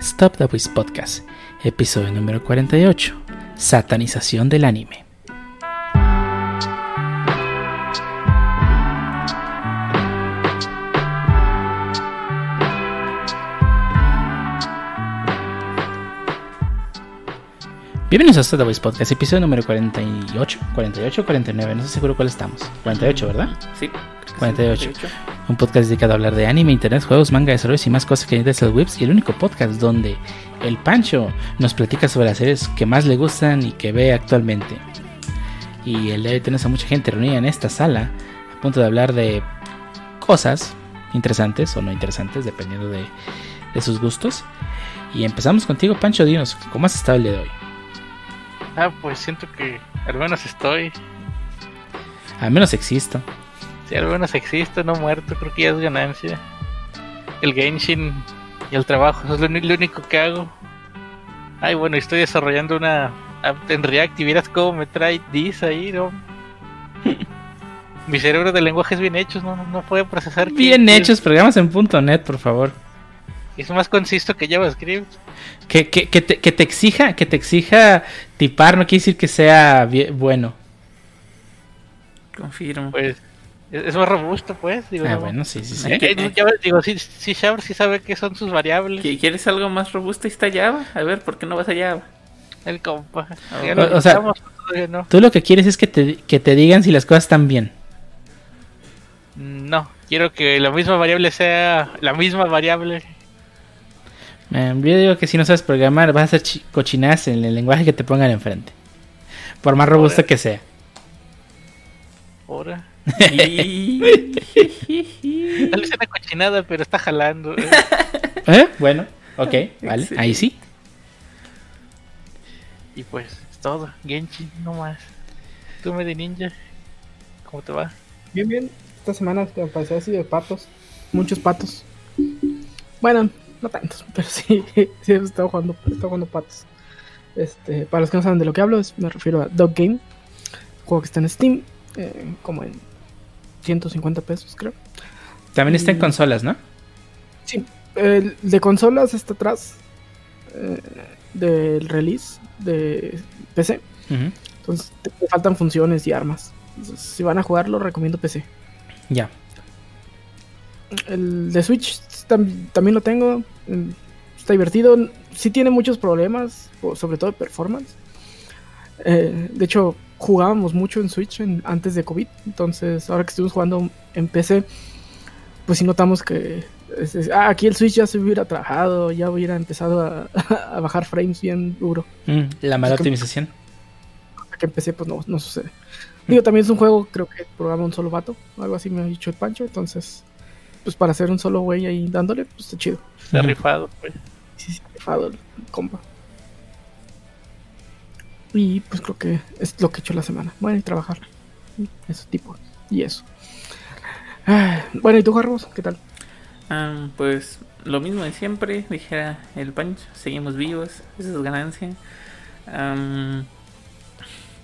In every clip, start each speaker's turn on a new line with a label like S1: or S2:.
S1: Stop the Voice Podcast, episodio número 48, Satanización del anime. Bienvenidos a the Voice Podcast, episodio número 48, 48 49, no sé seguro cuál estamos. 48, ¿verdad?
S2: Sí.
S1: 48. Un podcast dedicado a hablar de anime, internet, juegos, manga, desarrollos y más cosas que de el webs. Y el único podcast donde el Pancho nos platica sobre las series que más le gustan y que ve actualmente. Y el día de hoy tenemos a mucha gente reunida en esta sala a punto de hablar de cosas interesantes o no interesantes, dependiendo de, de sus gustos. Y empezamos contigo, Pancho. Dinos, ¿cómo has estado el día de hoy?
S2: Ah, pues siento que al menos estoy.
S1: Al menos existo.
S2: Si al menos existo, no muerto, creo que ya es ganancia. El Genshin y el trabajo es lo, lo único que hago. Ay, bueno, estoy desarrollando una app en React y vieras cómo me trae dis ahí, ¿no? Mi cerebro de lenguajes bien hechos, no, no puede procesar.
S1: Bien hechos, programas en .NET, por favor.
S2: Es más conciso que JavaScript.
S1: Que, que, que, te, que te exija, que te exija tipar no quiere decir que sea bien, bueno.
S2: Confirmo. Pues es más robusto, pues. Digo,
S1: ah,
S2: no.
S1: bueno, sí, sí, sí.
S2: Eh, ya, digo, sí, sí, Shabr sí sabe qué son sus variables.
S3: ¿Quieres algo más robusto? Ahí está Java. A ver, ¿por qué no vas a Java?
S2: El compa.
S1: Oh. O, o sea, no. tú lo que quieres es que te, que te digan si las cosas están bien.
S2: No, quiero que la misma variable sea la misma variable.
S1: Eh, yo digo que si no sabes programar, vas a hacer cochinadas en el lenguaje que te pongan enfrente. Por más robusto que sea.
S2: Ahora. Tal vez una cochinada, pero está jalando. ¿eh?
S1: ¿Eh? Bueno, ok, vale, sí. ahí sí.
S2: Y pues, es todo. Genshin, no más. Tú me de ninja. ¿Cómo te va?
S4: Bien, bien. Esta semana te pasé así de patos. Muchos patos. Bueno, no tantos, pero sí, sí he estado jugando, he estado jugando patos. Este, para los que no saben de lo que hablo, es, me refiero a Dog Game, juego que está en Steam, eh, como en 150 pesos, creo.
S1: También está en consolas, ¿no?
S4: Sí, el de consolas está atrás eh, del release de PC. Uh -huh. Entonces, te, te faltan funciones y armas. Entonces, si van a jugarlo, recomiendo PC.
S1: Ya.
S4: El de Switch tam también lo tengo. Está divertido. Sí tiene muchos problemas, sobre todo de performance. Eh, de hecho, jugábamos mucho en Switch en, antes de COVID. Entonces, ahora que estuvimos jugando en PC, pues sí notamos que es, es, ah, aquí el Switch ya se hubiera trabajado, ya hubiera empezado a, a bajar frames bien duro.
S1: Mm, la mala optimización.
S4: Que en PC, pues no, no sucede. Mm. Digo, también es un juego, creo que programa un solo vato, algo así me ha dicho el Pancho, entonces pues para hacer un solo güey ahí dándole, pues está chido.
S2: Está rifado, pues.
S4: Sí, sí, rifado el compa. Y pues creo que es lo que he hecho la semana. Bueno, y trabajar. Ese tipo. Y eso. Ah, bueno, ¿y tú, Carlos? ¿Qué tal?
S3: Um, pues lo mismo de siempre, dijera el Pancho. Seguimos vivos, esa es ganancia. Um,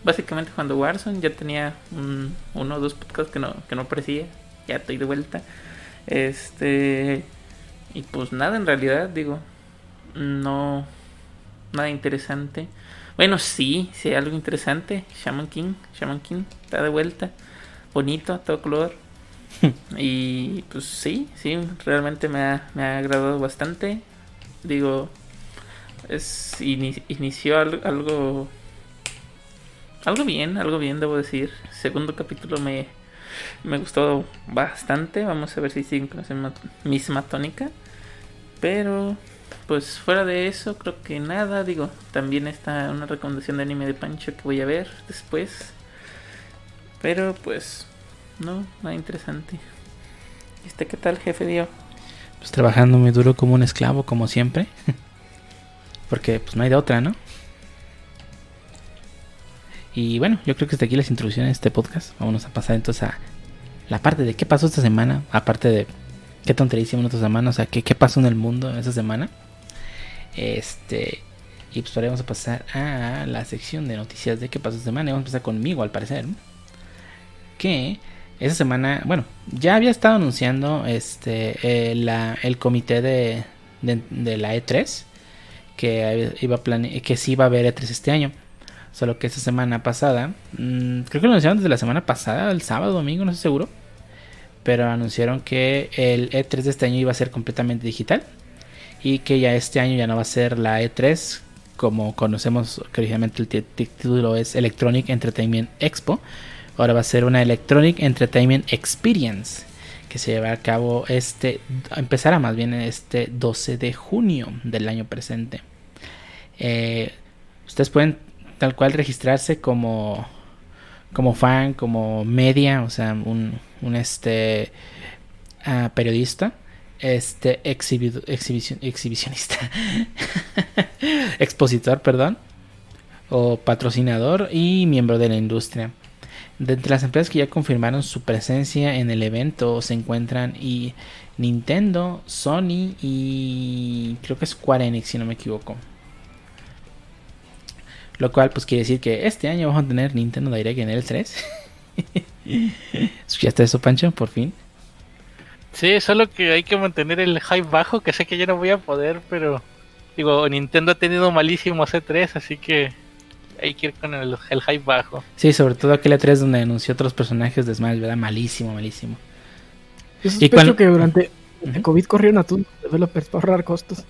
S3: básicamente cuando Warzone ya tenía un, uno o dos podcasts que no, que no aparecía. Ya estoy de vuelta. Este. Y pues nada, en realidad, digo. No. Nada interesante. Bueno, sí, sí, algo interesante. Shaman King. Shaman King está de vuelta. Bonito, a todo color. y pues sí, sí, realmente me ha, me ha agradado bastante. Digo, es in, inició algo, algo. Algo bien, algo bien, debo decir. Segundo capítulo me, me gustó bastante. Vamos a ver si siguen con misma tónica. Pero, pues fuera de eso, creo que nada. Digo, también está una recomendación de anime de Pancho que voy a ver después. Pero, pues, no, nada interesante. ¿Y este qué tal, jefe Dio?
S1: Pues trabajando muy duro como un esclavo, como siempre. Porque, pues no hay de otra, ¿no? Y bueno, yo creo que hasta aquí las introducciones de este podcast. Vamos a pasar entonces a la parte de qué pasó esta semana. Aparte de qué tontería hicimos esta semana. O sea, qué, qué pasó en el mundo esta semana. Este. Y pues ahora vamos a pasar a la sección de noticias de qué pasó esta semana. Y vamos a empezar conmigo al parecer. Que esta semana, bueno, ya había estado anunciando este eh, la, el comité de, de, la E3 que iba que sí iba a haber E3 este año. Solo que esta semana pasada, mm, creo que lo anunciaron desde la semana pasada, el sábado, domingo, no estoy seguro. Pero anunciaron que el E3 de este año iba a ser completamente digital. Y que ya este año ya no va a ser la E3 como conocemos que originalmente el título es Electronic Entertainment Expo. Ahora va a ser una Electronic Entertainment Experience que se llevará a cabo este, empezará más bien este 12 de junio del año presente. Eh, ustedes pueden tal cual registrarse como como fan, como media, o sea, un, un este uh, periodista, este exhibicionista, expositor, perdón, o patrocinador y miembro de la industria. De entre las empresas que ya confirmaron su presencia en el evento se encuentran y Nintendo, Sony y creo que Square Enix si no me equivoco. Lo cual pues quiere decir que este año vamos a tener Nintendo Direct en el 3. ¿Escuchaste eso, Pancho? Por fin.
S2: Sí, solo que hay que mantener el hype bajo, que sé que yo no voy a poder, pero digo, Nintendo ha tenido malísimo C3, así que hay que ir con el, hype bajo.
S1: Sí, sobre todo aquel E3 donde anunció otros personajes de Smash, ¿verdad? Malísimo, malísimo.
S4: Yo sospecho que durante el COVID corrieron a todos los developers para ahorrar costos.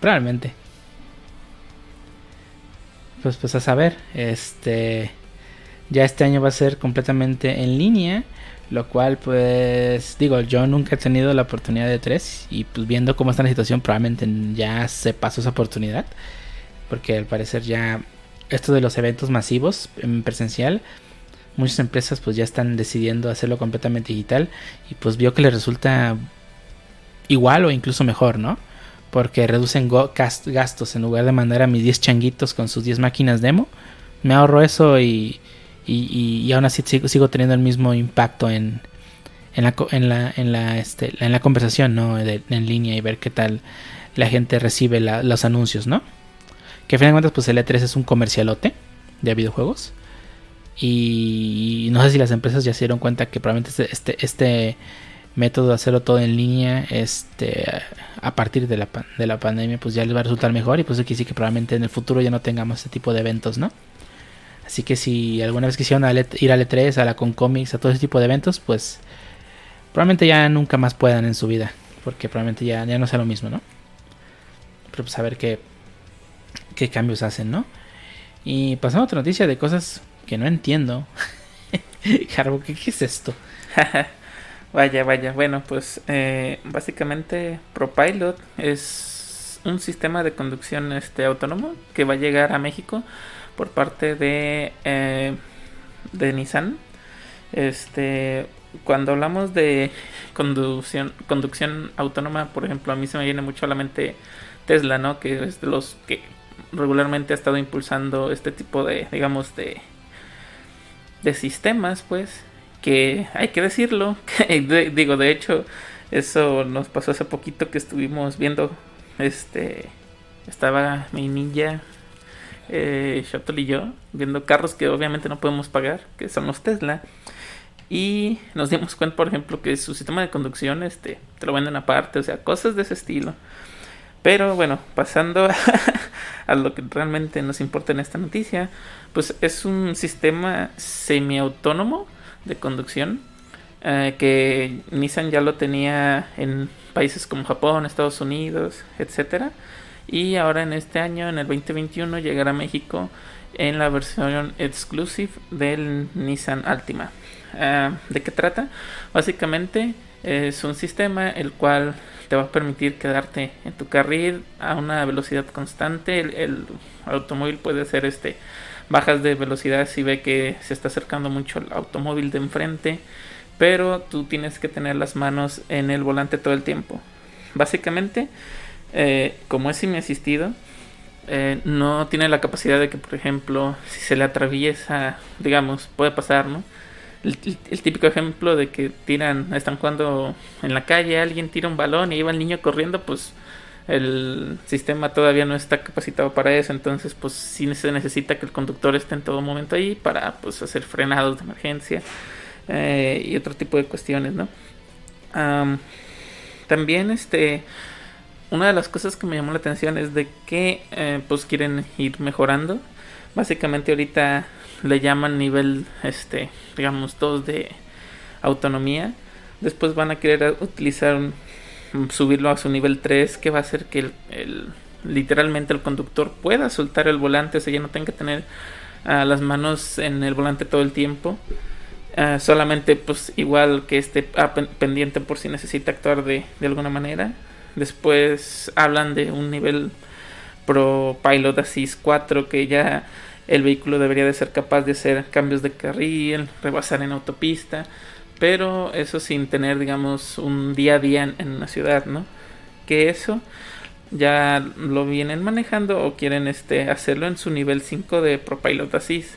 S1: Probablemente pues, pues a saber, este, ya este año va a ser completamente en línea, lo cual pues digo, yo nunca he tenido la oportunidad de tres y pues viendo cómo está la situación probablemente ya se pasó esa oportunidad, porque al parecer ya esto de los eventos masivos en presencial, muchas empresas pues ya están decidiendo hacerlo completamente digital y pues vio que les resulta igual o incluso mejor, ¿no? Porque reducen gastos en lugar de mandar a mis 10 changuitos con sus 10 máquinas demo. Me ahorro eso y, y, aún así sigo, teniendo el mismo impacto en, en, la, en, la, en, la, este, en la conversación ¿no? en línea y ver qué tal la gente recibe los anuncios, ¿no? Que a fin de cuentas, pues el E3 es un comercialote de videojuegos. Y no sé si las empresas ya se dieron cuenta que probablemente este, este, este método de hacerlo todo en línea este a partir de la, de la pandemia pues ya les va a resultar mejor y pues aquí sí que probablemente en el futuro ya no tengamos este tipo de eventos no así que si alguna vez quisieron ir a E3 a la Concomics a todo ese tipo de eventos pues probablemente ya nunca más puedan en su vida porque probablemente ya, ya no sea lo mismo no pero pues a ver qué qué cambios hacen no y pasando a otra noticia de cosas que no entiendo. Jarbo, ¿qué, ¿qué es esto?
S3: Vaya, vaya. Bueno, pues eh, básicamente ProPilot es un sistema de conducción este autónomo que va a llegar a México por parte de eh, de Nissan. Este, cuando hablamos de conducción conducción autónoma, por ejemplo, a mí se me viene mucho a la mente Tesla, ¿no? Que es de los que regularmente ha estado impulsando este tipo de, digamos, de de sistemas, pues que hay que decirlo, digo, de hecho, eso nos pasó hace poquito que estuvimos viendo, este, estaba mi ninja, eh, Shuttle y yo, viendo carros que obviamente no podemos pagar, que son los Tesla. Y nos dimos cuenta, por ejemplo, que su sistema de conducción este, te lo venden aparte, o sea, cosas de ese estilo. Pero bueno, pasando a, lo que realmente nos importa en esta noticia, pues es un sistema semiautónomo de conducción eh, que Nissan ya lo tenía en países como Japón, Estados Unidos, etcétera y ahora en este año, en el 2021, llegará a México en la versión exclusive del Nissan Altima. Eh, ¿De qué trata? Básicamente es un sistema el cual te va a permitir quedarte en tu carril a una velocidad constante. El, el automóvil puede ser este bajas de velocidad si ve que se está acercando mucho el automóvil de enfrente, pero tú tienes que tener las manos en el volante todo el tiempo. Básicamente, eh, como es semi-asistido, eh, no tiene la capacidad de que, por ejemplo, si se le atraviesa, digamos, puede pasar, ¿no? El, típico ejemplo de que tiran, están jugando en la calle, alguien tira un balón y iba el niño corriendo, pues el sistema todavía no está capacitado para eso, entonces pues sí se necesita que el conductor esté en todo momento ahí para pues hacer frenados de emergencia eh, y otro tipo de cuestiones, ¿no? también este una de las cosas que me llamó la atención es de que eh, pues quieren ir mejorando. Básicamente ahorita le llaman nivel, este, digamos, 2 de autonomía. Después van a querer utilizar subirlo a su nivel 3 que va a hacer que el, literalmente el conductor pueda soltar el volante, o sea, ya no tenga que tener uh, las manos en el volante todo el tiempo. Uh, solamente pues igual que esté ah, pendiente por si necesita actuar de, de alguna manera. Después hablan de un nivel Pro Pilot Assist 4 que ya el vehículo debería de ser capaz de hacer cambios de carril, rebasar en autopista, pero eso sin tener, digamos, un día a día en, una ciudad, ¿no? Que eso ya lo vienen manejando o quieren este hacerlo en su nivel 5 de ProPilot Assist,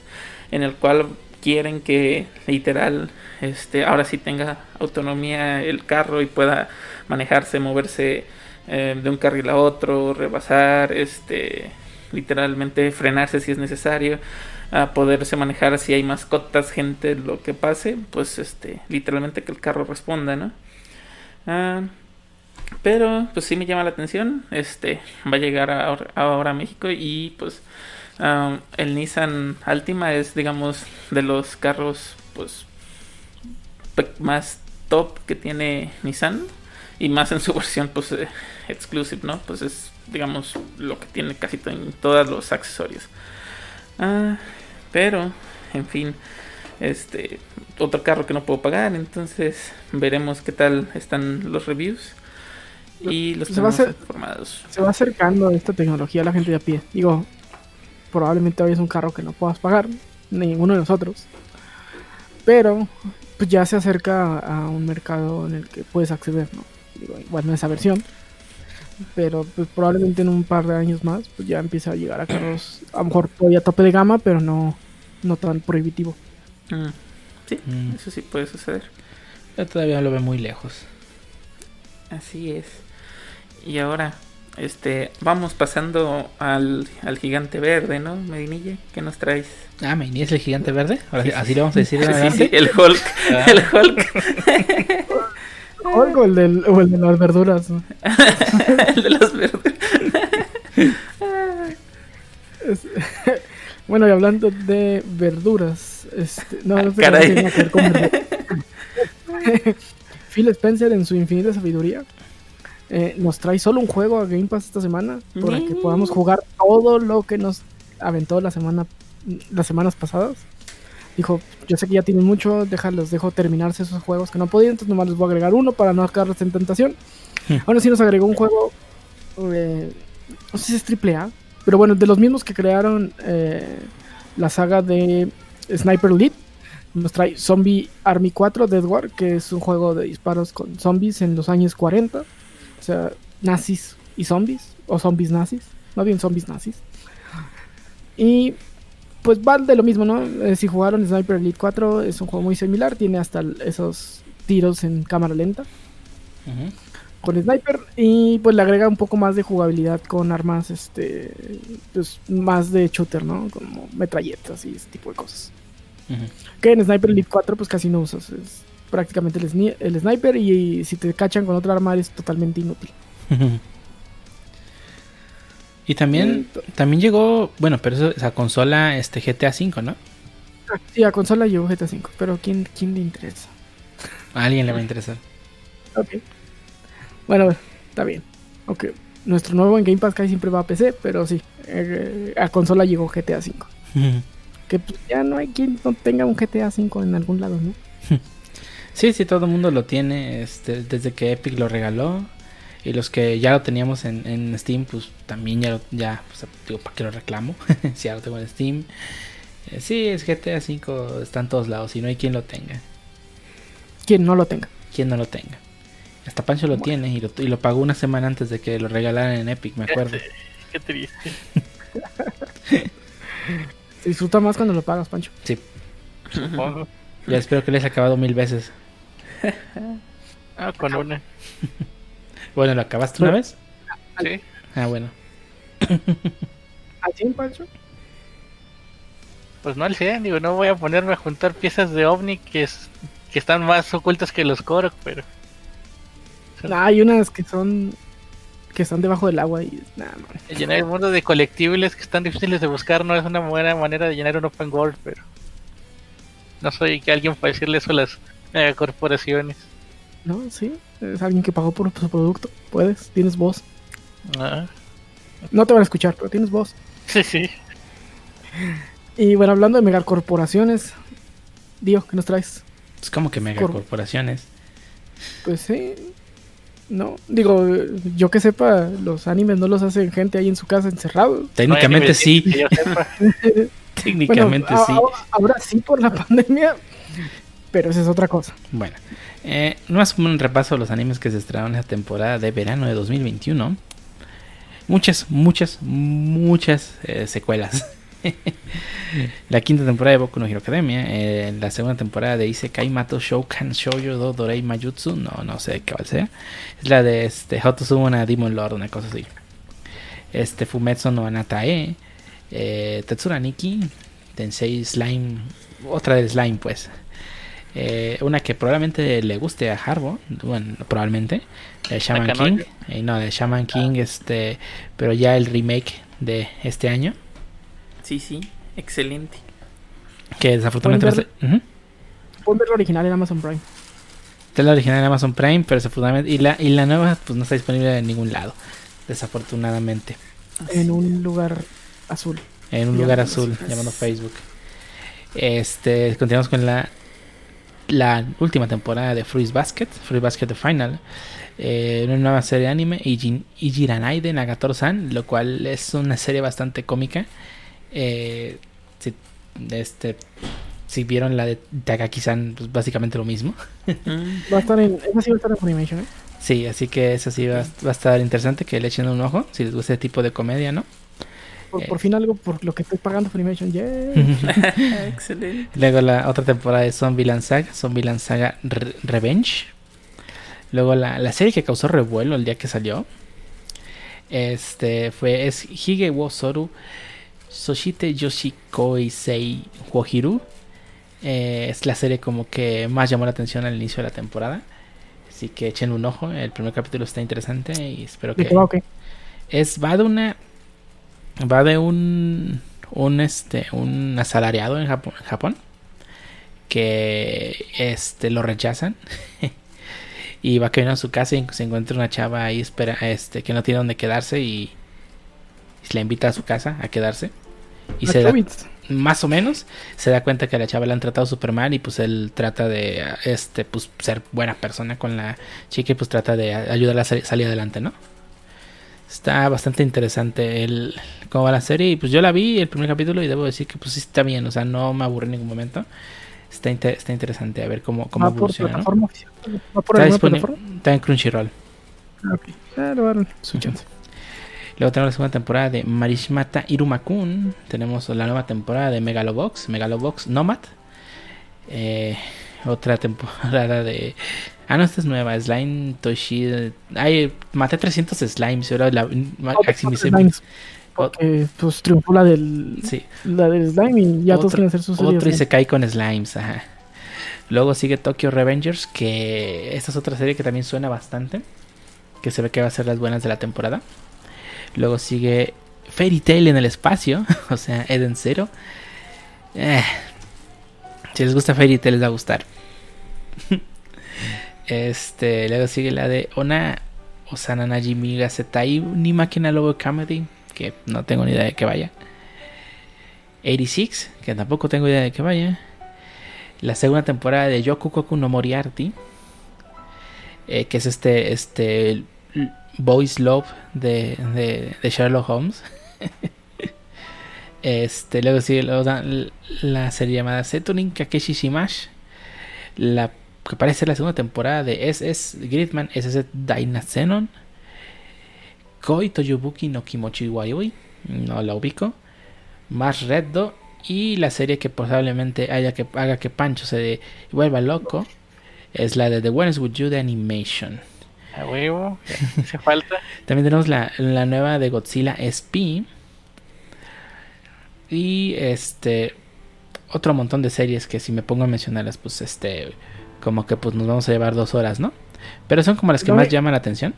S3: en el cual quieren que literal este ahora sí tenga autonomía el carro y pueda manejarse, moverse eh, de un carril a otro, rebasar, este literalmente frenarse si es necesario, a poderse manejar si hay mascotas, gente, lo que pase, pues este, literalmente que el carro responda, ¿no? Ah, pero pues sí me llama la atención, este, va a llegar ahora, a México y pues el Nissan Altima es digamos de los carros pues más top que tiene Nissan y más en su versión pues eh, exclusive, ¿no? Pues es digamos, lo que tiene casi en todos los accesorios. Ah, pero, en fin, este, otro carro que no puedo pagar, entonces veremos qué tal están los reviews y los
S4: se va, informados. se va acercando esta tecnología a la gente de a pie. Digo, probablemente hoy es un carro que no puedas pagar, ninguno de nosotros. Pero pues ya se acerca a un mercado en el que puedes acceder, ¿no? Digo, igual esa versión pero pues probablemente en un par de años más pues ya empieza a llegar a carros a lo mejor todavía a tope de gama pero no no tan prohibitivo.
S3: Mm. sí mm. eso sí puede suceder.
S1: Yo todavía lo veo muy lejos.
S3: Así es. Y ahora este vamos pasando al, al gigante verde no Medinilla qué nos traes
S1: ah Medinilla es el gigante verde. Así le vamos a decir
S3: sí, el Hulk. Ah. el Hulk
S4: o el, del, o el de las verduras.
S3: el de las verduras.
S4: bueno, y hablando de verduras, este, no, no que ver con Phil Spencer en su infinita sabiduría eh, nos trae solo un juego a Game Pass esta semana para que podamos jugar todo lo que nos aventó la semana las semanas pasadas dijo, yo sé que ya tienen mucho, déjalos, dejo terminarse esos juegos que no podían, entonces nomás les voy a agregar uno para no quedarles en tentación. Hmm. Ahora sí nos agregó un juego, eh, no sé si es triple A, pero bueno, de los mismos que crearon eh, la saga de Sniper Elite, nos trae Zombie Army 4 Dead War, que es un juego de disparos con zombies en los años 40, o sea, nazis y zombies, o zombies nazis, más bien zombies nazis. Y pues va de lo mismo, ¿no? Eh, si jugaron Sniper Elite 4, es un juego muy similar, tiene hasta esos tiros en cámara lenta. Con Sniper y pues le agrega un poco más de jugabilidad con armas este pues más de shooter, ¿no? Como metralletas y ese tipo de cosas. Que en Sniper Elite 4 pues casi no usas, es prácticamente el, el sniper y, si te cachan con otra arma es totalmente inútil.
S1: Y también, también llegó, bueno, pero eso es a consola este GTA V, ¿no?
S4: Sí, a consola llegó GTA V, pero ¿quién, quién le interesa?
S1: A alguien le va a interesar.
S4: Ok. Bueno, está bien. Ok. Nuestro nuevo en Game Pass casi siempre va a PC, pero sí, eh, a consola llegó GTA V. que pues, ya no hay quien no tenga un GTA V en algún lado, ¿no?
S1: sí, sí, todo el mundo lo tiene este, desde que Epic lo regaló. Y los que ya lo teníamos en, Steam, pues también ya, ya pues, digo, ¿para qué lo reclamo? si ya lo tengo en Steam. Eh, sí, es GTA V, está en todos lados y no hay quien lo tenga.
S4: Quien no lo tenga.
S1: Quien no lo tenga. Hasta Pancho lo tiene y lo, y lo pagó una semana antes de que lo regalaran en Epic, me acuerdo.
S2: Qué triste.
S4: Se disfruta más cuando lo pagas, Pancho.
S1: Sí. Ya espero que les haya acabado mil veces.
S2: ah, con una.
S1: Bueno, ¿lo acabaste una vez?
S2: Sí.
S1: Ah, bueno.
S4: ¿Al 100, Pancho?
S2: Pues no al 100, digo, no voy a ponerme a juntar piezas de ovni que, es, que están más ocultas que los Korok, pero...
S4: hay unas que son que están debajo del agua y nada.
S2: Llenar el mundo de colectibles que están difíciles de buscar no es una buena manera de llenar un open world, pero no soy que alguien para decirle eso a las megacorporaciones.
S4: No, sí, es alguien que pagó por su producto. Puedes, tienes voz.
S2: Ah,
S4: No te van a escuchar, pero tienes voz.
S2: sí, sí.
S4: Y bueno, hablando de megacorporaciones, Dio, ¿qué nos traes?
S1: Es como que megacorporaciones.
S4: Pues sí. No, digo, yo que sepa, los animes no los hacen gente ahí en su casa encerrado.
S1: Técnicamente
S2: No
S1: sí.
S2: nivel que yo sepa.
S1: Técnicamente
S4: Bueno,
S1: sí.
S4: ahora sí por la pandemia, pero esa es otra cosa.
S1: Bueno, eh, más un repaso de los animes que se estrenaron en la temporada de verano de 2021. Muchas, muchas, muchas eh, secuelas. la quinta temporada de Boku no Hero Academia. eh, la segunda temporada de Isekai Mato Shoukan Shoujo do Dorei Majutsu. No, no sé qué va a ser. Es la de este, Demon Lord, una cosa así. Este Fumetsu no Anatae. Eh, Tetsura Niki. Tensei Slime. Otra de Slime, pues. Eh, una que probablemente le guste a Harbo, bueno, probablemente, de Shaman. King, eh, no, de Shaman King, este, pero ya el remake de este año,
S3: Sí, sí, excelente.
S1: que desafortunadamente
S4: Pueden ver la original en Amazon Prime.
S1: Esta es la original de Amazon Prime, pero desafortunadamente, y la, y la nueva pues no está disponible en ningún lado, desafortunadamente,
S4: En un lugar azul.
S1: en un lugar azul
S4: pues.
S1: llamado Facebook. Este, continuamos con la la última temporada de Fruits Basket, Fruits Basket The Final, eh, una nueva serie de anime, Ijin- Ijiranai de Nagatoro-san, lo cual es una serie bastante cómica. Eh, si, este, si vieron la de Takaki-san, pues básicamente lo mismo.
S3: Mm,
S4: Va a estar en. Esa sí va a estar en Funimation, ¿eh?
S1: Sí, así que eso sí va, va a estar interesante que le echen un ojo, si les gusta ese tipo de comedia, ¿no?
S4: Por,
S1: Eh.
S4: por fin algo por lo que estoy pagando Funimation. Yeah.
S3: excelente.
S1: Luego la otra temporada de Zombieland Saga, Zombieland Saga Re- Revenge. Luego la, la serie que causó revuelo el día que salió. Este fue es Hige wo Soru Soshite Yoshikoi Sei Wohiru. Eh, es la serie como que más llamó la atención al inicio de la temporada. Así que echen un ojo. El primer capítulo está interesante y espero
S4: ¿De
S1: que es va de una va de un un este un asalariado en Japón, en Japón que este lo rechazan. Y va caminando a su casa y se encuentra una chava ahí espera este que no tiene dónde quedarse y, y la invita a su casa a quedarse. Y se da, más o menos se da cuenta que a la chava la han tratado super mal y pues él trata de este pues ser buena persona con la chica y pues trata de ayudarla a sal- salir adelante no está bastante interesante el cómo va la serie y pues yo la vi el primer capítulo y debo decir que pues sí está bien o sea no me aburrí en ningún momento está, inte- está interesante a ver cómo, cómo
S4: ¿Va por
S1: evoluciona ¿no? está
S4: plataforma?
S1: está en Crunchyroll
S4: Ah, chance.
S1: Luego tenemos la segunda temporada de Marishmata Irumakun. Tenemos la nueva temporada de Megalobox, Megalobox Nomad. Eh, otra temporada de. Ah, no, esta es nueva. Slime Toshi. Ay, maté 300 slimes. ahora la. Maximicé-
S4: Porque pues triunfó la del,
S1: Sí,
S4: la del slime y ya todos
S1: Otro-
S4: quieren hacer sus
S1: otro y se cae con slimes. Ajá. Luego sigue Tokyo Revengers. Que esta es otra serie que también suena bastante. Que se ve que va a ser las buenas de la temporada. Luego sigue Fairy Tail en el espacio. o sea, Eden Zero. Eh, si les gusta Fairy Tail les va a gustar. este, luego sigue la de Ona Osana Najimi Gasetai ni Máquina Lobo Comedy. Que no tengo ni idea de que vaya. 86, que tampoco tengo idea de que vaya. La segunda temporada de Yokukoku no Moriarty. eh, que es este, este Boys Love de, de, de Sherlock Holmes. este, luego sigue da- la serie llamada Setunin Kakeshi Shimash. La que parece la segunda temporada de SS Gridman SS Dynazenon. Koi Toyobuki no Kimochi Wayui. No la ubico. Más Reddo. Y la serie que probablemente haya que, haga que Pancho se vuelva loco. Es la de The is With You de Animation.
S2: A huevo, hace falta.
S1: También tenemos la, la nueva de Godzilla SP. Y este. Otro montón de series que si me pongo a mencionarlas, pues este. Como que pues nos vamos a llevar dos horas, ¿no? Pero son como las que
S4: No,
S1: más llaman la atención.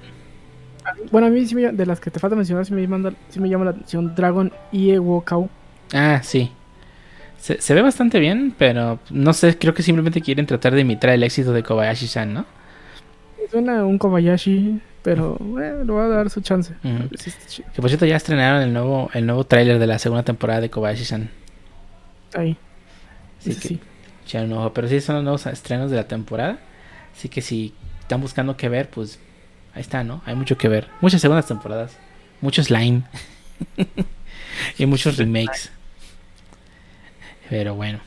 S4: Bueno, a mí sí me, de las que te falta mencionar, sí me, manda, sí me llama la atención Dragon y Wokao.
S1: Ah, sí. Se, se, ve bastante bien, pero no sé, creo que simplemente quieren tratar de imitar el éxito de Kobayashi-san, ¿no?
S4: Suena un Kobayashi, pero bueno, le voy a dar su chance.
S1: Uh -huh. que por cierto ya estrenaron el nuevo el nuevo tráiler de la segunda temporada de Kobayashi-san.
S4: Ahí.
S1: Así sí, que, sí. Ya no, pero sí son los nuevos estrenos de la temporada. Así que si están buscando qué ver, pues ahí está, ¿no? Hay mucho que ver. Muchas segundas temporadas. Mucho slime. y muchos remakes. Pero bueno.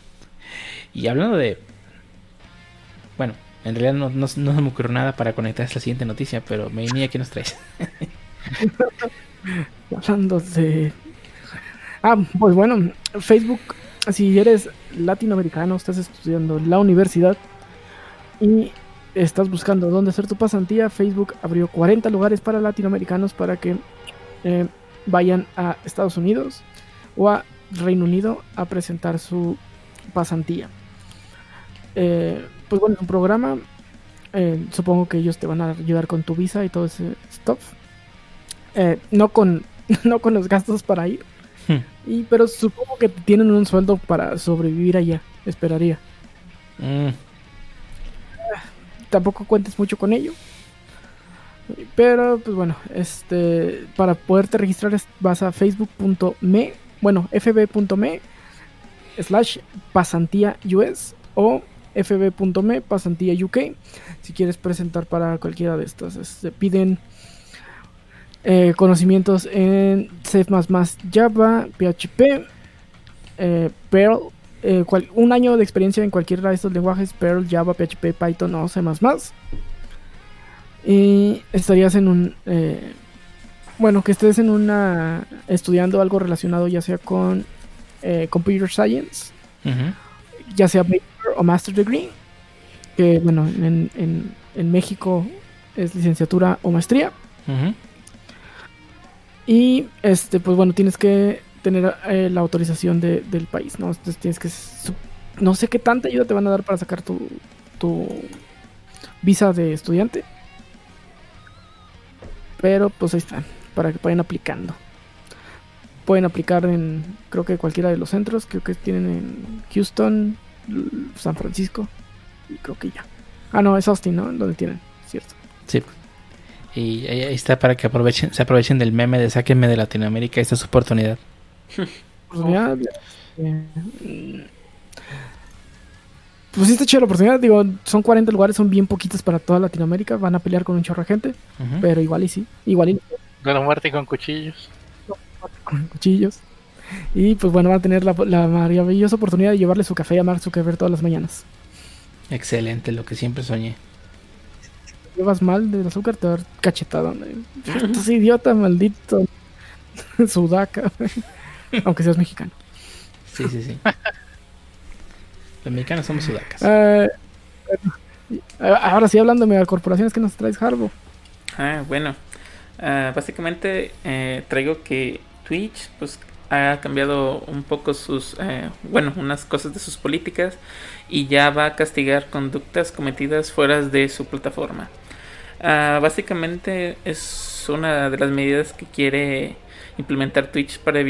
S1: Y hablando de... En realidad no, no, no, se me ocurrió nada para conectar esta siguiente noticia, pero me venía ¿qué nos traes?
S4: hablando de... Ah, pues bueno, Facebook, si eres latinoamericano, estás estudiando la universidad y estás buscando dónde hacer tu pasantía, Facebook abrió 40 lugares para latinoamericanos para que eh, vayan a Estados Unidos o a Reino Unido a presentar su pasantía. Eh, pues bueno, es un programa. Eh, supongo que ellos te van a ayudar con tu visa y todo ese stuff. Eh, no con no con los gastos para ir.
S1: Hmm.
S4: Y, pero supongo que tienen un sueldo para sobrevivir allá. Esperaría.
S1: Mm.
S4: Tampoco cuentes mucho con ello. Pero, pues bueno, este para poderte registrar vas a facebook.me, bueno, fb.me slash pasantía US o fb.me pasantía UK si quieres presentar para cualquiera de estas. Este, piden eh, conocimientos en C++, Java, PHP, eh, Perl, eh, cual, un año de experiencia en cualquiera de estos lenguajes, Perl, Java, PHP, Python o C++. Y estarías en un... Bueno, que estés en una... estudiando algo relacionado ya sea con Computer Science,
S1: Uh -huh.
S4: ya sea o Master Degree, que bueno, en, en, en México es licenciatura o maestría.
S1: Uh -huh.
S4: Y este, pues bueno, tienes que tener eh, la autorización de, del país, ¿no? Entonces tienes que. No sé qué tanta ayuda te van a dar para sacar tu, tu visa de estudiante. Pero pues ahí está, para que vayan aplicando. Pueden aplicar en, creo que cualquiera de los centros, creo que tienen en Houston, San Francisco, y creo que ya. Ah, no, es Austin, ¿no? Donde tienen, cierto.
S1: Sí. Y ahí está para que aprovechen, se aprovechen del meme de sáquenme de Latinoamérica, esta es su oportunidad.
S4: oportunidad. Eh, pues sí está chida la oportunidad, digo, son 40 lugares, son bien poquitos para toda Latinoamérica, van a pelear con un chorro de gente,
S1: Uh -huh.
S4: pero igual y sí, igual y
S2: De la muerte con cuchillos.
S4: Con cuchillos. Y pues bueno, van a tener la, la maravillosa oportunidad de llevarle su café a Mark Zuckerberg todas las mañanas.
S1: Excelente, lo que siempre soñé.
S4: Si llevas mal del azúcar, te va a dar cachetado. Estás idiota, maldito. Sudaca. Aunque seas mexicano.
S1: Sí, sí, sí. Los mexicanos somos sudacas.
S4: Uh, ahora sí, hablándome de corporaciones, que nos traes, Harbo?
S3: Ah, bueno. Uh, básicamente eh, traigo que Twitch pues ha cambiado un poco sus, eh, bueno, unas cosas de sus políticas y ya va a castigar conductas cometidas fuera de su plataforma. Uh, básicamente es una de las medidas que quiere implementar Twitch para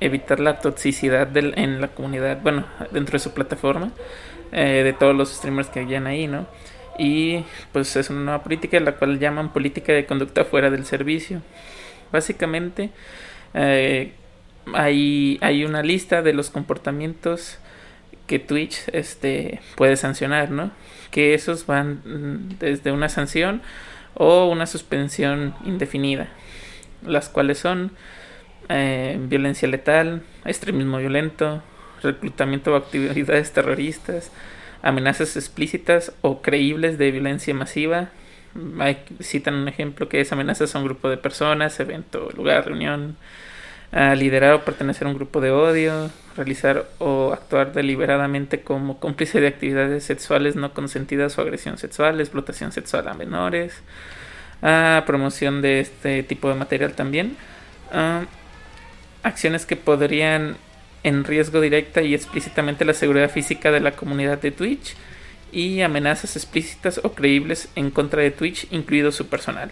S3: evitar la toxicidad en la comunidad, bueno, dentro de su plataforma, eh, de todos los streamers que hayan ahí, ¿no? Y pues es una nueva política, la cual llaman política de conducta fuera del servicio. Básicamente, eh, hay, hay una lista de los comportamientos que Twitch este, puede sancionar, ¿no? Que esos van desde una sanción o una suspensión indefinida, las cuales son eh, violencia letal, extremismo violento, reclutamiento o actividades terroristas, amenazas explícitas o creíbles de violencia masiva. Hay, citan un ejemplo que es amenazas a un grupo de personas, evento, lugar, reunión, liderar o pertenecer a un grupo de odio, realizar o actuar deliberadamente como cómplice de actividades sexuales no consentidas o agresión sexual, explotación sexual a menores, promoción de este tipo de material también. Acciones que podrían en riesgo directa y explícitamente la seguridad física de la comunidad de Twitch y amenazas explícitas o creíbles en contra de Twitch, incluido su personal.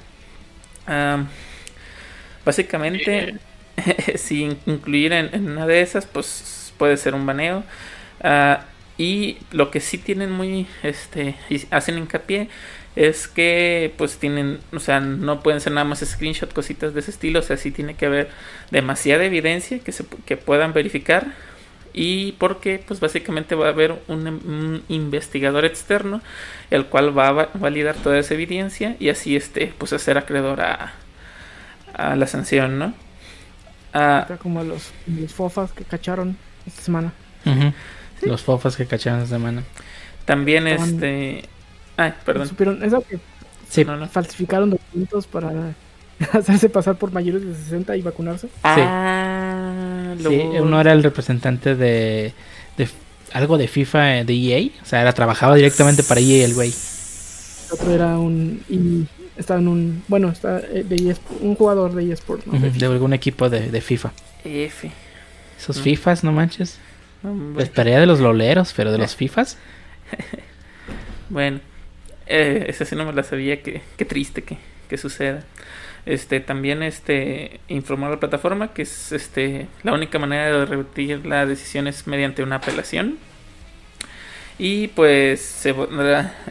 S3: Básicamente, si incluir en, una de esas, pues puede ser un baneo. Ah, y lo que sí tienen muy, este, hacen hincapié es que pues tienen, o sea, no pueden ser nada más screenshot, cositas de ese estilo, o sea, sí tiene que haber demasiada evidencia que se que puedan verificar y porque pues básicamente va a haber un, investigador externo el cual va a validar toda esa evidencia y así este pues hacer acreedor a la sanción, ¿no?
S4: Ah, como los, los fofas que cacharon esta semana.
S1: Los fofas que cacharon esta semana.
S3: También este Ay, perdón.
S4: Supieron eso que sí. falsificaron documentos para hacerse pasar por mayores de 60 y vacunarse.
S1: Ah, sí. uno era el representante de, de algo de FIFA eh, de EA, o sea, era trabajaba directamente para EA el güey.
S4: otro era un estaba en un, bueno, está eh, de e un jugador de eSport,
S1: ¿no? de, algún equipo de, de FIFA.
S3: F.
S1: Esos FIFAs, no manches. Esperaría de los loleros, pero de los FIFAs.
S3: bueno, eh, esa sí no me la sabía, que, qué triste que, que, suceda. Este, también este, informó a la plataforma que es este, la única manera de revertir la decisión es mediante una apelación. Y pues se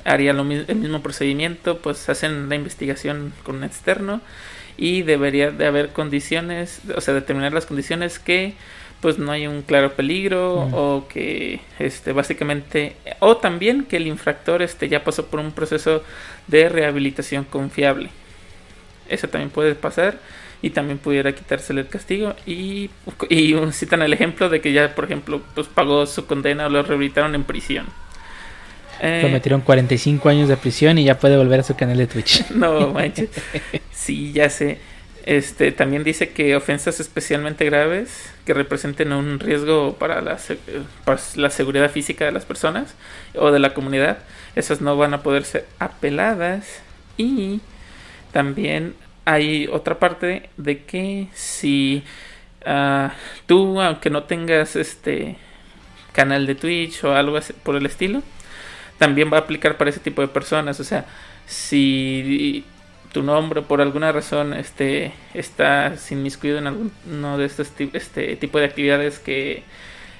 S3: haría lo, el mismo procedimiento, pues hacen la investigación con un externo y debería de haber condiciones, o sea, determinar las condiciones que pues no hay un claro peligro mm. o que este básicamente o también que el infractor este ya pasó por un proceso de rehabilitación confiable eso también puede pasar y también pudiera quitársele el castigo y, y citan el ejemplo de que ya por ejemplo pues pagó su condena o lo rehabilitaron en prisión
S1: lo metieron 45 años de prisión y ya puede volver a su canal de Twitch.
S3: No, manches. Sí, ya sé. Este, también dice que ofensas especialmente graves que representen un riesgo para la, la, seguridad física de las personas o de la comunidad, esas no van a poder ser apeladas. Y también hay otra parte de que si ah, tú, aunque no tengas este canal de Twitch o algo así por el estilo, también va a aplicar para ese tipo de personas. O sea, si tu nombre por alguna razón este estás inmiscuido en alguno de estos este tipo de actividades que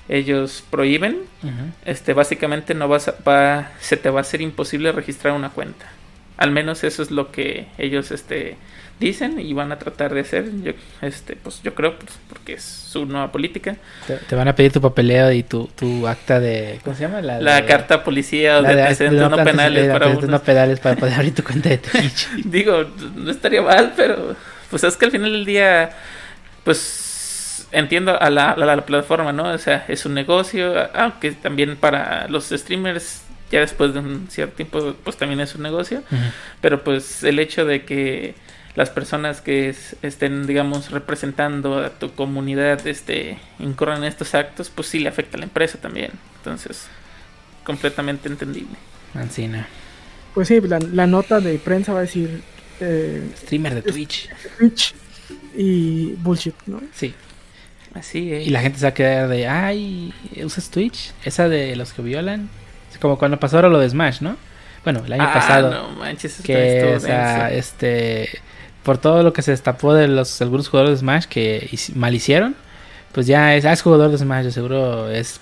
S3: ellos prohíben este básicamente no vas a, va, se te va a hacer imposible registrar una cuenta al menos eso es lo que ellos este dicen y van a tratar de hacer. Yo, este, pues yo creo, pues, porque es su nueva política.
S1: Te, van a pedir tu papeleo y tu, tu acta de, ¿cómo se llama?
S3: La, carta policía o de, antecedentes no, penales
S1: para no penales para poder abrir tu cuenta de Twitch.
S3: Digo, no estaría mal, pero pues es que al final del día, pues entiendo a la, a la plataforma, ¿no? O sea, es un negocio, aunque también para los streamers ya después de un cierto tiempo pues también es un negocio, pero pues el hecho de que las personas que estén, digamos, representando a tu comunidad este, incurran en estos actos, pues sí le afecta a la empresa también. Entonces, completamente entendible.
S1: Mancina.
S4: Pues sí, la, nota de prensa va a decir...
S1: Eh, Streamer de Twitch.
S4: Twitch y bullshit, ¿no?
S1: Sí. Así es. Y la gente se va a quedar de, ay, ¿usas Twitch? Esa de los que violan. Como cuando pasó ahora lo de Smash, ¿no? Bueno, el año ah, pasado. No manches, que, o sea, este por todo lo que se destapó de los algunos jugadores de Smash que mal hicieron, pues ya es, ah, es jugador de Smash, de seguro es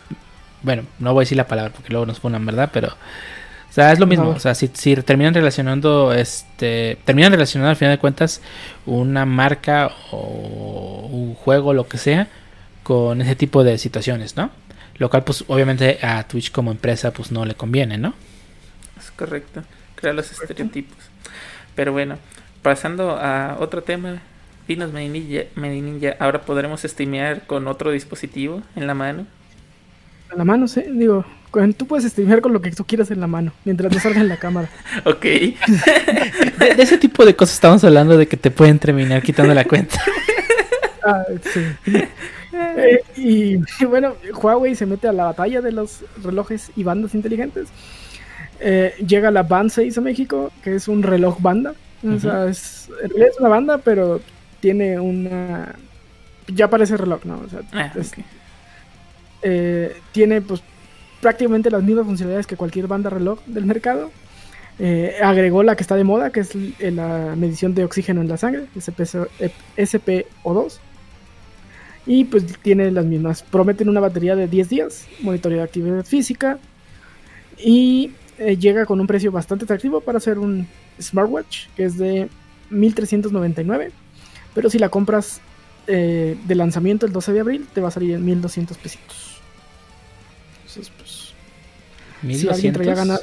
S1: bueno, no voy a decir la palabra porque luego nos ponen, ¿verdad? Pero o sea, es lo mismo, o sea, si, si, terminan relacionando este terminan relacionando al final de cuentas una marca o un juego lo que sea con ese tipo de situaciones, ¿no? Lo cual pues obviamente a Twitch como empresa pues no le conviene, ¿no?
S3: Es correcto, crear los estereotipos. Pero bueno, pasando a otro tema, dinos Medinilla, ahora podremos streamear con otro dispositivo en la mano.
S4: En la mano, sí, digo, tú puedes streamear con lo que tú quieras en la mano, mientras no salga en la cámara.
S3: ok.
S1: de, ese tipo de cosas estamos hablando de que te pueden terminar quitando la cuenta.
S4: ah, sí. Eh, y, bueno, Huawei se mete a la batalla de los relojes y bandas inteligentes. Eh, llega la Band 6 a México, que es un reloj banda. O sea, es, es una banda, pero tiene una. Ya parece reloj, ¿no? O sea, ah, eh, tiene pues prácticamente las mismas funcionalidades que cualquier banda reloj del mercado. Eh, agregó la que está de moda, que es la medición de oxígeno en la sangre, SPO2. Y pues tiene las mismas. Prometen una batería de 10 días, monitoreo de actividad física. Y eh, llega con un precio bastante atractivo para hacer un smartwatch, que es de 1399. Pero si la compras eh, de lanzamiento el 12 de abril, te va a salir en 1200 pesitos. Entonces, pues. Si alguien traía ganar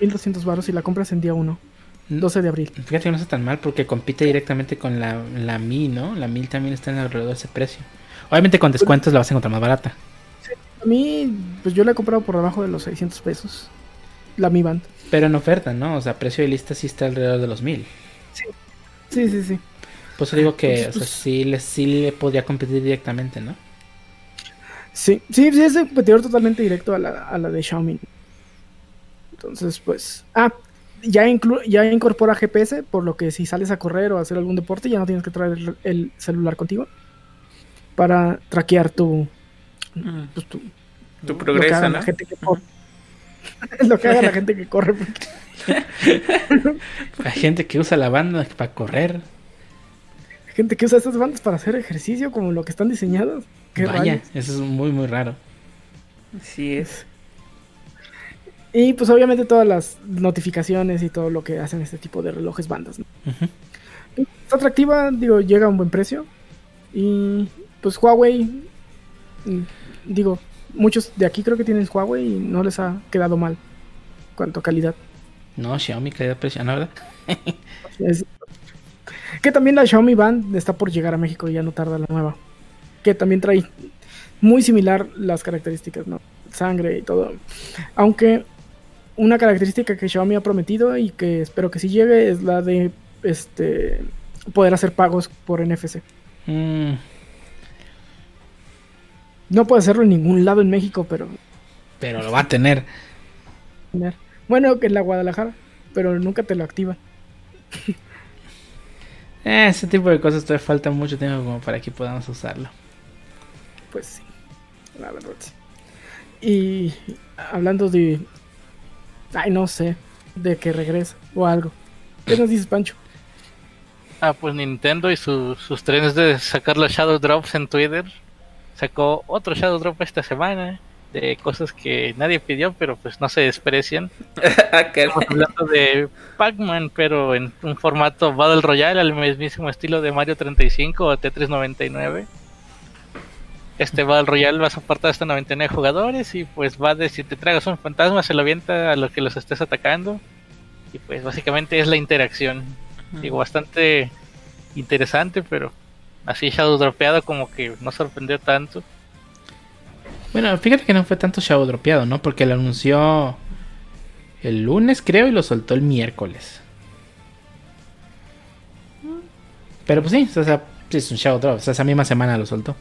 S4: 1200 baros y la compras en día 1. 12 de abril.
S1: Fíjate que no está tan mal porque compite directamente con la, la Mi, ¿no? La Mi también está en alrededor de ese precio. Obviamente con descuentos la vas a encontrar más barata.
S4: Sí, a mí, pues yo la he comprado por debajo de los 600 pesos. La Mi Band.
S1: Pero en oferta, ¿no? O sea, precio de lista sí está alrededor de los 1000.
S4: Sí, sí, sí. sí.
S1: Pues digo que, o sea, sí le, sí le podría competir directamente, ¿no?
S4: Sí, sí, sí, es competidor totalmente directo a la, a la de Xiaomi. Entonces, pues. Ah, ya, ya incorpora GPS, por lo que si sales a correr o a hacer algún deporte, ya no tienes que traer el, celular contigo. Para traquear tu.
S3: Mm. Pues, tu, tu progreso, ¿no?
S4: gente que corre. lo que haga la gente que corre.
S1: Hay gente que usa la banda para correr
S4: gente que usa estas bandas para hacer ejercicio como lo que están diseñados.
S1: Vaya, eso es muy, muy raro.
S3: Sí es.
S4: Y pues obviamente todas las notificaciones y todo lo que hacen este tipo de relojes bandas. ¿no? Está atractiva, digo, llega a un buen precio. Y pues Huawei, mm, digo, muchos de aquí creo que tienen Huawei y no les ha quedado mal cuanto a calidad.
S1: No, Xiaomi calidad-precio, ¿no verdad?
S4: Que también la Xiaomi Band está por llegar a México y ya no tarda la nueva. Que también trae muy similar las características, ¿no? Sangre y todo. Aunque una característica que Xiaomi ha prometido y que espero que sí llegue es la de este poder hacer pagos por NFC. Mm. No puede hacerlo en ningún lado en México, pero.
S1: Pero lo va a tener.
S4: Bueno, que en la Guadalajara, pero nunca te lo activa.
S1: Eh, ese tipo de cosas todavía falta mucho tiempo como para que podamos usarlo.
S4: Pues sí, la verdad. Y hablando de. Ay, no sé, de que regresa o algo. ¿Qué nos dices, Pancho?
S2: Ah, pues Nintendo y sus trenes de sacar los Shadow Drops en Twitter. Sacó otro Shadow Drop esta semana de cosas que nadie pidió, pero pues no se desprecian. Ah, Estamos hablando de Pac-Man, pero en un formato Battle Royale, al mismísimo estilo de Mario 35 o Tetris 99. Este Battle Royale va a soportar hasta 99 jugadores y pues va de si te tragas un fantasma se lo avienta a lo que los estés atacando. Y pues básicamente es la interacción. Digo, bastante interesante, pero así Shadow dropeado como que no sorprendió tanto.
S1: Bueno, fíjate que no fue tanto Shadow dropeado, ¿no? Porque lo anunció el lunes, creo, y lo soltó el miércoles. Pero pues sí, o sea, es un Shadow Drop. O sea, esa misma semana lo soltó.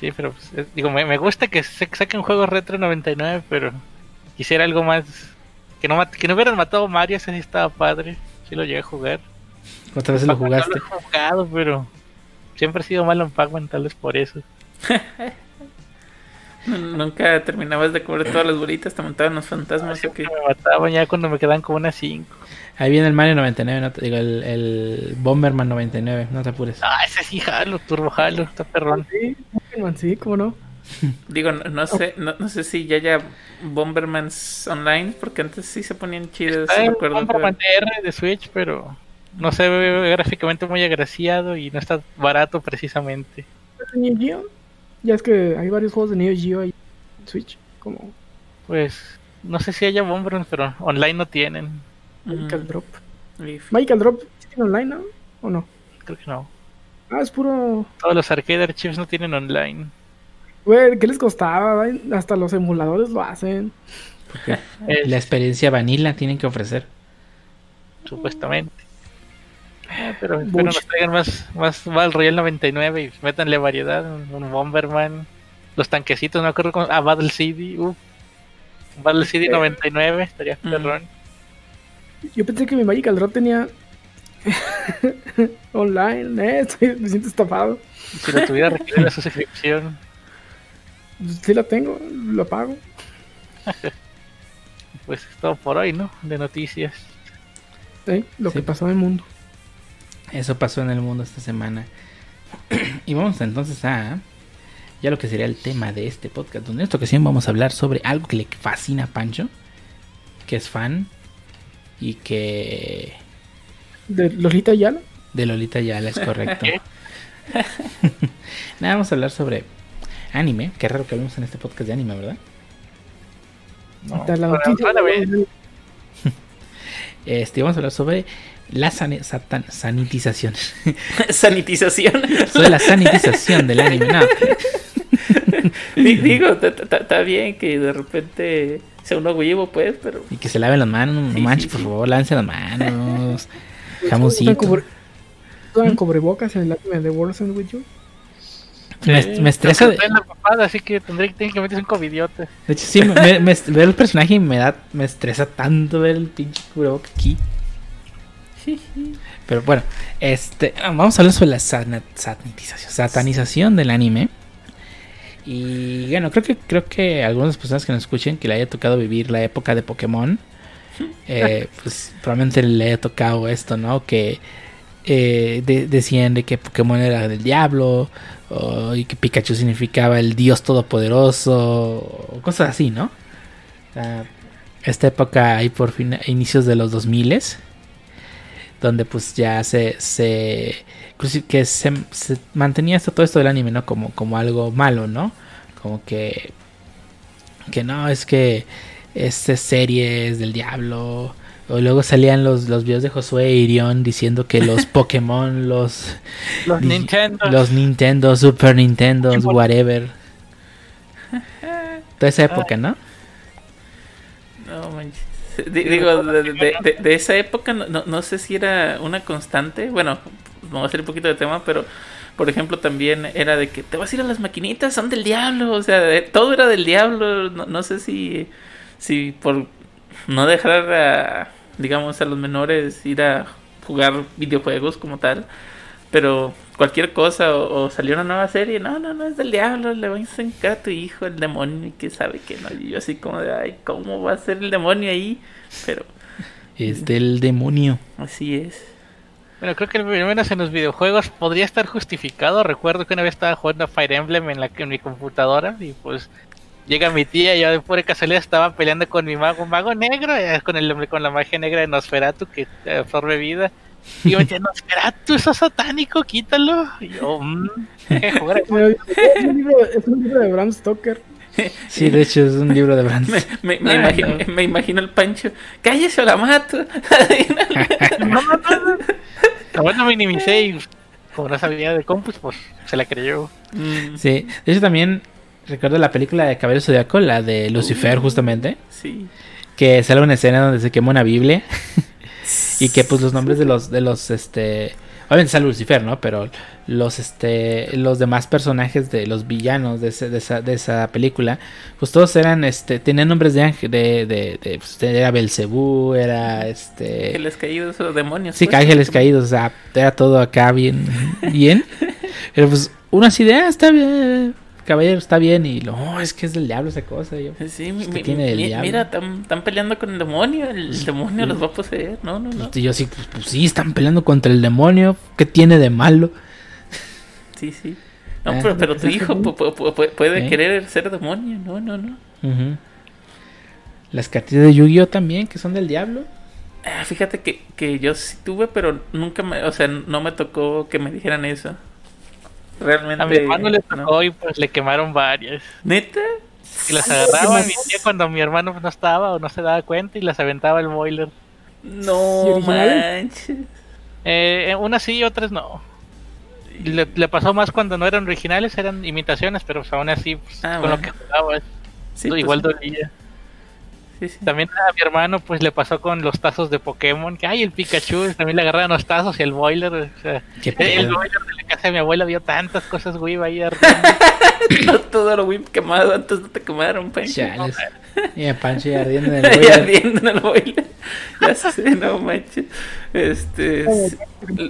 S2: Sí, pero pues, digo, me, gusta que se saquen juegos retro 99, pero quisiera algo más. Que no, que no hubieran matado Mario, ese sí estaba padre. Sí lo llegué a jugar.
S1: ¿Cuántas veces lo jugaste?
S2: No lo he jugado, pero siempre he sido malo en Pac-Man, tal vez por eso.
S3: Nunca terminabas de cubrir todas las bolitas, te montaban los fantasmas.
S2: Me mataban ya cuando me quedan como unas 5.
S1: Ahí viene el Mario 99, no te, digo, el, el, Bomberman 99, no te apures.
S2: Ah, ese sí, jalo, turbo jalo, está perrón.
S4: Sí, Bomberman, sí, cómo no.
S3: Digo, no, sé, no, sé si ya haya Bombermans online, porque antes sí se ponían chidos.
S2: Está Bomberman R de Switch, pero no se ve gráficamente muy agraciado y no está barato precisamente.
S4: Ya es que hay varios juegos de Neo Geo ahí en Switch, como...
S2: Pues, no sé si haya Bomberman, pero online no tienen.
S4: Magical Drop. Magical Drop tiene online, ¿no? ¿O no?
S2: Creo que no.
S4: Ah, es puro...
S2: Todos los arcade archives no tienen online.
S4: Güey, ¿qué les costaba? Hasta los emuladores lo hacen.
S1: la experiencia vanilla tienen que ofrecer.
S2: Supuestamente. Eh, pero espero nos traigan más, más Battle Royale 99 y métanle variedad. Un, Bomberman, los tanquecitos, no me acuerdo con. Ah, Battle City, uh. Battle City 99, estaría mm. perrón.
S4: Yo pensé que mi Magical Drop tenía online, eh, me siento estafado.
S2: Si la tuviera requiere la suscripción.
S4: Si la tengo, lo pago.
S2: Pues es todo por hoy, ¿no? De noticias.
S4: Sí, lo
S1: Sí.
S4: que pasó en el mundo.
S1: Eso pasó en el mundo esta semana. y vamos entonces a ya lo que sería el tema de este podcast, donde en esta ocasión vamos a hablar sobre algo que le fascina a Pancho, que es fan y que
S4: De Lolita Ayala.
S1: de Lolita Yala es correcto. Nada, vamos a hablar sobre anime. Qué raro que hablemos en este podcast de anime, ¿verdad?
S2: No,
S4: Está la noticia
S2: vez.
S4: de-
S1: Este, vamos a hablar sobre la sane- satan- sanitización.
S3: Sanitización.
S1: sobre la sanitización del anime. No,
S3: Di- Digo, está bien que de repente sea uno huevo, pues, pero.
S1: y que se laven las manos. No
S3: Sí,
S1: manches,
S3: sí,
S1: por favor, lávense las manos.
S4: Usan
S1: Jamoncito.
S4: cubre- usan cubrebocas en el anime de End With You.
S1: Me,
S2: Sí,
S1: me estresa. De,
S2: traen la papada, así que tendré meterse un covidiote.
S1: de hecho, sí, me, me- me- ver el personaje y me da, me estresa tanto ver el pinche cubreboca aquí. Pero bueno, este, vamos a hablar sobre la sanitización, satanización del anime. Y bueno, creo que creo que algunas personas que nos escuchen que le haya tocado vivir la época de Pokémon, eh, pues probablemente le haya tocado esto, ¿no? Que eh, de- decían de que Pokémon era del diablo o- y que Pikachu significaba el dios todopoderoso cosas así, ¿no? Esta época ahí por fin inicios de los 2000 donde pues ya se, se inclusive que se, se mantenía esto, todo esto del anime, ¿no? Como, como algo malo, ¿no? Como que que no, es que esta serie es del diablo. O luego salían los, los videos de Josué Irión diciendo que los Pokémon, los,
S2: Los Nintendo.
S1: los Nintendo, Super Nintendo, whatever. Toda esa época, ¿no?
S3: No manches. Di- Digo, de, de- de- de esa época no, no, no sé si era una constante. Bueno, me voy a hacer un poquito de tema, pero por ejemplo también era de que te vas a ir a las maquinitas, son del diablo. O sea, de- todo era del diablo. No, no sé si, si por no dejar a, digamos, a los menores ir a jugar videojuegos como tal. Pero cualquier cosa, o, o salió una nueva serie, no, no, no, es del diablo, le va a encantar a tu hijo el demonio y que sabe que no. Y yo así como de, ay, ¿cómo va a ser el demonio ahí? Pero
S1: Es del demonio.
S3: así es.
S2: Bueno, creo que al menos en los videojuegos podría estar justificado. Recuerdo que una vez estaba jugando a Fire Emblem en, la, en mi computadora y pues llega mi tía y yo de pura casualidad estaba peleando con mi mago, mago negro, eh, con, el, con la magia negra de Nosferatu que eh, absorbe vida. Y yo me decía, Nosferatu, eso es satánico, quítalo. Y yo, mmm,
S4: Es un libro, es un libro de Bram Stoker.
S1: Sí, de hecho es un libro de Brand.
S3: Me, me, me
S1: Ah,
S3: imagino,
S1: no.
S3: me imagino el Pancho, cállese o la mato.
S2: No, no, no, no. Como no minimicé y como no sabía de compus, pues se la creyó.
S3: Mm,
S1: Sí, de hecho también recuerdo la película de Cabello Zodiaco, la de Lucifer justamente,
S3: sí.
S1: que sale una escena donde se quema una Biblia y que pues los nombres de los de los este obviamente sale Lucifer, ¿no? Pero los este los demás personajes de los villanos de, ese- de esa, de esa película, pues todos eran este tenían nombres de ángel de de, de pues, era Belcebú, era este
S3: Ángeles caídos o demonios.
S1: Sí,
S3: pues.
S1: ángeles caídos, o sea, era todo acá bien, bien. Pero pues uno así de, ah, está bien, caballero, está bien. Y lo, "Oh, es que es del diablo esa cosa. y yo,
S3: Sí, mi-
S1: ¿Qué
S3: mi-
S1: tiene del
S3: mi-
S1: diablo?
S3: mira, están peleando con el demonio, el demonio los va a poseer. No, no, no.
S1: y yo sí, pues, pues sí, están peleando contra el demonio. ¿Qué tiene de malo?
S3: Sí, sí. No,
S1: Ah,
S3: pero, pero tu
S4: pues,
S3: hijo pu- pu- puede
S1: ¿Eh?
S3: querer ser demonio. No, no, no.
S1: Ujú. Las cartillas de Yu-Gi-Oh también, que son del diablo.
S3: Ah, fíjate que, que yo sí tuve, pero nunca me, o sea, no me tocó que me dijeran eso. Realmente.
S2: A mi hermano le
S3: no.
S2: tocó y pues le quemaron varias.
S3: ¿Neta?
S2: Y las agarraba mi tía cuando mi hermano no estaba o no se daba cuenta y las aventaba el boiler.
S4: ¿Y
S3: No manches.
S2: Eh, unas sí y otras no. Le, le pasó más cuando no eran originales, eran imitaciones, pero pues, aún así pues,
S3: Ah,
S2: con
S3: bueno.
S2: lo que jugaba
S3: Sí, pues,
S2: igual
S3: sí.
S2: dolía.
S3: Sí, sí.
S2: También a mi hermano pues le pasó con los tazos de Pokémon, que ay el Pikachu, también le agarraban los tazos y el boiler, o sea,
S1: Qué
S2: el
S1: pedo.
S2: boiler de la casa de mi abuela vio tantas cosas güey ahí ardiendo.
S3: No todo lo Wii quemado antes no te quemaron, Pancho.
S1: Y a Pancho ya ardiendo en el boiler.
S3: ardiendo en el boiler. Ya sé, no manches. Este.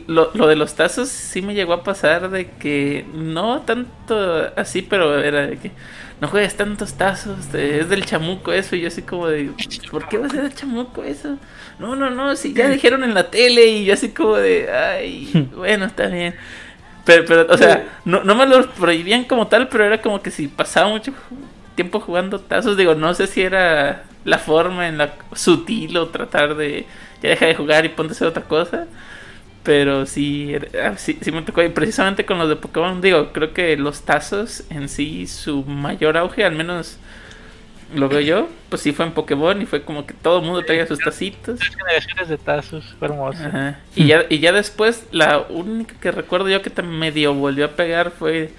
S3: Lo, lo de los tazos sí me llegó a pasar de que no tanto así, pero era de que no juegues tantos tazos, es del chamuco eso. Y yo así como de, ¿por qué va a ser del chamuco eso? No, no, no, si ya dijeron en la tele y yo así como de, ay, bueno, está bien. Pero, pero o sea, no, no me lo prohibían como tal, pero era como que si pasaba mucho tiempo jugando tazos, digo, no sé si era la forma en la sutil o tratar de ya deja de jugar y ponte a hacer otra cosa. Pero sí, ah, sí, sí me tocó. Y precisamente con los de Pokémon, digo, creo que los tazos en sí, su mayor auge, al menos lo veo yo, pues sí fue en Pokémon y fue como que todo el mundo traía sus tacitos.
S2: Tres generaciones de tazos, fue hermoso.
S3: Y, ya, y ya después, la única que recuerdo yo que medio volvió a pegar fue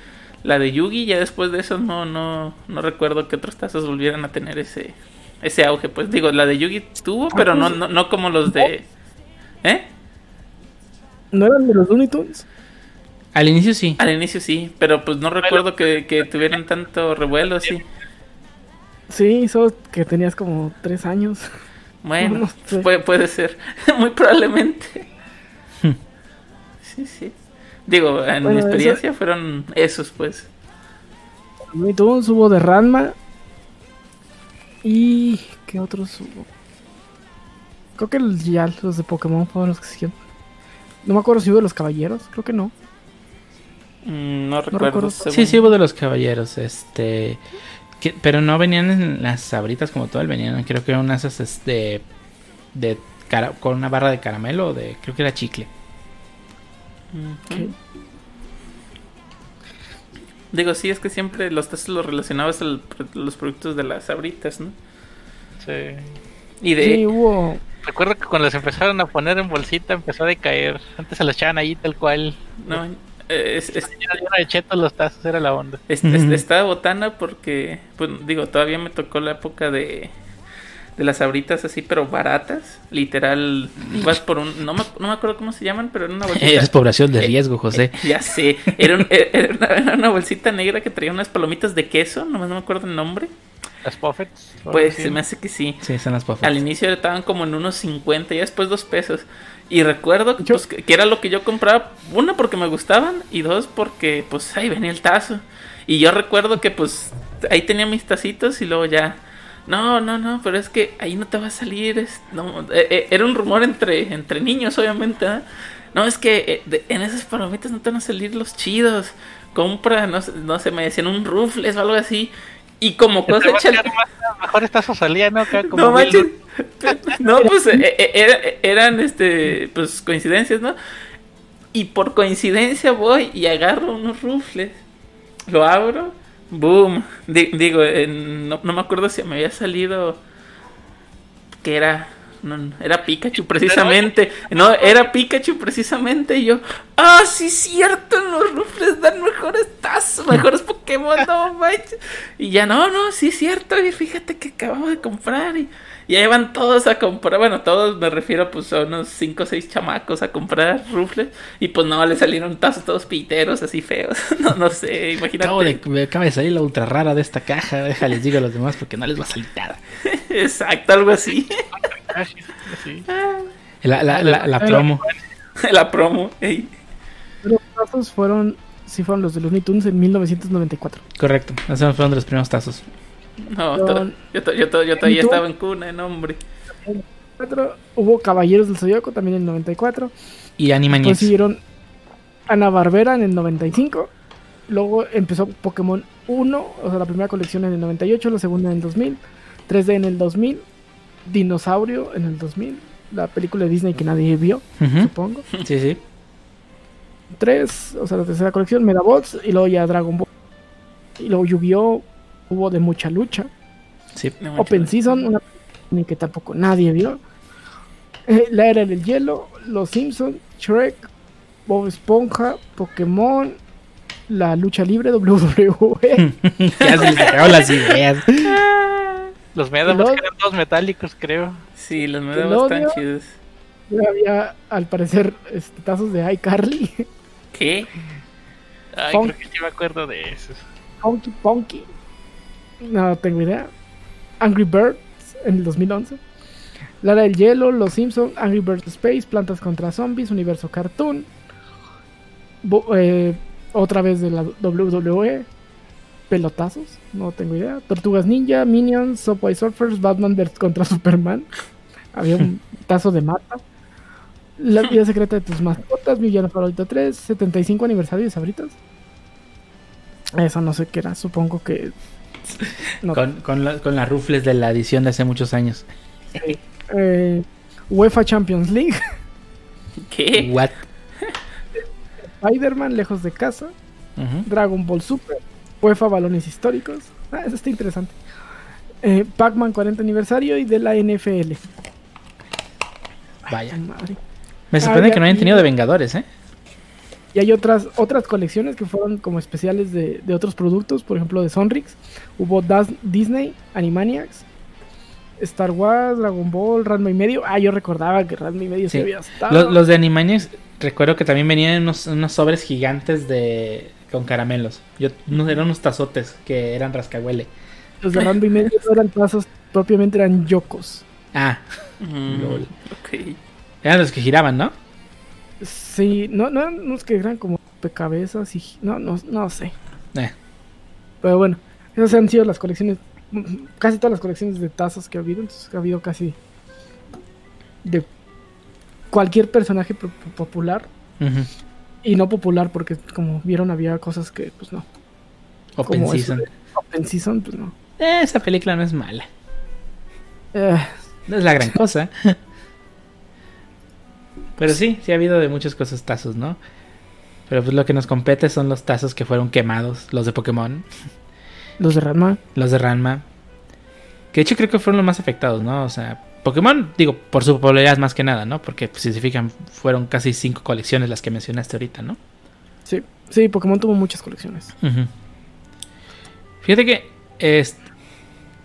S3: la de Yugi. Ya después de eso no, no, no recuerdo que otros tazos volvieran a tener ese, ese auge. Pues digo, la de Yugi tuvo, pero no, no, no como los de... ¿Eh?
S4: ¿No eran de los Looney Tunes?
S1: Al inicio sí.
S3: Al inicio sí, pero pues no recuerdo que, que tuvieran tanto revuelo así.
S4: Sí, solo que tenías como tres años.
S3: Bueno, puede, puede ser, muy probablemente. sí, sí. Digo, en mi experiencia fueron esos, pues.
S4: Looney Tunes hubo de Ranma. ¿Y qué otros hubo? Creo que ya los de Pokémon fueron los que siguieron. No me acuerdo si hubo de los caballeros, creo que no.
S3: Mm, no, recuerdo.
S1: sí, sí hubo de los caballeros, este... pero no venían en las sabritas como tal, venían creo que unas este, de con una barra de caramelo, de creo que era chicle.
S3: Digo, sí, es que siempre los tazos los relacionabas a los productos de las sabritas, ¿no?
S2: Sí.
S3: Y de...
S4: Sí, hubo...
S2: Recuerdo que cuando los empezaron a poner en bolsita empezó a decaer. Antes se los echaban ahí tal cual.
S3: No, es, es,
S2: de chetos los tazos era la onda.
S3: Estaba botana porque, pues digo, todavía me tocó la época de, de las abritas así, pero baratas. Literal, vas por un. No me, no me acuerdo cómo se llaman, pero era una bolsita.
S1: Es población de riesgo, José.
S3: ya sé. Era, era, una, bolsita negra que traía unas palomitas de queso, no me acuerdo el nombre.
S2: ¿Las Puffets?
S3: Pues se me hace que sí.
S1: Sí, son las Puffets.
S3: Al inicio estaban como en unos 50 y después dos pesos. Y recuerdo que, pues, que era lo que yo compraba, una porque me gustaban y dos porque pues ahí venía el tazo. Y yo recuerdo que pues ahí tenía mis tacitos y luego ya... No, no, no, pero es que ahí no te va a salir. no, eh, eh, era un rumor entre, entre niños, obviamente. No, es que eh, en esas palomitas no te van a salir los chidos. Compra, no, no sé, me decían un rufles o algo así. Y como cosecha.
S2: Mejor tazos salían, ¿no? Como
S3: no manches. No, pues eh, eh, eran este pues coincidencias, ¿no? Y por coincidencia voy y agarro unos rufles. Lo abro. Boom. digo, no, no me acuerdo si me había salido. Que era no, era Pikachu precisamente. No, era Pikachu precisamente. Y yo, ah, sí, cierto, los rufles dan mejores tazos, mejores Pokémon, no manches. Y ya, no, no, sí, cierto. Y fíjate que acabo de comprar. Y y ahí van todos a comprar, bueno, todos me refiero pues a unos 5 o 6 chamacos a comprar rufles y pues no, le salieron tazos todos piteros así feos, no, no sé, imagínate.
S1: Acabo de, me acaba de salir la ultra rara de esta caja, déjales digo a los demás porque no les va a salir nada.
S3: Exacto, algo así.
S1: la, la, la, promo.
S3: la promo,
S4: Los tazos fueron, sí fueron los de los Tunes en 1994.
S1: Correcto, esos fueron de los primeros tazos.
S3: No, yo, yo, todavía estaba en cuna, en hombre.
S4: Hubo Caballeros del Zodíaco también en el 94.
S1: Y Animaniacs.
S4: Consiguieron Ana Barbera en el 95. Luego empezó Pokémon 1, o sea, la primera colección en el 98, la segunda en el 2000, 3D en el 2000, Dinosaurio en el 2000, la película de Disney que nadie vio, supongo.
S1: Sí, sí.
S4: 3, o sea, la tercera colección, Medabots, y luego ya Dragon Ball. Y luego yu hubo de mucha lucha.
S1: Sí,
S4: Open Season, una que tampoco nadie vio. Eh, la era del hielo, Los Simpsons, Shrek, Bob Esponja, Pokémon, la lucha libre WWE.
S1: ya se les acabaron las ideas.
S2: Los Medabots eran todos metálicos, creo.
S3: Sí, los Medabots están chidos.
S4: Había, al parecer, este, tazos de iCarly.
S3: ¿Qué?
S2: Ay, creo que sí me acuerdo de esos.
S4: Punky Punky. No tengo idea. Angry Birds en el 2011. La del hielo, Los Simpsons, Angry Birds Space, Plantas contra Zombies, Universo Cartoon. Eh, otra vez de la WWE. pelotazos, no tengo idea. Tortugas Ninja, Minions, Subway Surfers, Batman vs contra Superman. Había un tazo de mata. La vida secreta de tus mascotas, villano favorito 3, 75 aniversario de Sabritas. Eso no sé qué era, supongo que. no.
S1: Con, con, la- con las rufles de la edición de hace muchos años.
S4: Eh, UEFA Champions League,
S3: ¿Qué?
S1: What?
S4: Spider-Man Lejos de Casa. Dragon Ball Super, UEFA Balones Históricos. Ah, eso está interesante. Eh, Pac-Man 40 aniversario y de la NFL.
S1: Vaya.
S4: Madre.
S1: Me sorprende que no
S4: ya,
S1: hayan tenido de Vengadores, ¿eh?
S4: Y hay otras otras colecciones que fueron como especiales de, de otros productos, por ejemplo de Sonrix. Hubo Das- Disney, Animaniacs, Star Wars, Dragon Ball, Ranma y medio. Ah, yo recordaba que Ranma y medio
S1: Sí.
S4: se había estado.
S1: Los, los de Animaniacs, recuerdo que también venían unos, unos sobres gigantes de con caramelos. Yo, no, eran unos tazotes que eran rascahuele.
S4: Los de Ranma y medio no eran tazos, propiamente eran yokos.
S1: Ah,
S3: Mm,
S1: Lol.
S3: ok.
S1: eran los que giraban, ¿no?
S4: Sí, no, no eran unos que eran como pecabezas y... No, no, no sé.
S1: Eh,
S4: Pero bueno, esas han sido las colecciones, casi todas las colecciones de tazos que ha habido. Entonces ha habido casi de cualquier personaje po- po- popular y no popular porque como vieron había cosas que pues no.
S1: Open
S4: Como
S1: Season.
S4: de Open Season, pues no.
S1: Eh, esa película no es mala.
S4: Eh,
S1: No es la gran cosa. Pero sí, sí ha habido de muchas cosas tazos, ¿no? Pero pues lo que nos compete son los tazos que fueron quemados, los de Pokémon,
S4: los de Ranma.
S1: los de Ranma. Que de hecho creo que fueron los más afectados, ¿no? O sea, Pokémon, digo, por su popularidad más que nada, ¿no? Porque pues, si se fijan, fueron casi cinco colecciones las que mencionaste ahorita, ¿no?
S4: Sí, sí, Pokémon tuvo muchas colecciones.
S1: Fíjate que es-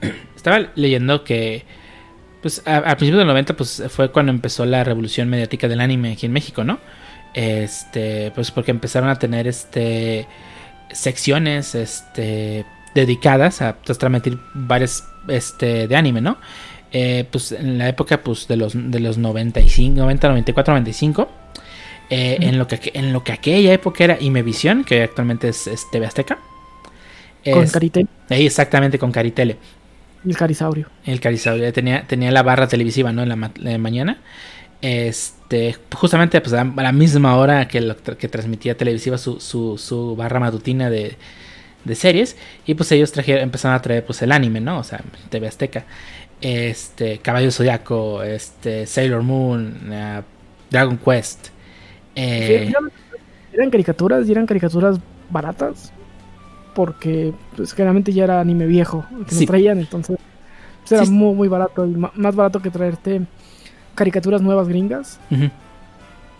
S1: estaba leyendo que pues a, a principios del 90 pues fue cuando empezó la revolución mediática del anime aquí en México, ¿no? Este, pues porque empezaron a tener este secciones este dedicadas a pues, transmitir varias este de anime, ¿no? Eh, pues en la época pues de los de los 95, 90, 94, 95 eh, en, lo que, en lo que aquella época era Imevisión, que actualmente es, es TV Azteca.
S4: Con
S1: Es-
S4: Caritel
S1: ahí exactamente con Caritele.
S4: El Carisaurio.
S1: El Carisaurio tenía, tenía la barra televisiva, ¿no? En la, ma- la mañana. Este, justamente pues, a la misma hora que, lo que transmitía televisiva su, su, su barra matutina de, de series. Y pues ellos trajeron, empezaron a traer pues el anime, ¿no? O sea, TV Azteca. Este, Caballo Zodiaco, este, Sailor Moon, eh, Dragon Quest. eh,
S4: Sí, eran- eran caricaturas y eran caricaturas baratas porque pues generalmente ya era anime viejo que
S1: Sí.
S4: nos traían entonces pues, era
S1: Sí.
S4: muy muy barato y más barato que traerte caricaturas nuevas gringas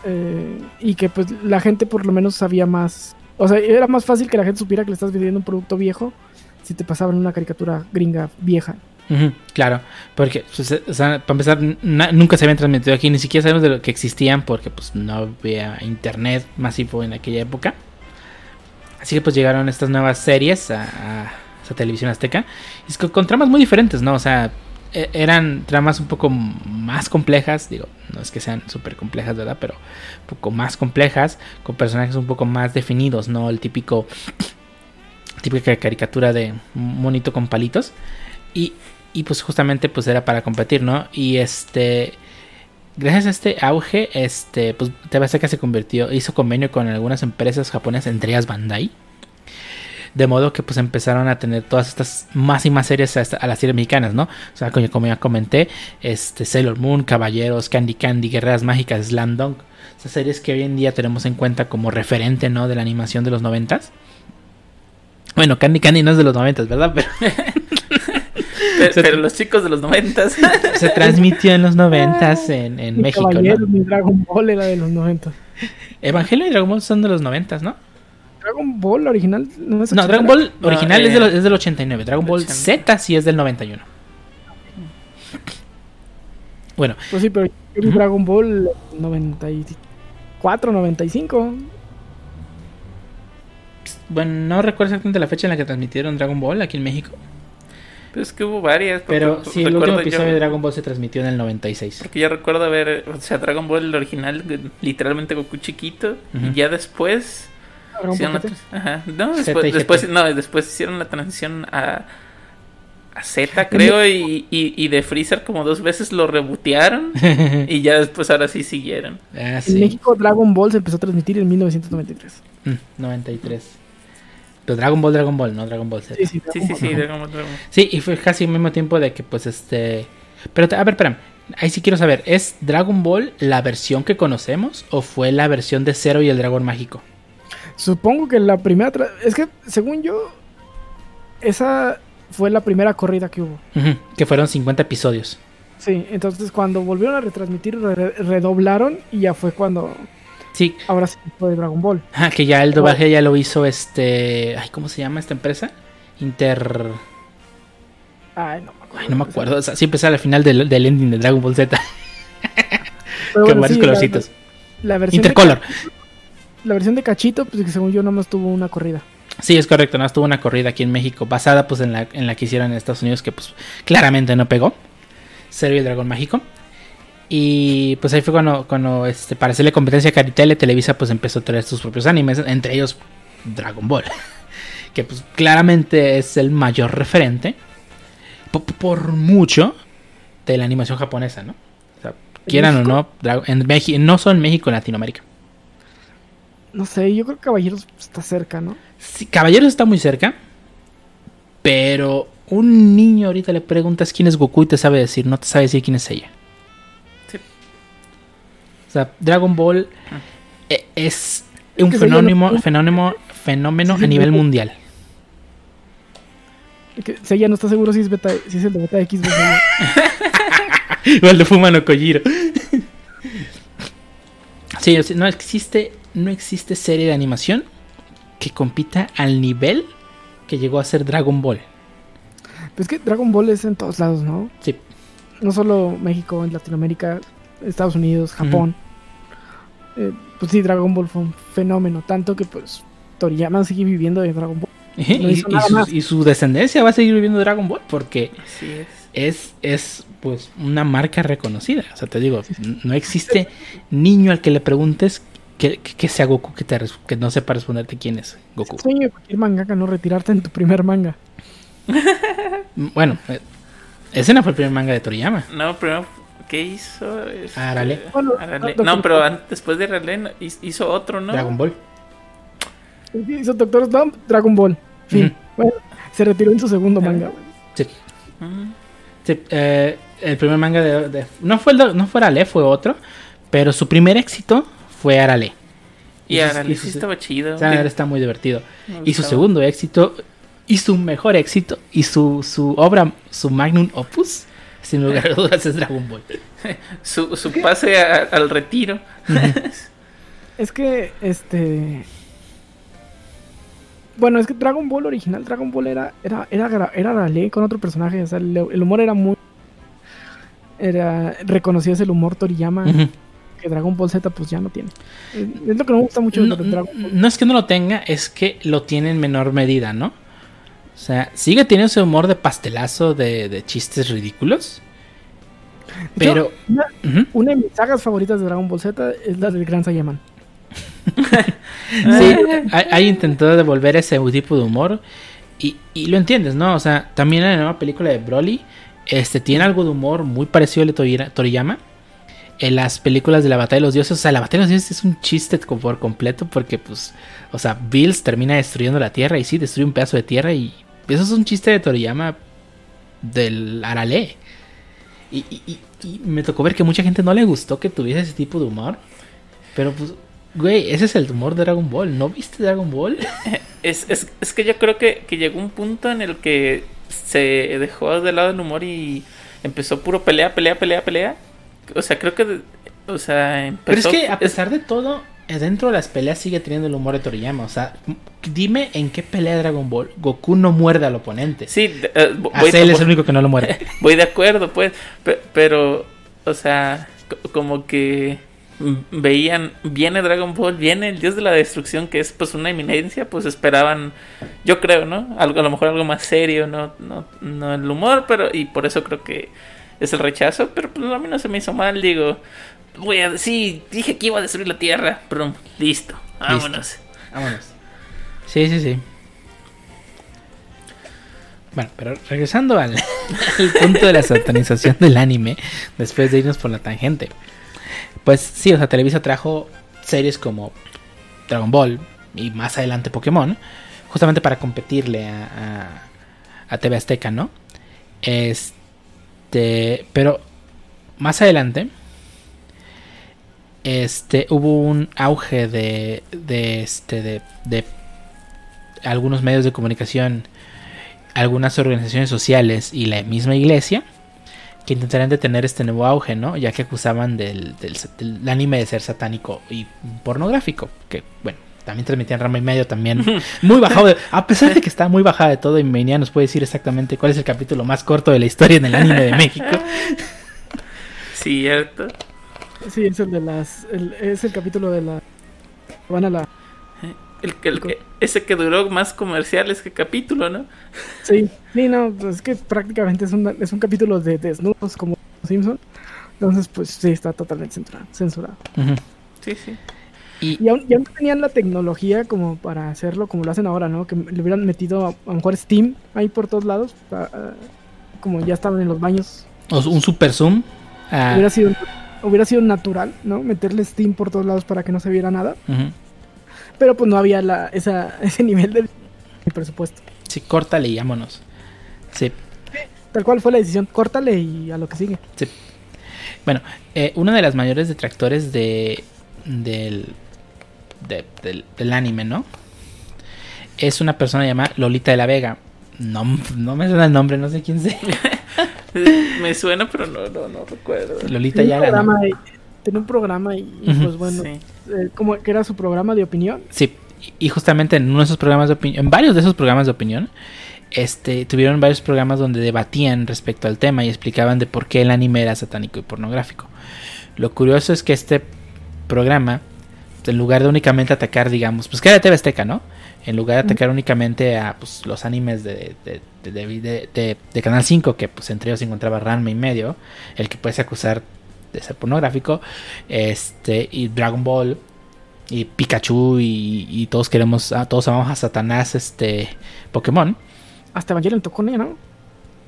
S4: eh, y que pues la gente por lo menos sabía más o sea era más fácil que la gente supiera que le estás vendiendo un producto viejo si te pasaban una caricatura gringa vieja
S1: claro, porque pues, o sea, para empezar nunca se habían transmitido aquí, ni siquiera sabemos de lo que existían porque pues no había internet masivo en aquella época. Así que pues llegaron estas nuevas series a, a esa televisión azteca y es que con tramas muy diferentes, ¿no? O sea, e- eran tramas un poco más complejas, digo, no es que sean súper complejas, ¿verdad? Pero un poco más complejas, con personajes un poco más definidos, ¿no? El típico típica caricatura de monito con palitos. Y, y pues justamente pues era para competir, ¿no? Y este gracias a este auge, este pues TV Azteca se convirtió, hizo convenio con algunas empresas japonesas, entre ellas Bandai. De modo que pues empezaron a tener todas estas más y más series a, las series mexicanas, ¿no? O sea, como ya comenté, este Sailor Moon, Caballeros, Candy Candy, Guerreras Mágicas, Slam Dunk. Esas series que hoy en día tenemos en cuenta como referente, ¿no? De la animación de los noventas. Bueno, Candy Candy no es de los noventas, ¿verdad? Pero
S3: Pero,
S1: Se-
S3: pero los chicos de los noventas.
S1: se transmitió en los noventas en, en
S4: mi
S1: México,
S4: caballero
S1: ¿no?
S4: mi Dragon Ball era de los 90
S1: Evangelio y Dragon Ball son de los noventas, ¿no?
S4: Dragon Ball original no es
S1: No, Dragon? Ball original
S3: No,
S1: es, de
S3: eh,
S1: lo- es del 89. Dragon Ball
S3: 80.
S1: Z sí es del 91. Bueno,
S4: Pues sí, pero yo vi
S1: Ujú.
S4: Dragon Ball 94, 95.
S1: bueno, no recuerdo exactamente la fecha en la que transmitieron Dragon Ball aquí en México.
S3: Pero es que hubo varias. porque
S1: Pero sí, el último episodio
S3: yo-
S1: de Dragon Ball se transmitió en el 96.
S3: Porque yo recuerdo haber, o sea, Dragon Ball el original, literalmente Goku chiquito, y ya después
S4: Dragon
S3: hicieron la ajá. No, después, después, no, después hicieron la transición a, a Z, creo, y, y, y de Freezer como dos veces lo rebotearon y ya después ahora sí siguieron.
S1: Ah,
S4: En. México Dragon Ball se empezó a transmitir en 1993.
S1: Mm, 93. Pero Dragon Ball, Dragon Ball, no Dragon Ball Z.
S4: Sí, sí,
S3: Sí,
S4: Dragon
S3: sí,
S4: Ball.
S3: sí, Dragon Ball, Dragon Ball.
S1: Sí, y fue casi al mismo tiempo de que, pues, este. Pero, a ver, espérame. Ahí sí quiero saber, ¿es Dragon Ball la versión que conocemos o fue la versión de Zero y el Dragón Mágico?
S4: Supongo que la primera... tra- Es que, según yo, esa fue la primera corrida que hubo.
S1: Que fueron 50 episodios.
S4: Sí, entonces cuando volvieron a retransmitir, re- redoblaron y ya fue cuando...
S1: Sí,
S4: Ahora sí fue de Dragon Ball.
S1: ajá, que ya el doblaje ya lo hizo este. Ay, ¿cómo se llama esta empresa? Inter.
S4: Ay, no me acuerdo.
S1: Ay, no me acuerdo. O sea, siempre sale al final del, del ending de Dragon Ball Z. Con
S4: bueno,
S1: varios
S4: sí,
S1: colorcitos.
S4: La, la versión de
S1: Intercolor.
S4: Ca- la versión de Cachito, pues que según yo nomás tuvo una corrida.
S1: Sí, es correcto. No, tuvo una corrida aquí en México basada pues en la, en la que hicieron en Estados Unidos que pues claramente no pegó. Y el Dragón Mágico. Y pues ahí fue cuando, cuando este, para hacerle competencia a Caritele, Televisa pues empezó a traer sus propios animes, entre ellos Dragon Ball. Que pues claramente es el mayor referente, po- por, mucho, de la animación japonesa, ¿no? O sea, quieran o no, en México, no solo en México, en Latinoamérica.
S4: No sé, yo creo que Caballeros está cerca, ¿no?
S1: Sí, Caballeros está muy cerca. Pero un niño ahorita le preguntas quién es Goku y te sabe decir, no te sabe decir quién es ella. Sea, Dragon Ball eh, es
S4: Es
S1: un fenómeno, fenómeno, fenómeno
S4: Sí, sí,
S1: a nivel mundial.
S4: Que si ella no está seguro si es, beta, si es el de Beta X.
S1: Igual de Fumano Kojiro. Sí, o sea, no existe, no existe serie de animación que compita al nivel que llegó a ser Dragon Ball.
S4: Pues que Dragon Ball es en todos lados, ¿no?
S1: Sí.
S4: No solo México, en Latinoamérica, Estados Unidos, Japón. Eh, pues sí, Dragon Ball fue un fenómeno. Tanto que pues Toriyama sigue viviendo de Dragon Ball.
S1: Y,
S4: No
S1: su,
S4: más.
S1: y su descendencia va a seguir viviendo Dragon Ball porque
S3: Así es.
S1: es, es pues una marca reconocida. O sea, te digo, no existe niño al que le preguntes que, que- que sea Goku que, te que no sepa responderte quién es Goku.
S4: Sueño de cualquier mangaka no retirarte en tu primer manga.
S1: Bueno, eh, ese no fue el primer manga de Toriyama.
S3: No, primero, ¿qué hizo? Este,
S1: Arale.
S4: Bueno,
S3: Arale.
S4: Doctor
S3: No, pero después de Arale hizo otro, ¿no?
S1: Dragon Ball.
S4: Hizo Doctor Slump, Dragon Ball. Fin. Bueno, se retiró en su segundo manga.
S1: Sí. Sí, eh, el primer manga de, de- no fue el no fue Arale, fue otro, pero su primer éxito fue Arale.
S3: Y
S1: Y
S3: Arale sí
S1: su-
S3: estaba chido.
S1: O sea, Arale está muy divertido.
S3: Me
S1: Y su segundo éxito y su mejor éxito y su, su obra, su magnum opus, sin lugar a dudas es Dragon Ball.
S3: Su, su pase a- al retiro.
S4: Es que, este. Bueno, es que Dragon Ball original, Dragon Ball era, era, era, era Arale con otro personaje. O sea, el, el humor era muy. Era. Reconocías el humor Toriyama que Dragon Ball Z, pues ya no tiene. Es es lo que no me gusta mucho de Dragon Ball.
S1: no es que no lo tenga, es que lo tiene en menor medida, ¿no? O sea, sigue teniendo ese humor de pastelazo de, de chistes ridículos. Pero.
S4: Yo, una, de mis sagas favoritas de Dragon Ball Z es la del Gran Saiyaman.
S1: Sí, hay, intentado devolver ese tipo de humor y, y lo entiendes, ¿no? O sea, también en la nueva película de Broly este, tiene algo de humor muy parecido al de Tori- Toriyama. En las películas de la Batalla de los Dioses, o sea, la Batalla de los Dioses es un chiste por completo porque, pues, o sea, Bills termina destruyendo la Tierra y sí, destruye un pedazo de tierra y eso es un chiste de Toriyama del Arale. Y, y- y- y me tocó ver que mucha gente no le gustó que tuviese ese tipo de humor. Pero pues, güey, ese es el humor de Dragon Ball. ¿No viste Dragon Ball?
S3: Es, es, es que yo creo que, que llegó un punto en el que se dejó de lado el humor y empezó puro pelea, pelea, pelea, pelea. O sea, creo que. O sea, empezó.
S1: Pero es que a
S3: es-
S1: pesar de todo, dentro de las peleas sigue teniendo el humor de Toriyama. O sea, dime en qué pelea de Dragon Ball Goku no muerde al oponente.
S3: Sí, de- eh, vo-
S1: A
S3: voy,
S1: es
S3: voy-
S1: el único que no lo muerde.
S3: voy de acuerdo, pues. pe- Pero, o sea, co- como que veían, viene Dragon Ball, viene el dios de la destrucción, que es pues una eminencia, pues esperaban, yo creo, ¿no? Algo, a lo mejor algo más serio, no, no, no el humor, pero, y por eso creo que es el rechazo, pero pues a mí no se me hizo mal, digo, voy a, sí, dije que iba a destruir la tierra, pero listo, vámonos.
S1: Vámonos. Sí, sí, sí. Bueno, pero regresando al, al punto de la satanización del anime, después de irnos por la tangente. Pues sí, o sea, Televisa trajo series como Dragon Ball y más adelante Pokémon, justamente para competirle a, a, a TV Azteca, ¿no? Este, pero más adelante, este, hubo un auge de, de este, de, de algunos medios de comunicación, algunas organizaciones sociales y la misma iglesia que intentarían detener este nuevo auge, ¿no? Ya que acusaban del, del, del anime de ser satánico y pornográfico, que bueno, también transmitían rama y medio también muy bajado de, a pesar de que está muy bajada de todo y Menia nos puede decir exactamente cuál es el capítulo más corto de la historia en el anime de México
S3: cierto
S4: sí es el de las el, es el capítulo de la van a la
S3: el, el, el, ese que duró más comerciales que capítulo, ¿no?
S4: Sí, sí, no, pues es que prácticamente es un, es un capítulo de desnudos como Simpson. Entonces, pues sí, está totalmente censurado. censurado.
S3: Uh -huh. Sí, sí.
S4: Y, y, aún, y, aún, tenían la tecnología como para hacerlo como lo hacen ahora, ¿no? Que le hubieran metido a, a lo mejor Steam ahí por todos lados, como ya estaban en los baños.
S1: O un super zoom.
S4: Uh... Hubiera, sido, hubiera sido natural, ¿no? Meterle Steam por todos lados para que no se viera nada.
S1: Uh -huh
S4: pero pues no había la, esa, ese nivel de presupuesto.
S1: Sí, córtale y vámonos. Sí.
S4: Tal cual fue la decisión, córtale y a lo que sigue.
S1: Sí. Bueno, eh, uno de las mayores detractores de, del, de, del, del, anime, ¿no? Es una persona llamada Lolita de la Vega. No, no me suena el nombre, no sé quién sea.
S3: me suena, pero no, no, no recuerdo.
S1: Lolita ya la
S4: tenía un programa y, y uh -huh. pues bueno, sí. eh, como que era su programa de opinión.
S1: Sí, y justamente en uno de esos programas de opinión, en varios de esos programas de opinión, este, tuvieron varios programas donde debatían respecto al tema y explicaban de por qué el anime era satánico y pornográfico. Lo curioso es que este programa, en lugar de únicamente atacar, digamos, pues que era TV Azteca, ¿no? En lugar de atacar únicamente a pues, los animes de, de, de, de, Canal 5, que pues entre ellos se encontraba Ranma y medio, el que puedes acusar de ser pornográfico, este, y Dragon Ball, y Pikachu, y, y todos queremos, ah, todos amamos a Satanás, este, Pokémon.
S4: Hasta Evangelion tocó, ¿no?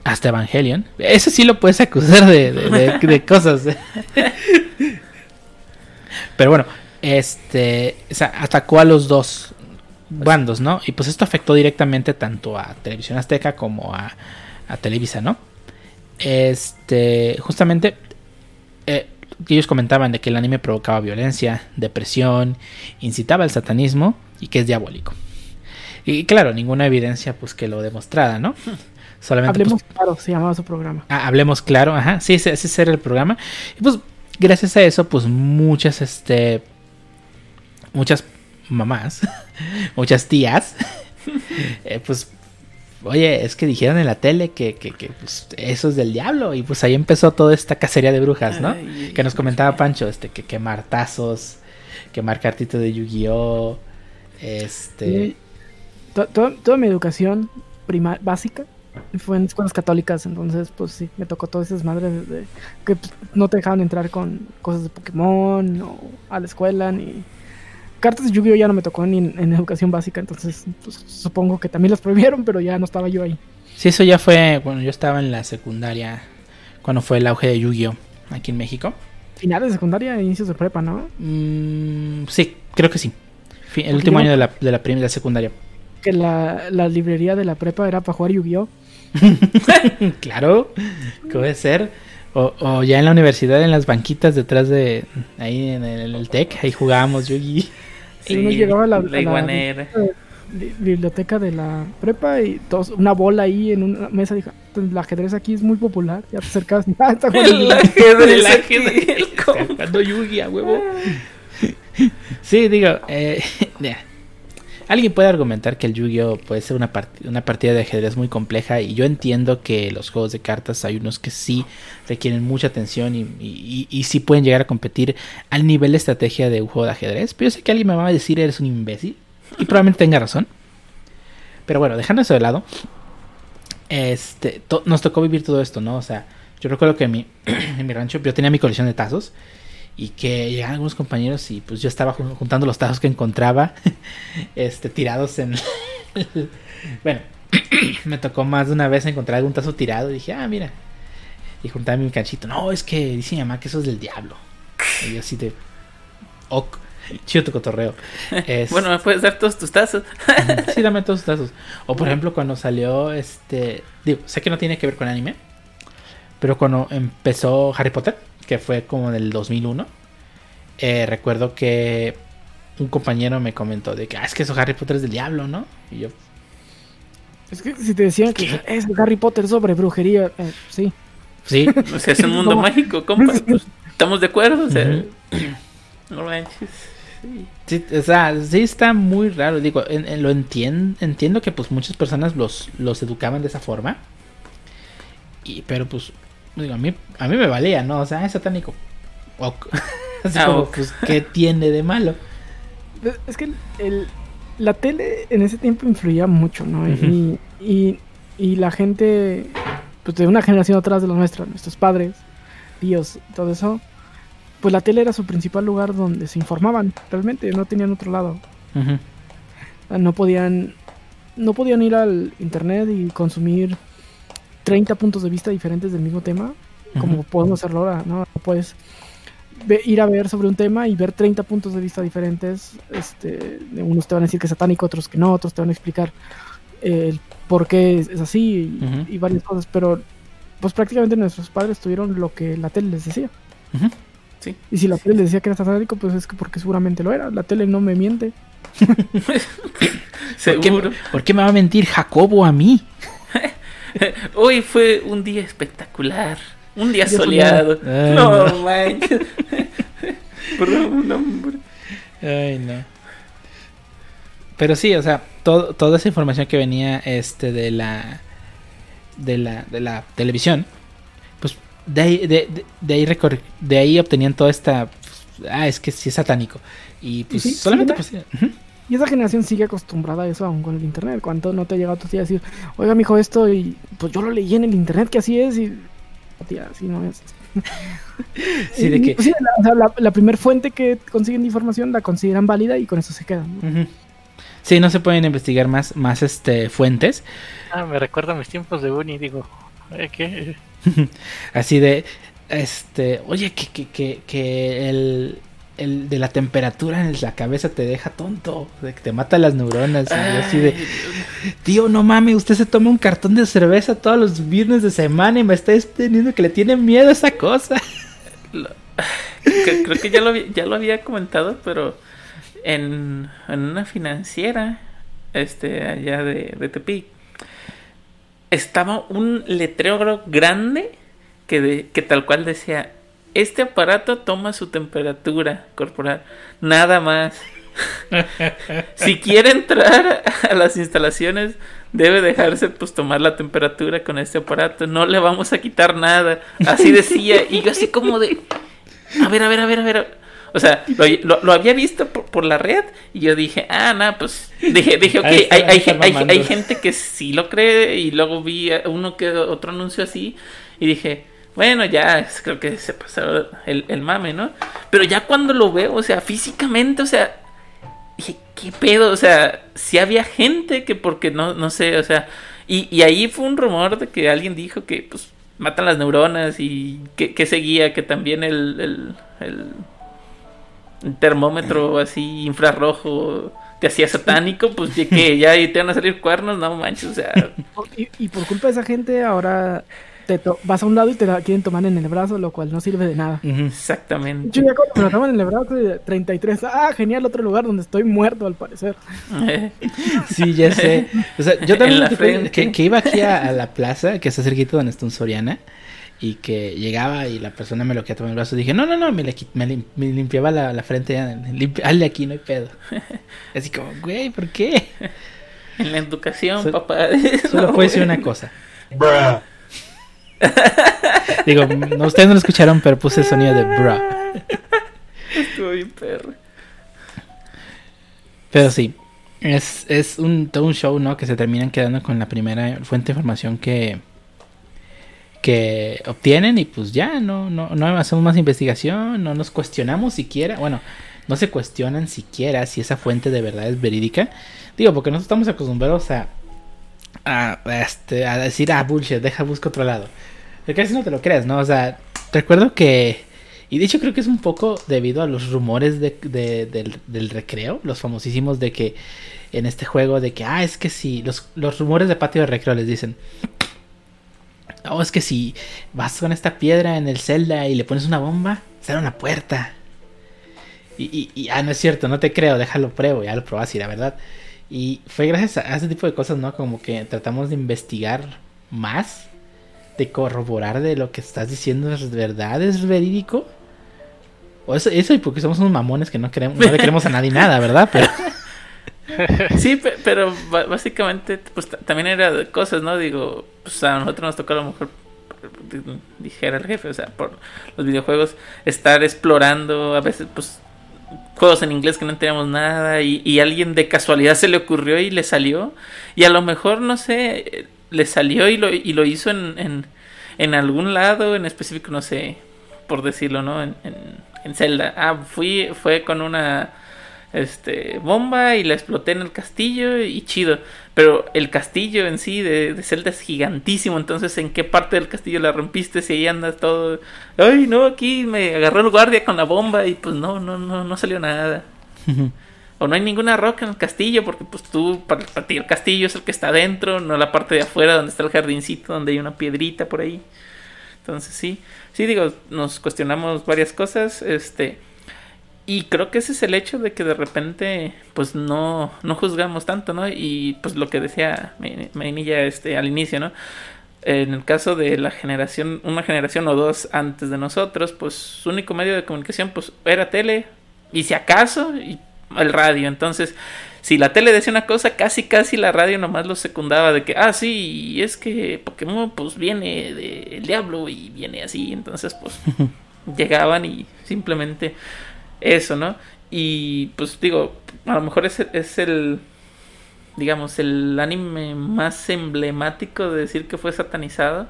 S1: Hasta Evangelion. Eso sí lo puedes acusar de, de, de, de cosas. Pero bueno, este, o sea, atacó a los dos bandos, ¿no? Y pues esto afectó directamente tanto a Televisión Azteca como a, a Televisa, ¿no? Este, justamente eh, ellos comentaban de que el anime provocaba violencia, depresión, incitaba al satanismo y que es diabólico. Y claro, ninguna evidencia pues que lo demostrara, ¿no?
S4: Solamente Hablemos pues, claro, se llamaba su programa.
S1: Ah, hablemos claro, ajá, sí, ese, ese era el programa. Y pues gracias a eso pues muchas este muchas mamás, muchas tías eh, pues oye, es que dijeron en la tele que, que, que pues, eso es del diablo. Y pues ahí empezó toda esta cacería de brujas, ¿no? Ay, que nos comentaba Pancho, este, que quemar tazos, quemar cartitos de Yu-Gi-Oh! Este.
S4: Toda, toda mi educación prima básica fue en escuelas católicas, entonces pues sí, me tocó todas esas madres de, que pues, no te dejaban entrar con cosas de Pokémon o a la escuela ni cartas de Yu-Gi-Oh ya no me tocó ni en, en educación básica, entonces pues, supongo que también las prohibieron, pero ya no estaba yo ahí.
S1: Sí, eso ya fue, bueno, yo estaba en la secundaria cuando fue el auge de Yu-Gi-Oh aquí en México.
S4: Finales de secundaria, inicios de prepa, ¿no?
S1: Mm, sí, creo que sí. El Porque último año de la, de la primera secundaria.
S4: Que la, la librería de la prepa era para jugar Yu-Gi-Oh!
S1: claro, puede ser. O, o, ya en la universidad, en las banquitas detrás de ahí en el, en el TEC, ahí jugábamos Yu-Gi.
S4: Sí, uno llegaba a la, la, a la biblioteca de la prepa y todos, una bola ahí en una mesa dijo el ajedrez aquí es muy popular ya te acercas ah, está
S1: el ajedrez el ajedrez. cuando Yugi a huevo. Sí digo eh, yeah. Alguien puede argumentar que el Yu-Gi-Oh puede ser una, una partida de ajedrez muy compleja y yo entiendo que los juegos de cartas hay unos que sí requieren mucha atención y, y, y, y sí pueden llegar a competir al nivel de estrategia de un juego de ajedrez pero yo sé que alguien me va a decir eres un imbécil y probablemente tenga razón. Pero bueno, dejando eso de lado, este, nos tocó vivir todo esto, ¿no? O sea, yo recuerdo que en mi, en mi rancho yo tenía mi colección de tazos y que llegaban algunos compañeros y pues yo estaba juntando los tazos que encontraba este tirados en bueno me tocó más de una vez encontrar algún tazo tirado y dije ah mira y juntaba mi canchito. No es que dice mi mamá que eso es del diablo y yo así de ok chido tu cotorreo
S3: es... bueno me puedes dar todos tus tazos.
S1: Sí dame todos tus tazos. O por ejemplo cuando salió este digo sé que no tiene que ver con anime pero cuando empezó Harry Potter que fue como del 2001, eh, recuerdo que un compañero me comentó de que, ah, es que eso Harry Potter es del diablo, ¿no? Y yo...
S4: Es que si te decían que es Harry Potter sobre brujería, eh, sí.
S1: Sí.
S3: o sea, es un mundo mágico, compa. Estamos de acuerdo, o sea... No manches.
S1: Sí. o sea, sí está muy raro. Digo, lo entiendo, entiendo que pues muchas personas los, los educaban de esa forma. Y, pero pues Digo, a mí, a mí me valía, ¿no? O sea, es satánico. Así ah, como, pues, ¿qué tiene de malo?
S4: Es que el, la tele en ese tiempo influía mucho, ¿no? y, y, la gente, pues de una generación atrás de los nuestros, nuestros padres, tíos, todo eso, pues la tele era su principal lugar donde se informaban, realmente, no tenían otro lado. No podían, no podían ir al internet y consumir 30 puntos de vista diferentes del mismo tema, como podemos hacerlo ahora, ¿no? Puedes ir a ver sobre un tema y ver 30 puntos de vista diferentes. Este, unos te van a decir que es satánico, otros que no, otros te van a explicar eh, el por qué es así y, varias cosas, pero pues prácticamente nuestros padres tuvieron lo que la tele les decía. Sí. Y si la tele les decía que era satánico, pues es que porque seguramente lo era. La tele no me miente.
S1: ¿Por, ¿Por qué me va a mentir Jacobo a mí?
S3: Hoy fue un día espectacular. Un día soleado. no manches.
S1: Ay, no. Pero sí, o sea, toda esa información que venía este de la de la, de la televisión, pues de ahí, de, de, ahí, de ahí obtenían toda esta ah, es que sí es satánico. Y pues solamente pues,
S4: y esa generación sigue acostumbrada a eso aún con el internet. Cuando no te ha llegado tu tía a decir, oiga, mi hijo, esto, y pues yo lo leí en el internet que así es, y tía, así no es.
S1: sí, de que...
S4: La, primera fuente que consiguen de información la consideran válida y con eso se quedan.
S1: Sí, no se pueden investigar más, más este, fuentes.
S2: Ah, me recuerda a mis tiempos de uni, digo, ¿eh, ¿qué?
S1: así de, este, oye, que, que, que, que el, el de la temperatura en la cabeza te deja tonto, de que te mata las neuronas. y así de, tío, no mames, usted se toma un cartón de cerveza todos los viernes de semana y me está teniendo que le tiene miedo a esa cosa.
S3: creo que ya lo, ya lo había comentado, pero en, en una financiera, este, allá de, de Tepic, estaba un letrero grande que, de, que tal cual decía este aparato toma su temperatura corporal, nada más. si quiere entrar a las instalaciones, debe dejarse pues tomar la temperatura con este aparato, no le vamos a quitar nada. Así decía, y yo así como de, a ver, a ver, a ver, a ver. O sea, lo, había visto por, la red y yo dije, ah, nada, pues dije, dije, ok, hay, hay, hay, hay, gente que sí lo cree y luego vi uno que otro anuncio así y dije, bueno, ya creo que se pasó el, el mame, ¿no? Pero ya cuando lo veo, o sea, físicamente, o sea, dije, ¿qué pedo? O sea, si había gente que porque no, no sé, o sea, y, y ahí fue un rumor de que alguien dijo que, pues, matan las neuronas y que, seguía, que también el, el, el, termómetro así infrarrojo te hacía satánico, pues que ya te van a salir cuernos, no manches, o sea.
S4: Y, y por culpa de esa gente ahora te vas a un lado y te la quieren tomar en el brazo, lo cual no sirve de nada.
S3: Exactamente.
S4: Yo ya cuando me lo toman en el brazo, 33, ah, genial, otro lugar donde estoy muerto al parecer.
S1: sí, ya sé. O sea, yo también que, que, iba aquí a, la plaza, que está cerquita donde está un Soriana, y que llegaba y la persona me lo quería tomar en el brazo, dije, no, no, no, me, me, limpiaba la, la frente, hazle aquí, no hay pedo. Así como, güey, ¿por qué?
S3: En la educación, papá.
S1: Solo puede ser una cosa. Bruh. Digo, no, ustedes no lo escucharon, pero puse el sonido de bra.
S3: Estuvo bien perro.
S1: Pero sí, es, es un, todo un show, ¿no? Que se terminan quedando con la primera fuente de información que, que obtienen y pues ya, no, no, no hacemos más investigación, no nos cuestionamos siquiera, bueno, no se cuestionan siquiera si esa fuente de verdad es verídica. Digo, porque nosotros estamos acostumbrados a, a, este, a decir, ah, bullshit, deja, busco otro lado. Pero casi no te lo creas, ¿no? O sea, recuerdo que, y de hecho creo que es un poco debido a los rumores de, del, del recreo, los famosísimos de que en este juego, de que, ah, es que si, los, los rumores de patio de recreo les dicen, Oh, es que si vas con esta piedra en el celda y le pones una bomba, será una puerta. Y, y, ah, no es cierto, no te creo, déjalo pruebo, ya lo probas y la verdad. Y fue gracias a, ese tipo de cosas, ¿no? Como que tratamos de investigar más, de corroborar de lo que estás diciendo es verdad, es verídico. O eso, y porque somos unos mamones que no queremos, no le queremos a nadie nada, ¿verdad? Pero
S3: sí, pero básicamente, pues también era de cosas, ¿no? Digo, pues a nosotros nos tocó a lo mejor, dijera el jefe, o sea, por los videojuegos, estar explorando, a veces, pues, juegos en inglés que no teníamos nada y, alguien de casualidad se le ocurrió y le salió. Y a lo mejor, no sé, le salió y lo, y lo hizo en, en, en algún lado, en específico, no sé, por decirlo, ¿no? En, en, en Zelda. Ah, fui, fue con una este bomba y la exploté en el castillo y chido. Pero el castillo en sí de, de, Zelda es gigantísimo. Entonces, ¿en qué parte del castillo la rompiste? Si ahí andas todo. Ay, no, aquí me agarró el guardia con la bomba y pues no, no, no, no salió nada. o no hay ninguna roca en el castillo, porque pues tú, para, para ti el castillo es el que está adentro, no la parte de afuera donde está el jardincito, donde hay una piedrita por ahí. Entonces sí, sí digo, nos cuestionamos varias cosas, este, y creo que ese es el hecho de que de repente, pues no, no juzgamos tanto, ¿no? Y pues lo que decía Mainilla este, al inicio, ¿no? En el caso de la generación, una generación o dos antes de nosotros, pues su único medio de comunicación, pues era tele, y si acaso, y el radio. Entonces, si la tele decía una cosa, casi casi la radio nomás lo secundaba de que, ah, sí, es que Pokémon pues viene del diablo y viene así. Entonces, pues llegaban y simplemente eso, ¿no? Y pues digo, a lo mejor es, es el, digamos, el anime más emblemático de decir que fue satanizado.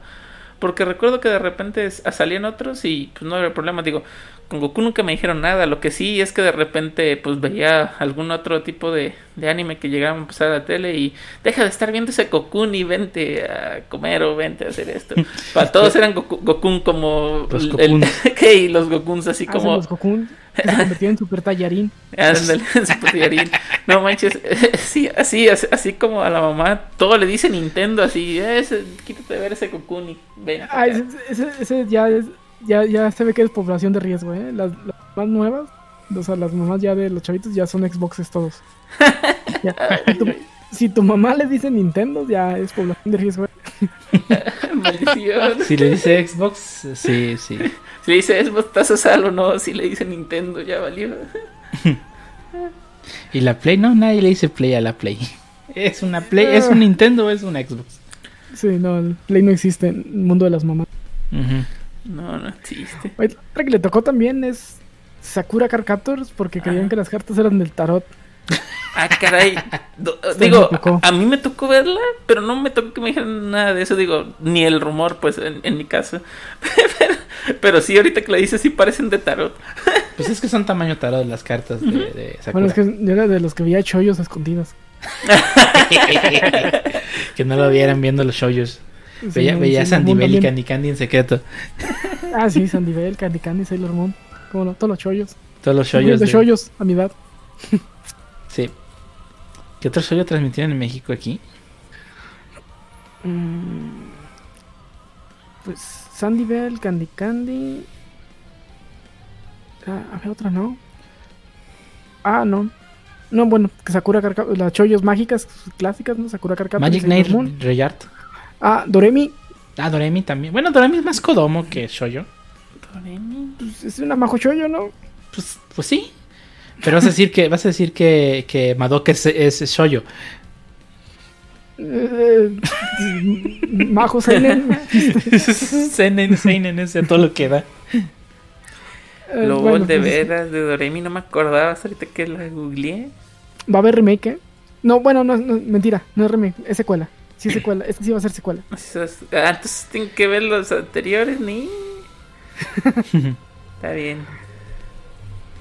S3: Porque recuerdo que de repente salían otros y pues no había problema. Digo, con Goku nunca me dijeron nada. Lo que sí es que de repente pues veía algún otro tipo de, de anime que llegaba a empezar a la tele y deja de estar viendo ese Goku y vente a comer o vente a hacer esto. Para todos eran Goku, Goku como
S1: Los
S3: el,
S1: Gokuns.
S3: el los Gokuns así
S4: Ah,
S3: como
S4: Los se convirtió en super tallarín.
S3: Ándale, Super Tallarín. No manches, sí, así, así, así como a la mamá, todo le dice Nintendo, así, ese, quítate de ver ese Goku y ven.
S4: Ah, ese, ese, ese ya, es, ya, ya se ve que es población de riesgo, ¿eh? Las, las más nuevas, o sea, las mamás ya de los chavitos ya son Xboxes todos. Ya. Si, tu, si tu mamá le dice Nintendo, ya es población de riesgo. ¿eh?
S3: Maldición.
S1: si le dice Xbox, sí, sí.
S3: Si le dice Xbox, ¿estás a salvo? No, si le dice Nintendo, ya valió.
S1: ¿Y la Play? No, nadie le dice Play a la Play. Es una Play, es un Nintendo o es un Xbox.
S4: Sí, no, el Play no existe en el mundo de las mamás.
S1: Ujú.
S3: No, no existe.
S4: Oye, otra que le tocó también es Sakura Card Captors porque creían
S3: Ah.
S4: que las cartas eran del tarot.
S3: Ah, caray. Digo, a, a mí me tocó verla, pero no me tocó que me dijeran nada de eso. Digo, ni el rumor, pues, en, en mi caso. pero, pero sí, ahorita que lo dices, sí parecen de tarot.
S1: Pues es que son tamaño tarot las cartas de, de Sakura.
S4: Bueno, es que yo era de los que veía chollos escondidos.
S1: que no lo vieran viendo los shows.
S4: Sí,
S1: Veía, veía Sandy Bell y. Candy Candy en secreto.
S4: Ah, sí, Sandy Bell, Candy Candy, Sailor Moon. Cómo no, todos los chollos.
S1: Todos los
S4: Shows
S1: shows.
S4: de
S1: de-
S4: chollos a mi edad.
S1: Sí. ¿Qué otro show transmitieron en México aquí?
S4: Mm, Pues Sandy Bell, Candy Candy. Ah, había otra, ¿no? Ah, no. No, bueno, Sakura Carca las chollos mágicas clásicas, ¿no? Sakura Carcaptor.
S1: Magic Knight Rayart.
S4: Ah, Doremi.
S1: Ah, Doremi también. Bueno, Doremi es más Kodomo que Shoyo.
S4: Pues, es una majo chollo, ¿no?
S1: Pues, pues sí. Pero vas a decir que, vas a decir que, que Madoka es, es Shoyo.
S4: Eh, majo Seinen.
S1: Seinen, Seinen, ese todo lo que da.
S4: Eh, bueno,
S3: de
S4: pues,
S3: veras de Doremi, no me acordaba ahorita que la googleé.
S4: Va a haber remake, ¿eh? No, bueno, no, no, mentira, no es remake, es secuela. Sí, es secuela. Este sí va a ser secuela.
S3: Es- ah, Entonces tienen que ver los anteriores, ni. Está bien.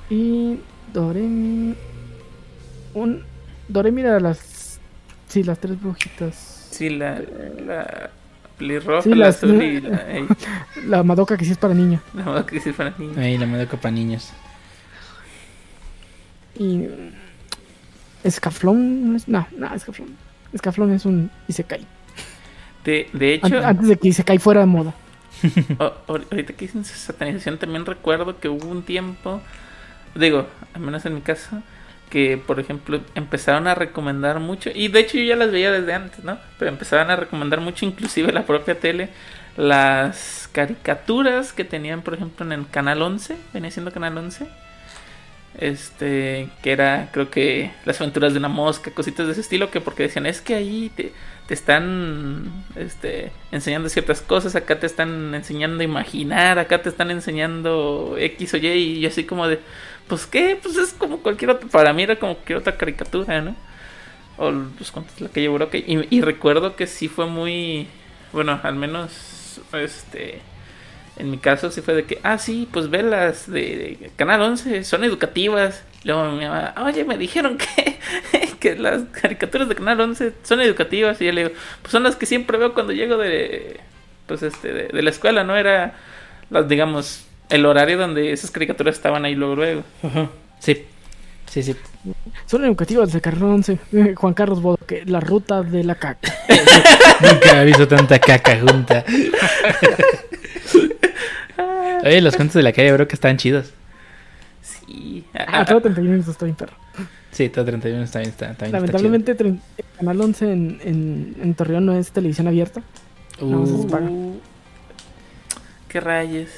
S4: Y Doremi. Un. Doremi era las. Sí, las tres brujitas.
S3: Sí, la. La. Pelirroja,
S4: Sí,
S3: la azul y la. ey,
S4: La Madoka que sí es para niña.
S3: la moda que sí para niños.
S1: La Madoka para niños.
S4: Y. Escaflón. no es- No, no, Escaflón. Escaflón es un Isekai.
S3: De, de hecho,
S4: Antes de que Isekai fuera de moda.
S3: ahorita que dicen satanización, también recuerdo que hubo un tiempo. Digo, al menos en mi caso. Que por ejemplo empezaron a recomendar mucho. Y de hecho yo ya las veía desde antes, ¿no? Pero empezaban a recomendar mucho, inclusive la propia tele. Las caricaturas que tenían, por ejemplo, en el canal 11. Venía siendo canal 11. Este, que era, creo que las aventuras de una mosca, cositas de ese estilo, que porque decían, es que ahí te, te están este, enseñando ciertas cosas, acá te están enseñando a imaginar, acá te están enseñando X o Y, y yo así como de, pues qué, pues es como cualquier otra, para mí era como cualquier otra caricatura, ¿no? O pues cuánto es la que llevó que y, y recuerdo que sí fue muy, bueno, al menos, este, en mi caso sí fue de que, ah, sí, pues ve las de, Canal 11, son educativas. Luego mi mamá, oye, me dijeron que, que las caricaturas de Canal 11 son educativas. Y yo le digo, pues son las que siempre veo cuando llego de, pues este, de, de la escuela, ¿no? Era, las, digamos, el horario donde esas caricaturas estaban ahí luego, luego.
S1: Ajá. Sí. Sí, sí.
S4: Son educativas de Carrera 11. Eh, Juan Carlos Bodo, que la ruta de la caca.
S1: Nunca he visto tanta caca junta. Oye, los cuentos de la calle, bro, que están chidos.
S3: Sí.
S4: Ah, todo 31 minutos estoy en perro.
S1: Sí, todo 31 está bien, está, está bien. está
S4: Lamentablemente, tre- Canal 11 en, en, en Torreón no es televisión abierta.
S1: chido.
S4: no,
S1: Uh,
S4: se paga.
S3: Uh, qué rayos.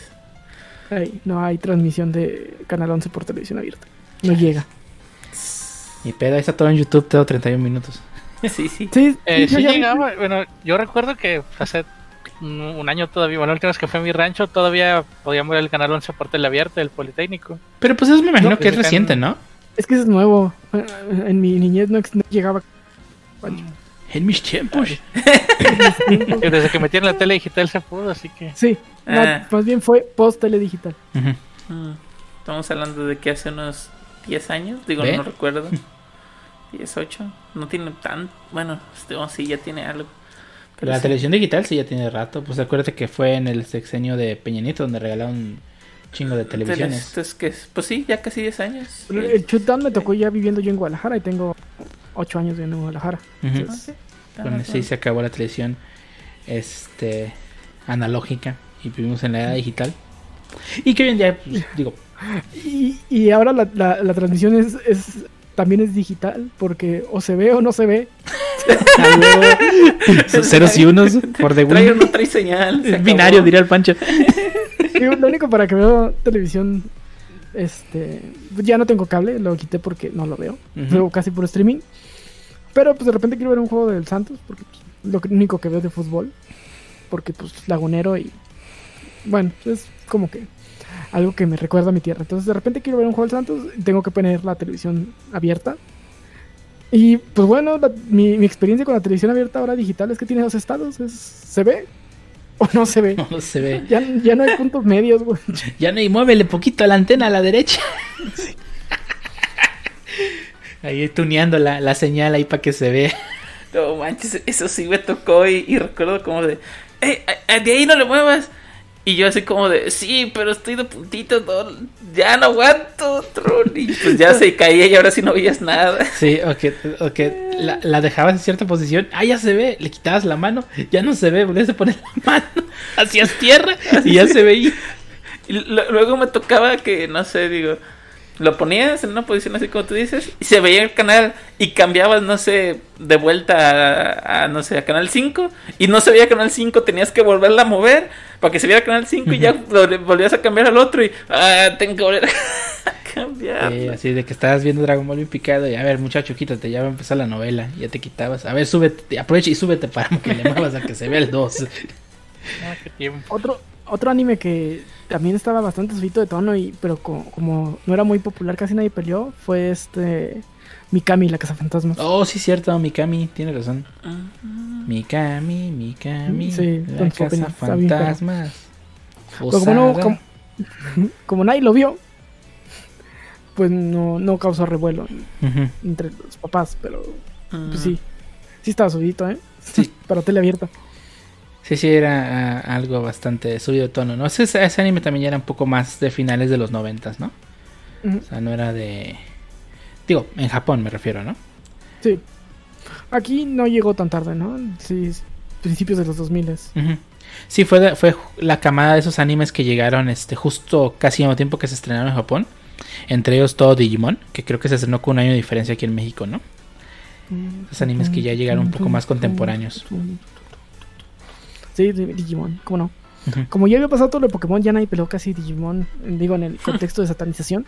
S4: Ay, no hay transmisión de Canal 11 por televisión abierta. No llega.
S1: mi pedo, ahí está todo en YouTube, todo 31 minutos.
S3: Sí, sí.
S4: Sí,
S2: Eh, sí llegaba, bueno, yo recuerdo que hace un, año todavía, bueno, la última vez que fui a mi rancho, todavía podíamos ver el canal 11 por tele abierta del Politécnico.
S1: Pero pues eso me imagino
S2: No,
S1: que es
S2: pues,
S1: reciente, ¿no?
S4: Es que eso es nuevo. En mi niñez no, llegaba.
S1: En mis tiempos.
S2: Desde que metieron la tele digital se pudo, así que...
S4: Sí, no,
S3: Ah.
S4: más bien fue post tele digital.
S3: Mm, Estamos hablando de que hace unos 10 años, digo,
S1: ¿Ve?
S3: no recuerdo. 10, 8. No tiene tan. Bueno, este, oh, sí, ya tiene algo. Pero
S1: la
S3: sí.
S1: televisión digital sí ya tiene rato. Pues acuérdate que fue en el sexenio de Peña Nieto donde regalaron un chingo de televisiones.
S3: Entonces, ¿qué es? Pues sí, ya casi 10 años.
S4: El shutdown me tocó ya viviendo yo en Guadalajara y tengo 8 años viviendo en Guadalajara.
S1: Ujú.
S3: Ah,
S4: Entonces,
S3: sí, está
S1: Bueno,
S3: más
S1: sí se acabó la televisión este analógica y vivimos en la era digital. Y que hoy en día, pues, digo,
S4: Y, y ahora la, la- la transmisión es, es también es digital porque o se ve o no se ve.
S1: Ceros y unos por de
S3: Trae o no trae señal. se
S1: Es
S3: acabó.
S1: binario, diría el Pancho.
S4: Y lo único para que veo televisión, este, ya no tengo cable, lo quité porque no lo veo. Veo casi por streaming. Pero pues de repente quiero ver un juego del Santos porque pues, lo único que veo de fútbol. Porque pues lagunero y bueno, es como que algo que me recuerda a mi tierra. Entonces de repente quiero ver un juego del Santos y tengo que poner la televisión abierta. Y pues bueno, la- mi, mi experiencia con la televisión abierta ahora digital es que tiene dos estados. Es, ¿Se ve o no se ve?
S1: No se ve.
S4: Ya, ya no hay puntos medios, güey.
S1: Ya no, y muévele poquito la antena a la derecha. Ahí tuneando la, la señal ahí para que se vea.
S3: No manches, eso sí me tocó y, y recuerdo como de, "Ey, a- a- de ahí no le muevas. Y yo así como de, sí, pero estoy de puntito, no, ya no aguanto, Tron. Y pues ya se caía y ahora sí no veías nada.
S1: Sí, o que, o que la, la dejabas en cierta posición. Ah, ya se ve. Le quitabas la mano. Ya no se ve. Volvías a poner la mano. Hacías tierra. Y ya se veía.
S3: Y lo- luego me tocaba que, no sé, digo, lo ponías en una posición así como tú dices y se veía el canal y cambiabas, no sé, de vuelta a, a, no sé, a Canal 5 y no se veía Canal 5, tenías que volverla a mover para que se viera Canal 5 y ya vol- volvías a cambiar al otro y, ah, tengo que volver a cambiar.
S1: Sí, así de que estabas viendo Dragon Ball bien picado. Y a ver, muchacho, quítate. Ya va a empezar la novela. Ya te quitabas. A ver, súbete. Aprovecha y súbete para que le muevas a que se vea el 2.
S2: Ah, qué tiempo.
S4: Otro, otro anime que también estaba bastante subido de tono, y, pero co- como, no era muy popular, casi nadie peleó, fue este Mikami, la Cazafantasmas.
S1: Oh, sí, cierto, Mikami, tiene razón.
S3: Ujú.
S1: Mikami, Mikami,
S4: Sí,
S1: la casa fantasmas.
S4: Pero como, no, como, como nadie lo vio, pues no, no causó revuelo entre los papás, pero pues sí, sí estaba subido, ¿eh?
S1: Sí.
S4: Para tele abierta.
S1: Sí, sí, era ah, algo bastante subido de tono, ¿no? Ese, ese anime también ya era un poco más de finales de los noventas, ¿no? O sea, no era de... Digo, en Japón me refiero, ¿no?
S4: Sí. Aquí no llegó tan tarde, ¿no? Sí, principios de los 2000
S1: Ujú. Sí, fue, de- fue la camada de esos animes que llegaron este justo casi al mismo tiempo que se estrenaron en Japón. Entre ellos todo Digimon, que creo que se estrenó con un año de diferencia aquí en México, ¿no? Esos animes que ya llegaron un poco más contemporáneos.
S4: Sí, Digimon, ¿cómo no? Como ya había pasado todo lo de Pokémon, ya nadie peleó casi Digimon, digo, en el contexto de satanización.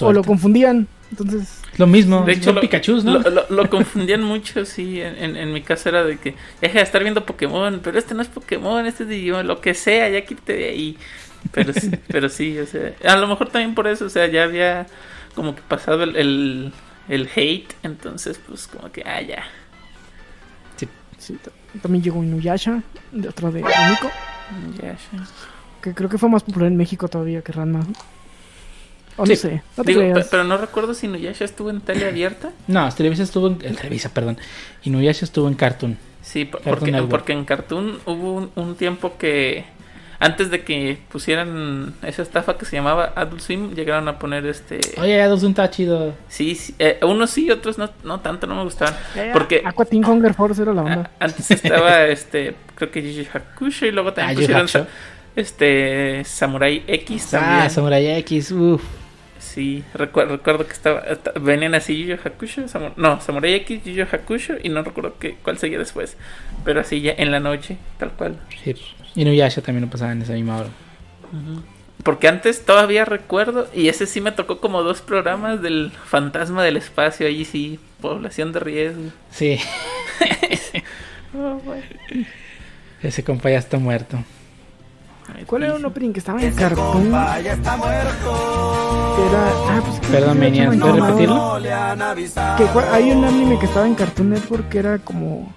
S4: o lo confundían, entonces...
S1: Lo mismo,
S3: De hecho, lo,
S1: Pikachus, ¿no?
S3: lo, lo- lo confundían mucho, sí. En, en- en mi caso era de que deja de estar viendo Pokémon, pero este no es Pokémon, este es Digimon, lo que sea, ya quítate de ahí. Pero, sí- pero sí, o sea, a lo mejor también por eso, o sea, ya había como que pasado el, el, el hate, entonces, pues como que, ah, ya.
S4: Sí, t- también llegó Inuyasha, de otro de Nico,
S3: ya, ya.
S4: que creo que fue más popular en México todavía que Ranma. O
S1: Sí.
S4: no sé, no te
S3: Digo, pero no recuerdo si Nuyasha estuvo en tele abierta.
S1: No, Televisa estuvo en... eh, Televisa, perdón. Inuyasha estuvo en Cartoon.
S3: Sí, porque, porque en Cartoon hubo un, un tiempo que antes de que pusieran esa estafa que se llamaba Adult Swim, llegaron a poner este...
S1: Oye, Adolfo está chido.
S3: Sí, sí, eh, unos sí, otros no, no tanto, no me gustaban.
S4: Eh,
S3: porque-
S4: Aqua Teen Hunger Force era la onda.
S3: A- Antes estaba este, creo que Yu Hakusho y luego
S1: Ah,
S3: también pusieron sa- este Samurai X también.
S1: Ah, Samurai X, uff.
S3: Sí, recuerdo, recuerdo que estaba esta- venían así Yu Yu Hakusho, Samu- no, Samurai X, Yu Yu Hakusho y no recuerdo que, cuál seguía después, pero así ya en la noche, tal cual.
S1: Sí. Inuyasha también lo pasaba en esa misma hora.
S3: Porque antes todavía recuerdo, y ese sí me tocó como dos programas del fantasma del espacio, ahí sí, población de riesgo.
S1: Sí,
S3: Oh,
S1: ese compa ya está muerto.
S4: ¿Cuál era un opening que estaba en Cartoon?
S5: ya está muerto.
S4: Que era... Ah, pues,
S1: Perdón, ¿puedes repetirlo?
S4: Que hay un anime que estaba en Cartoon Network que era como...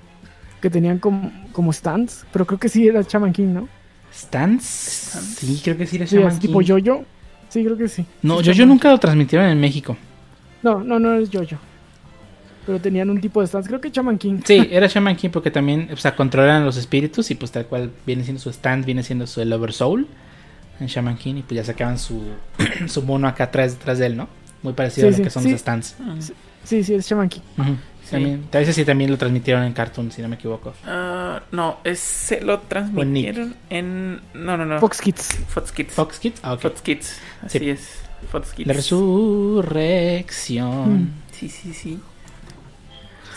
S4: Que tenían como, como stands, pero creo que sí era Shaman King, ¿no?
S1: ¿Stans? Sí, creo que sí era
S4: Sí,
S1: Shaman
S4: así tipo
S1: King.
S4: Jojo. Sí, creo que sí.
S1: No,
S4: Sí,
S1: yo, yo nunca lo transmitieron en México.
S4: No, no, no es Jojo. Pero tenían un tipo de stands. Creo que Shaman King.
S1: Sí, era Shaman King porque también, o sea, controlan los espíritus y pues tal cual viene siendo su stand, viene siendo su el Oversoul en Shaman King y pues ya sacaban su, su mono acá atrás, detrás de él, ¿no? Muy parecido
S4: Sí,
S1: a lo
S4: sí,
S1: que son
S4: sí.
S1: los stands.
S4: Sí, sí, es Shaman King.
S1: También, a veces sí también lo transmitieron en Cartoon, si no me equivoco.
S3: Ah, no, ese lo transmitieron en... No, no, no.
S4: Fox Kids.
S3: Fox Kids.
S1: Fox Kids, ah.
S3: Fox Kids, así
S1: Sí.
S3: es. Fox Kids.
S1: La resurrección.
S4: Mm.
S3: Sí, sí, sí.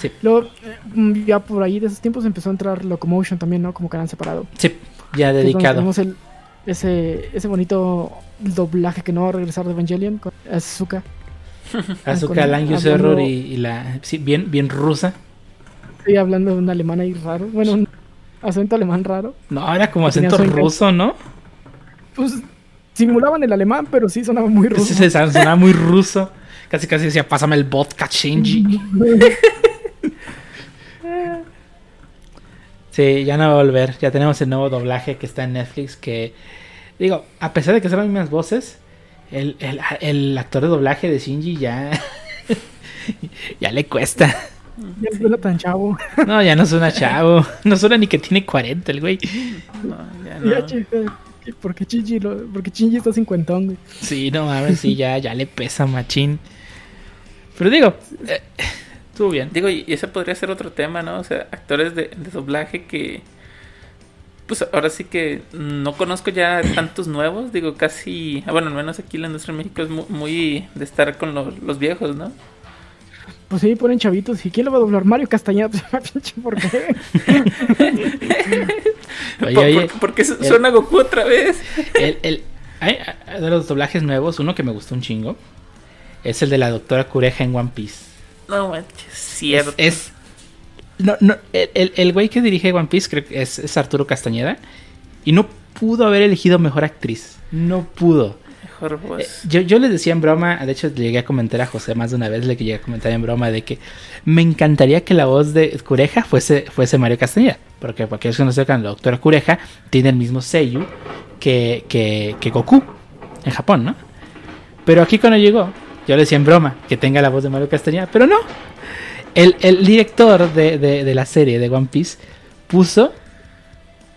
S1: Sí,
S4: Luego, mm, ya por ahí de esos tiempos empezó a entrar Locomotion también, ¿no? Como canal separado.
S1: sí, ya
S4: es
S1: dedicado.
S4: Tenemos el, ese, ese bonito doblaje que no va a regresar de Evangelion con Azuka.
S1: Azuka Error y, y la. Sí, bien, bien rusa.
S4: Estoy hablando de un alemán ahí raro. Bueno, un acento alemán raro.
S1: No, era como acento ruso, ¿no?
S4: Pues simulaban el alemán, pero sí sonaba muy ruso.
S1: Sí, sonaba muy ruso. Casi casi decía, pásame el vodka Shinji. Sí, ya no va a volver. Ya tenemos el nuevo doblaje que está en Netflix. Que, digo, a pesar de que son las mismas voces, el, el- el actor de doblaje de Shinji ya. ya le cuesta.
S4: Ya no suena tan chavo.
S1: No, ya no suena chavo. No suena ni que tiene 40 el güey.
S3: No, ya
S4: Ya,
S3: no.
S4: chica, porque Shinji, lo, porque Shinji está cincuentón, güey.
S1: Sí, no mames, sí, ya, ya le pesa machín. Pero digo, eh, estuvo bien.
S3: Digo, y ese podría ser otro tema, ¿no? O sea, actores de, de doblaje que. Pues ahora sí que no conozco ya tantos nuevos. Digo, casi. ah, Bueno, al menos aquí en la industria de México es mu- muy, de estar con los, los viejos, ¿no?
S4: Pues sí, ponen chavitos. ¿Y quién lo va a doblar? Mario Castañeda. Pues, pinche, ¿por qué?
S1: Oye,
S3: ¿Por,
S1: oye,
S3: por- por qué su- suena Goku otra vez?
S1: el, el- hay- hay de los doblajes nuevos, uno que me gustó un chingo, es el de la doctora Cureja en One Piece.
S3: No manches, cierto.
S1: Es, es- no, no, el, el- el güey que dirige One Piece creo que es, es Arturo Castañeda. Y no pudo haber elegido mejor actriz. No pudo.
S3: Mejor voz.
S1: Eh, yo, yo le decía en broma, de hecho le llegué a comentar a José más de una vez, le llegué a comentar en broma de que me encantaría que la voz de Cureja fuese, fuese Mario Castañeda. Porque para aquellos que no sepan, la doctora Cureja tiene el mismo sello que, que, que Goku en Japón, ¿no? Pero aquí cuando llegó, yo le decía en broma que tenga la voz de Mario Castañeda, pero no. El, el director de, de- de la serie de One Piece puso...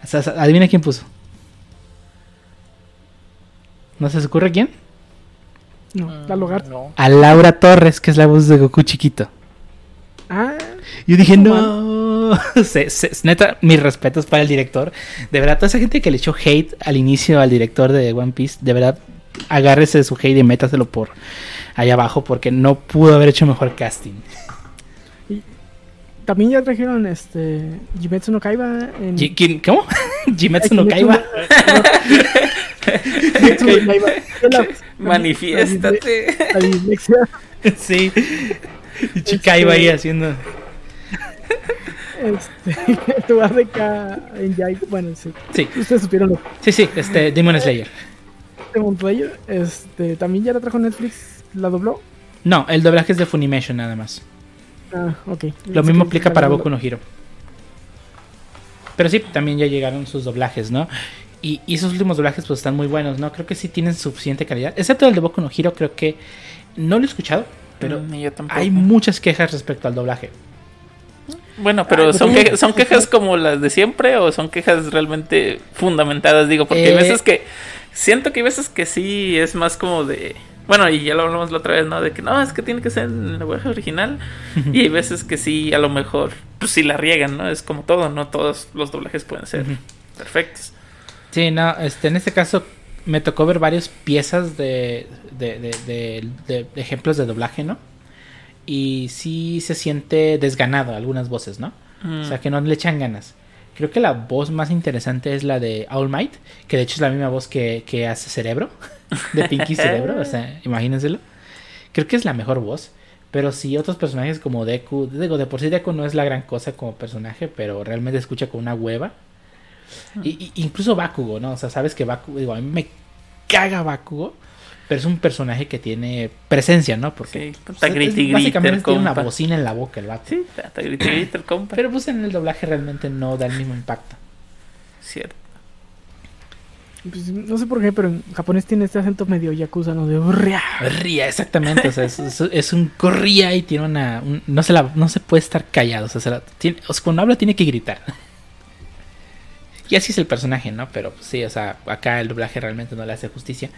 S1: o sea, adivina quién puso. ¿No se os ocurre quién?
S4: No, la Logar.
S2: No.
S1: A Laura Torres, que es la voz de Goku chiquito.
S4: Ah,
S1: Yo dije,
S4: No
S1: no. Se- se- neta, mis respetos para el director. De verdad, toda esa gente que le echó hate al inicio al director de One Piece, de verdad, agárrese de su hate y métaselo por allá abajo porque no pudo haber hecho mejor casting.
S4: También ya trajeron este Jimetsu no Kaiba en
S1: Ji- ¿quién- ¿Cómo? Jimetsu no Kaiba.
S4: Jimetsu no Kaiba. La-
S3: Manifiéstate.
S1: Sí. Y chica iba ahí haciendo.
S4: Este, en lugar de K en Jai, bueno, sí.
S1: Sí,
S4: Ustedes supieron lo
S1: sí, sí, este, Demon Slayer.
S4: de Montoya. Este, también ya la trajo Netflix, la dobló.
S1: No, el doblaje es de Funimation nada más.
S4: Ah, ok.
S1: Lo mismo aplica para Boku no Hero. Pero sí, también ya llegaron sus doblajes, ¿no? Y, y esos últimos doblajes pues están muy buenos, ¿no? Creo que sí tienen suficiente calidad. Excepto el de Boku no Hero, creo que no lo he escuchado, pero
S3: Mm, yo tampoco.
S1: hay muchas quejas respecto al doblaje.
S3: Bueno, pero
S4: Ah,
S3: son, que- son quejas como las de siempre o son quejas realmente fundamentadas, digo, porque hay
S1: Eh.
S3: veces que siento que hay veces que sí es más como de bueno, y ya lo hablamos la otra vez, ¿no? De que no, es que tiene que ser en el lenguaje original. y hay veces que sí, a lo mejor, pues sí la riegan, ¿no? Es como todo, no todos los doblajes pueden ser perfectos.
S1: Sí, no, este, en este caso me tocó ver varias piezas de, de, de- de- de- de ejemplos de doblaje, ¿no? Y sí se siente desganado algunas voces, ¿no?
S3: Mm.
S1: O sea, que no le echan ganas. Creo que la voz más interesante es la de All Might, que de hecho es la misma voz que, que hace Cerebro, de Pinky Cerebro, o sea, imagínenselo. Creo que es la mejor voz. Pero sí, otros personajes como Deku, digo, de por sí Deku no es la gran cosa como personaje, pero realmente escucha con una hueva. Y, y- incluso Bakugo, ¿no? O sea, sabes que Bakugo, digo, a mí me caga Bakugo, pero es un personaje que tiene presencia, ¿no? Porque
S3: Sí,
S1: pues,
S3: está
S1: es-
S3: grite y grite
S1: básicamente tiene una bocina en la boca el vato.
S3: Sí, está grite el compa.
S1: Pero pues en el doblaje realmente no da el mismo impacto.
S3: Cierto.
S4: Pues, no sé por qué, pero en japonés tiene este acento medio yakuza, ¿no? De "Urria".
S1: Ría, exactamente. O sea, es, es- es un corría y tiene una. un- no, se la, no se puede estar callado. O sea, se la- tiene- o sea, cuando habla tiene que gritar. Y así es el personaje, ¿no? Pero pues, sí, o sea, acá el doblaje realmente no le hace justicia.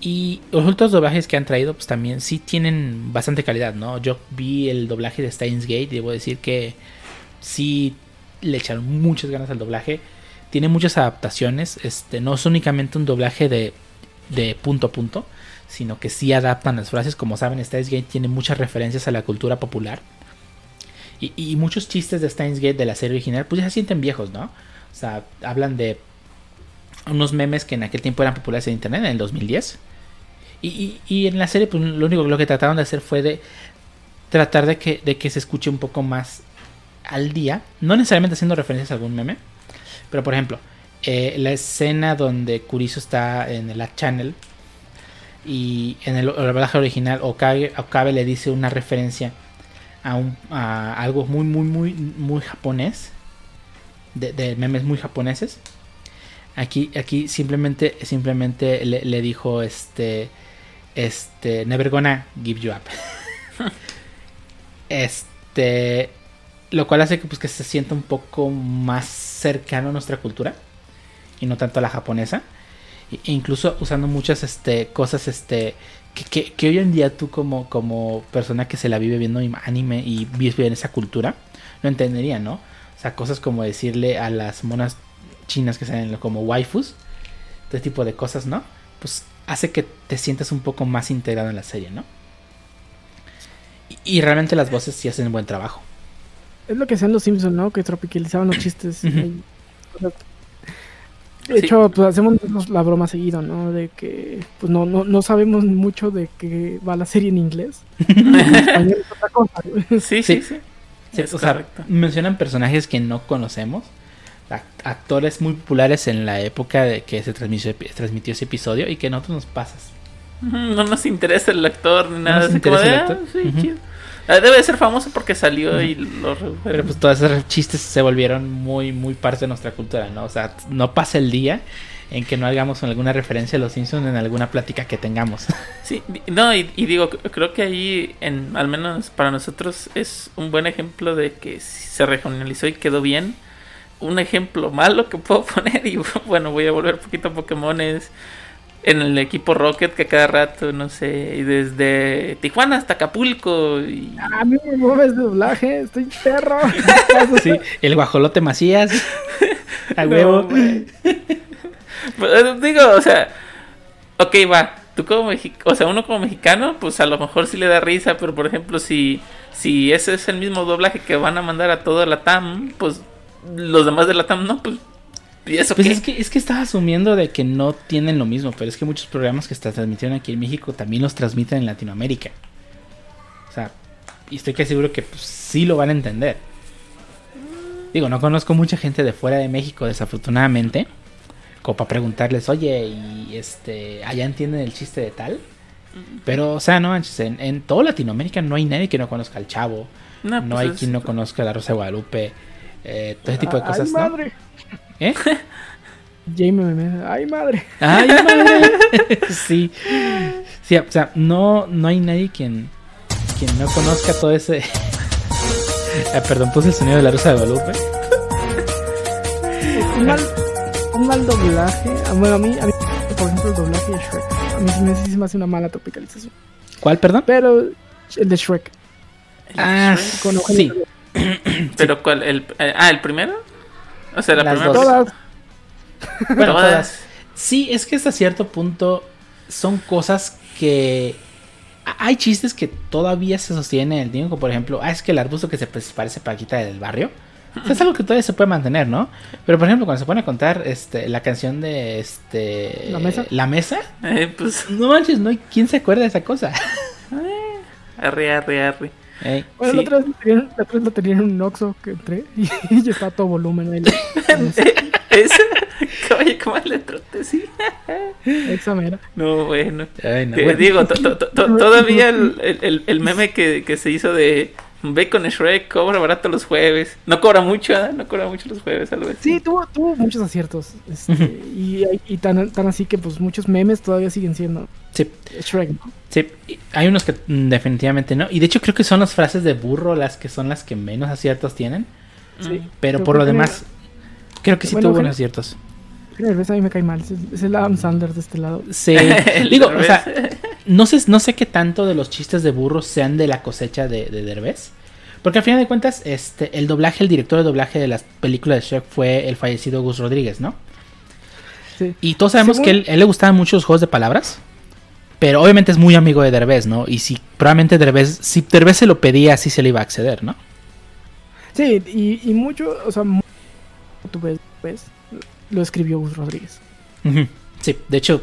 S1: Y los otros doblajes que han traído, pues también sí tienen bastante calidad, ¿no? Yo vi el doblaje de Steins Gate y debo decir que sí le echaron muchas ganas al doblaje. Tiene muchas adaptaciones. Este, no es únicamente un doblaje de, de punto a punto, sino que sí adaptan las frases. Como saben, Steins Gate tiene muchas referencias a la cultura popular. Y, y muchos chistes de Steins Gate de la serie original, pues ya se sienten viejos, ¿no? O sea, hablan de unos memes que en aquel tiempo eran populares en internet, en el 2010. Y, y- en la serie, pues lo único lo que trataron de hacer fue de tratar de que, de que se escuche un poco más al día. No necesariamente haciendo referencias a algún meme. Pero por ejemplo, eh, la escena donde Kurisu está en el channel y en el, doblaje original Okabe, Okabe le dice una referencia a, un, a algo muy muy muy muy japonés de, memes muy japoneses aquí aquí simplemente simplemente le, le dijo este este never gonna give you up. Este lo cual hace que pues que se sienta un poco más cercano a nuestra cultura y no tanto a la japonesa. E incluso usando muchas este cosas este que, que- que hoy en día tú como como persona que se la vive viendo anime y vive en esa cultura no entendería no o sea cosas como decirle a las monas chinas que salen como waifus este tipo de cosas no pues hace que te sientas un poco más integrado en la serie no y, y realmente las voces sí hacen un buen trabajo
S4: Es lo que hacían los Simpsons, ¿no? Que tropicalizaban los chistes. De hecho, pues hacemos la broma seguido, ¿no? De que pues no, no, no sabemos mucho de que va la serie en inglés. En español es otra cosa.
S3: Sí,
S1: Sí.
S3: sí, sí.
S1: Sí,
S3: Es
S1: o sea,
S3: correcto.
S1: mencionan personajes que no conocemos. Ac- actores muy populares en la época de que se transmitió, transmitió ese episodio y que a nosotros nos pasas.
S3: No nos interesa el actor ni nada.
S1: nos
S3: como
S1: el
S3: "Ah,
S1: actor".
S3: sí,
S1: Ujú.
S3: chido". Ah, Debe de ser famoso porque salió y lo
S1: Pero pues todos esos chistes se volvieron muy, muy parte de nuestra cultura, ¿no? O sea, no pasa el día en que no hagamos alguna referencia a los Simpsons en alguna plática que tengamos.
S3: Sí, no, y, y digo, creo que ahí, en, al menos para nosotros, es un buen ejemplo de que se regionalizó y quedó bien. Un ejemplo malo que puedo poner, y bueno, voy a volver un poquito a Pokémon, es en el equipo Rocket, que cada rato, no sé, y desde Tijuana hasta Acapulco, y
S4: A mí me mueves de doblaje, estoy perro.
S1: sí, el guajolote Macías. A
S3: No,
S1: huevo.
S3: güey. Pues, digo, o sea, ok, va. Tú como mexicano, o sea, uno como mexicano, pues a lo mejor sí le da risa, pero por ejemplo, si, si ese es el mismo doblaje que van a mandar a toda la TAM, pues los demás de la TAM no, pues. ¿Y eso
S1: Pues
S3: qué?
S1: es que, es que estaba asumiendo de que no tienen lo mismo, pero es que muchos programas que se transmitieron aquí en México también los transmiten en Latinoamérica. O sea, y estoy casi seguro que pues, sí lo van a entender. Digo, no conozco mucha gente de fuera de México, desafortunadamente, como para preguntarles, oye, y este, allá entienden el chiste de tal. Pero, o sea, no manches, en, en toda Latinoamérica no hay nadie que no conozca al Chavo, no,
S3: pues
S1: hay
S3: es-
S1: quien no conozca a la Rosa de Guadalupe, eh, todo ese tipo de cosas,
S4: Ay,
S1: ¿no?
S4: madre.
S1: ¿Eh?
S4: Jamie me ay, madre.
S1: Ay, madre. sí. Sí, o sea, no, no hay nadie quien, quien no conozca todo ese. Ah, perdón, puse el sonido de la Rosa de Guadalupe.
S4: Un mal, un mal doblaje. Ah, Bueno, a mí, a mí, por ejemplo, el doblaje de Shrek. A mí sí me hace una mala tropicalización.
S1: ¿Cuál, perdón?
S4: Pero el de Shrek.
S1: Ah,
S4: Con
S1: sí.
S3: ¿Pero cuál? El, eh, ah, ¿el primero? O sea, la
S1: Las
S3: primera.
S1: dos.
S4: Todas.
S1: Bueno,
S3: Todas.
S1: todas. Sí, es que hasta cierto punto son cosas que. Hay chistes que todavía se sostienen en el tiempo, por ejemplo, ah, es que el arbusto que se parece Paquita del barrio. O sea, es algo que todavía se puede mantener, ¿no? Pero por ejemplo, cuando se pone a contar este, la canción de este.
S4: ¿La mesa?
S1: La mesa.
S3: Eh, pues.
S1: No manches, no hay quién se acuerda de esa cosa.
S3: Arre, arre, arre.
S1: Ey,
S4: Bueno,
S3: Sí.
S4: la, otra vez lo tenían, la otra vez lo tenían en un Oxxo que entré y, ya estaba todo volumen ahí.
S3: Ese. Oye, ¿cómo le trote? Sí.
S4: Esa mera.
S3: No, bueno.
S1: ay, no,
S3: Que
S1: bueno.
S3: Digo, to- to- to- todavía el, el- el- el meme que, que se hizo de Ve con Shrek, cobra barato los jueves. No cobra mucho, ¿eh? No cobra mucho los jueves, algo así.
S4: Sí, tuvo, tuvo muchos aciertos. este, y y tan, tan así que pues muchos memes todavía siguen siendo
S1: Sí,
S4: Shrek. ¿no?
S1: sí, hay unos que definitivamente no. Y de hecho creo que son las frases de burro las que son las que menos aciertos tienen.
S4: Sí.
S1: Pero
S4: Creo
S1: por lo demás, creo que sí
S4: Bueno,
S1: tuvo buenos aciertos.
S4: Derbez a mí me cae mal. Es, el Adam Sandler de este lado.
S1: Sí, digo, o sea, no sé, no sé qué tanto de los chistes de burro sean de la cosecha de, de Derbez. Porque al final de cuentas, este, el doblaje, el director de doblaje de las películas de Shrek fue el fallecido Gus Rodríguez, ¿no?
S4: Sí.
S1: Y todos sabemos
S4: Según-
S1: que él, él le gustaban mucho los juegos de palabras. Pero obviamente es muy amigo de Derbez, ¿no? Y si probablemente Derbez, si Derbez se lo pedía, sí se le iba a acceder, ¿no?
S4: Sí, y, y mucho, o sea, tú ves, ves, lo escribió Gus Rodríguez.
S1: Sí, de hecho,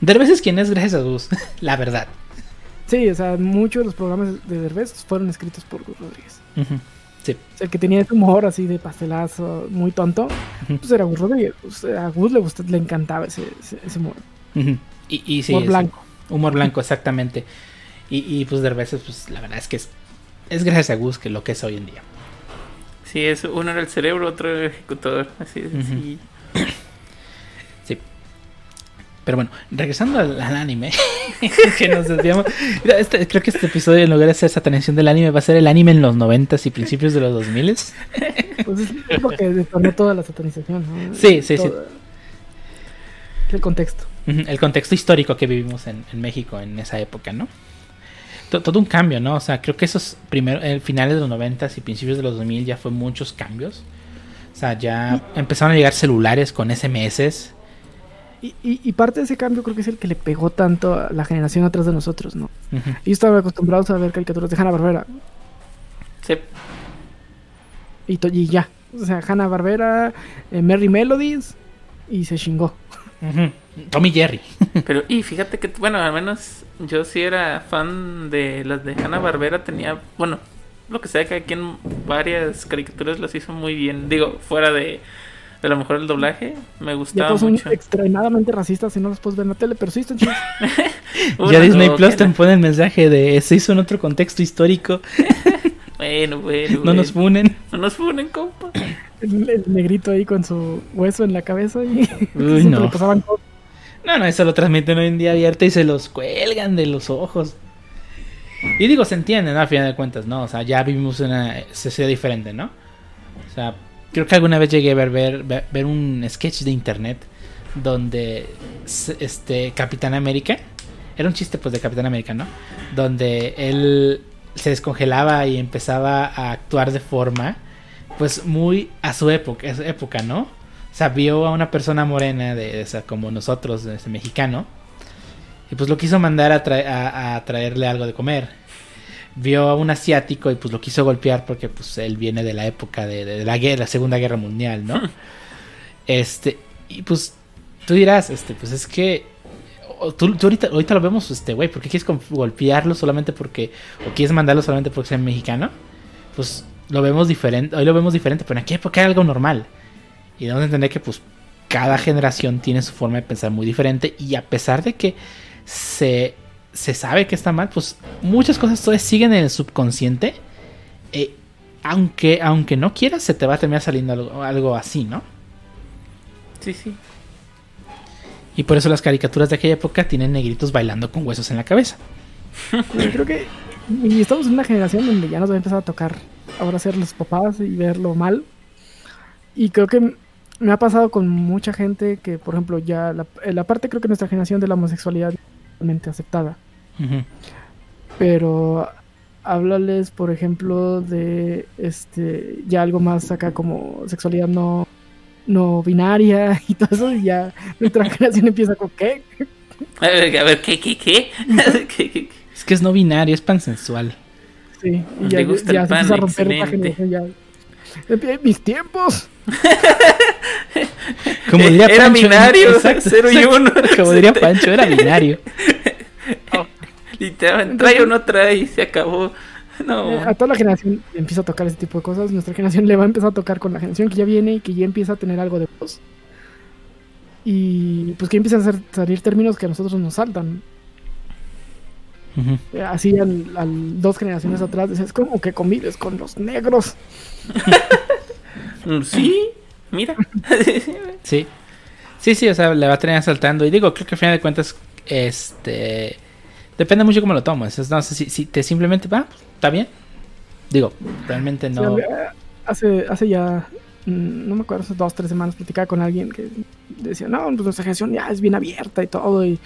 S1: Derbez es quien es gracias a Gus, la verdad.
S4: Sí, o sea, muchos de los programas de Derbez fueron escritos por Gus Rodríguez.
S1: Sí,
S4: O sea, el que tenía ese humor así de pastelazo, muy tonto, pues era Gus Rodríguez. O sea, a Gus le, gustó- le encantaba ese, ese, ese humor.
S1: Y, y sí,
S4: humor blanco.
S1: Humor blanco, exactamente. Y, y pues Derbez, pues la verdad es que es, es gracias a Gus que lo que es hoy en día.
S3: Sí, es, uno era el cerebro, otro era el ejecutor. Así,
S1: Ujú.
S3: sí.
S1: Sí. Pero bueno, regresando al, al anime, que nos desviamos. Mira, este- creo que este episodio, en lugar de ser satanización del anime, va a ser el anime en los 90 y principios de los 2000
S4: Pues es, es lo que detonó toda la satanización. ¿no?
S1: Sí, sí, sí.
S4: El contexto.
S1: El contexto histórico que vivimos en, en México en esa época, ¿no? To- Todo un cambio, ¿no? O sea, creo que esos primeros, eh, finales de los 90 y principios de los 2000 ya fue muchos cambios. O sea, ya empezaron a llegar celulares con SMS.
S4: Y, y, y parte de ese cambio creo que es el que le pegó tanto a la generación atrás de nosotros, ¿no?
S1: Ujú.
S4: Ellos estaban acostumbrados a ver caricaturas de Hanna-Barbera
S3: Sí.
S4: y, y ya. O sea, Hanna-Barbera, eh, Merry Melodies y se chingó.
S1: Ujú. Tommy Jerry.
S3: Pero, y fíjate que, bueno, al menos yo sí era fan de las de Hanna Barbera. Tenía, bueno, lo que sea, que aquí en varias caricaturas las hizo muy bien. Digo, fuera de, de lo mejor el doblaje, me gustaba
S4: son
S3: mucho.
S4: extremadamente racistas y no los puedes ver en la tele, pero sí están
S1: ya Disney
S3: no,
S1: Plus te
S3: no.
S1: pone el mensaje de se hizo en otro contexto histórico,
S3: Bueno, bueno,
S1: no
S3: bueno.
S1: nos funen.
S3: No nos funen, compa.
S4: El, el negrito ahí con su hueso en la cabeza y
S1: Uy, no.
S4: le pasaban cosas.
S1: No, no, eso lo transmiten hoy en día abierto y se los cuelgan de los ojos. Y digo, se entiende, ¿no? A final de cuentas, ¿no? O sea, ya vivimos una sociedad diferente, ¿no? O sea, creo que alguna vez llegué a ver, ver, un sketch de internet donde este Capitán América, era un chiste pues de Capitán América, ¿no? Donde él se descongelaba y empezaba a actuar de forma pues muy a su época, a su época, ¿no? O sea, vio a una persona morena, de, o sea, como nosotros, de ese mexicano, y pues lo quiso mandar a, trae- a- a traerle algo de comer. Vio a un asiático y pues lo quiso golpear porque pues él viene de la época de, de la guerra, la Segunda Guerra Mundial, ¿no? este, y pues tú dirás, este, pues es que tú, tú ahorita, ahorita lo vemos, este, güey, ¿por qué quieres golpearlo solamente porque, o quieres mandarlo solamente porque sea mexicano? Pues lo vemos diferente, hoy lo vemos diferente, pero en aquella época era algo normal. Y debemos entender que pues cada generación tiene su forma de pensar muy diferente y a pesar de que se, se sabe que está mal, pues muchas cosas todavía siguen en el subconsciente. eh, aunque, aunque no quieras, se te va a terminar saliendo algo, algo así, ¿no?
S3: Sí, sí.
S1: Y por eso las caricaturas de aquella época tienen negritos bailando con huesos en la cabeza.
S4: Creo que y estamos en una generación donde ya nos va a empezar a tocar ahora ser los papás y verlo mal. Y creo que me ha pasado con mucha gente que, por ejemplo, ya la, la parte creo que nuestra generación de la homosexualidad es totalmente aceptada. Pero háblales, por ejemplo, de este ya algo más acá como sexualidad no no binaria y todo eso y ya nuestra generación empieza con qué
S3: A ver, a ver, ¿qué, qué, qué? ¿Qué, qué, qué?
S1: Es que es no binario, es pansensual.
S4: sí y ya,
S3: gusta
S4: ya
S3: el
S4: se
S3: pan,
S4: empieza a romper
S3: excelente.
S4: generación ya En mis tiempos
S1: Como diría
S3: Era
S1: Pancho,
S3: binario,
S1: exacto,
S3: cero y uno.
S1: Como diría Pancho, era binario.
S3: Literalmente, trae o no trae, se acabó. No.
S4: Eh, a toda la generación empieza a tocar ese tipo de cosas nuestra generación le va a empezar a tocar con la generación que ya viene y que ya empieza a tener algo de voz y pues que empiezan a hacer- salir términos que a nosotros nos saltan. Eh, así al, al- dos generaciones atrás decías como que convives con los negros
S3: Sí, mira.
S1: Sí. Sí, sí, o sea, le va a tener saltando. Y digo, creo que al final de cuentas, este. Depende mucho cómo lo tomas. No sé si, si te simplemente va, está bien. Digo, realmente no.
S4: Sí, hace, hace ya, mm, no me acuerdo, hace dos, tres semanas platicaba con alguien que decía, no, pues nuestra generación ya es bien abierta y todo, y,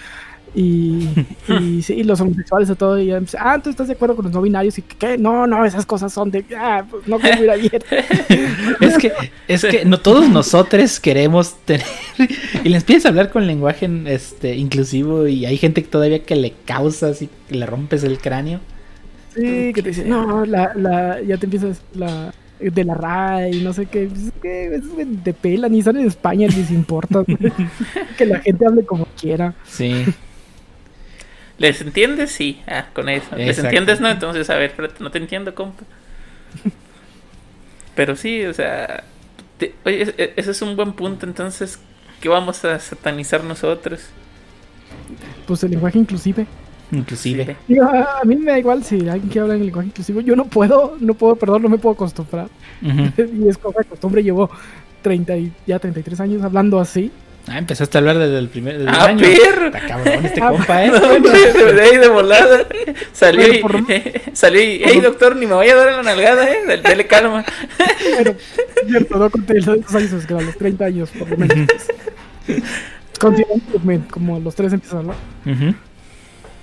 S4: y, y sí, los homosexuales y todo, y ya empecé, ah, ¿tú estás de acuerdo con los no binarios? Y que, ¿qué? No, no, esas cosas son de, ah, pues no quiero ir abierto.
S1: Es que, es que no todos nosotros queremos tener. Y les empiezas a hablar con lenguaje este, inclusivo. Y hay gente que todavía que le causas y que le rompes el cráneo.
S4: Sí, que te dice, no, la, la, ya te empiezas la de la RAI, no sé qué, pues, güey te pelan, ni están en España, ni les importa, que la gente hable como quiera.
S1: Sí.
S3: ¿Les entiendes? Sí. Ah, con eso. ¿Les
S1: Exacto.
S3: entiendes? No, entonces, a ver, espérate, no te entiendo, compa. Pero sí, o sea. te- oye, es- ese es un buen punto. Entonces, ¿qué vamos a satanizar nosotros?
S4: Pues el lenguaje inclusive.
S1: Inclusive.
S3: Sí.
S4: Digo, a, a mí me da igual si alguien quiere hablar en lenguaje inclusivo. Yo no puedo, no puedo, perdón, no me puedo acostumbrar. Y es cosa de costumbre, llevo 30 y, ya 33 años hablando así.
S1: Ah, empezaste a hablar desde el primer desde el
S3: ¡Ah,
S1: año.
S3: perro!
S1: Está cabrón este
S4: Ah,
S1: compa, ¿eh?
S3: No, hombre, de ahí de volada. Salió
S4: Bueno,
S3: y,
S4: por
S3: salió y, hey doctor, ni me vaya a dar la nalgada, eh. Dale, dale calma.
S4: Pero, cierto, no conté los años, es que a los 30 años, por lo menos. Me- como los 3 empiezas a hablar.
S1: Ujú.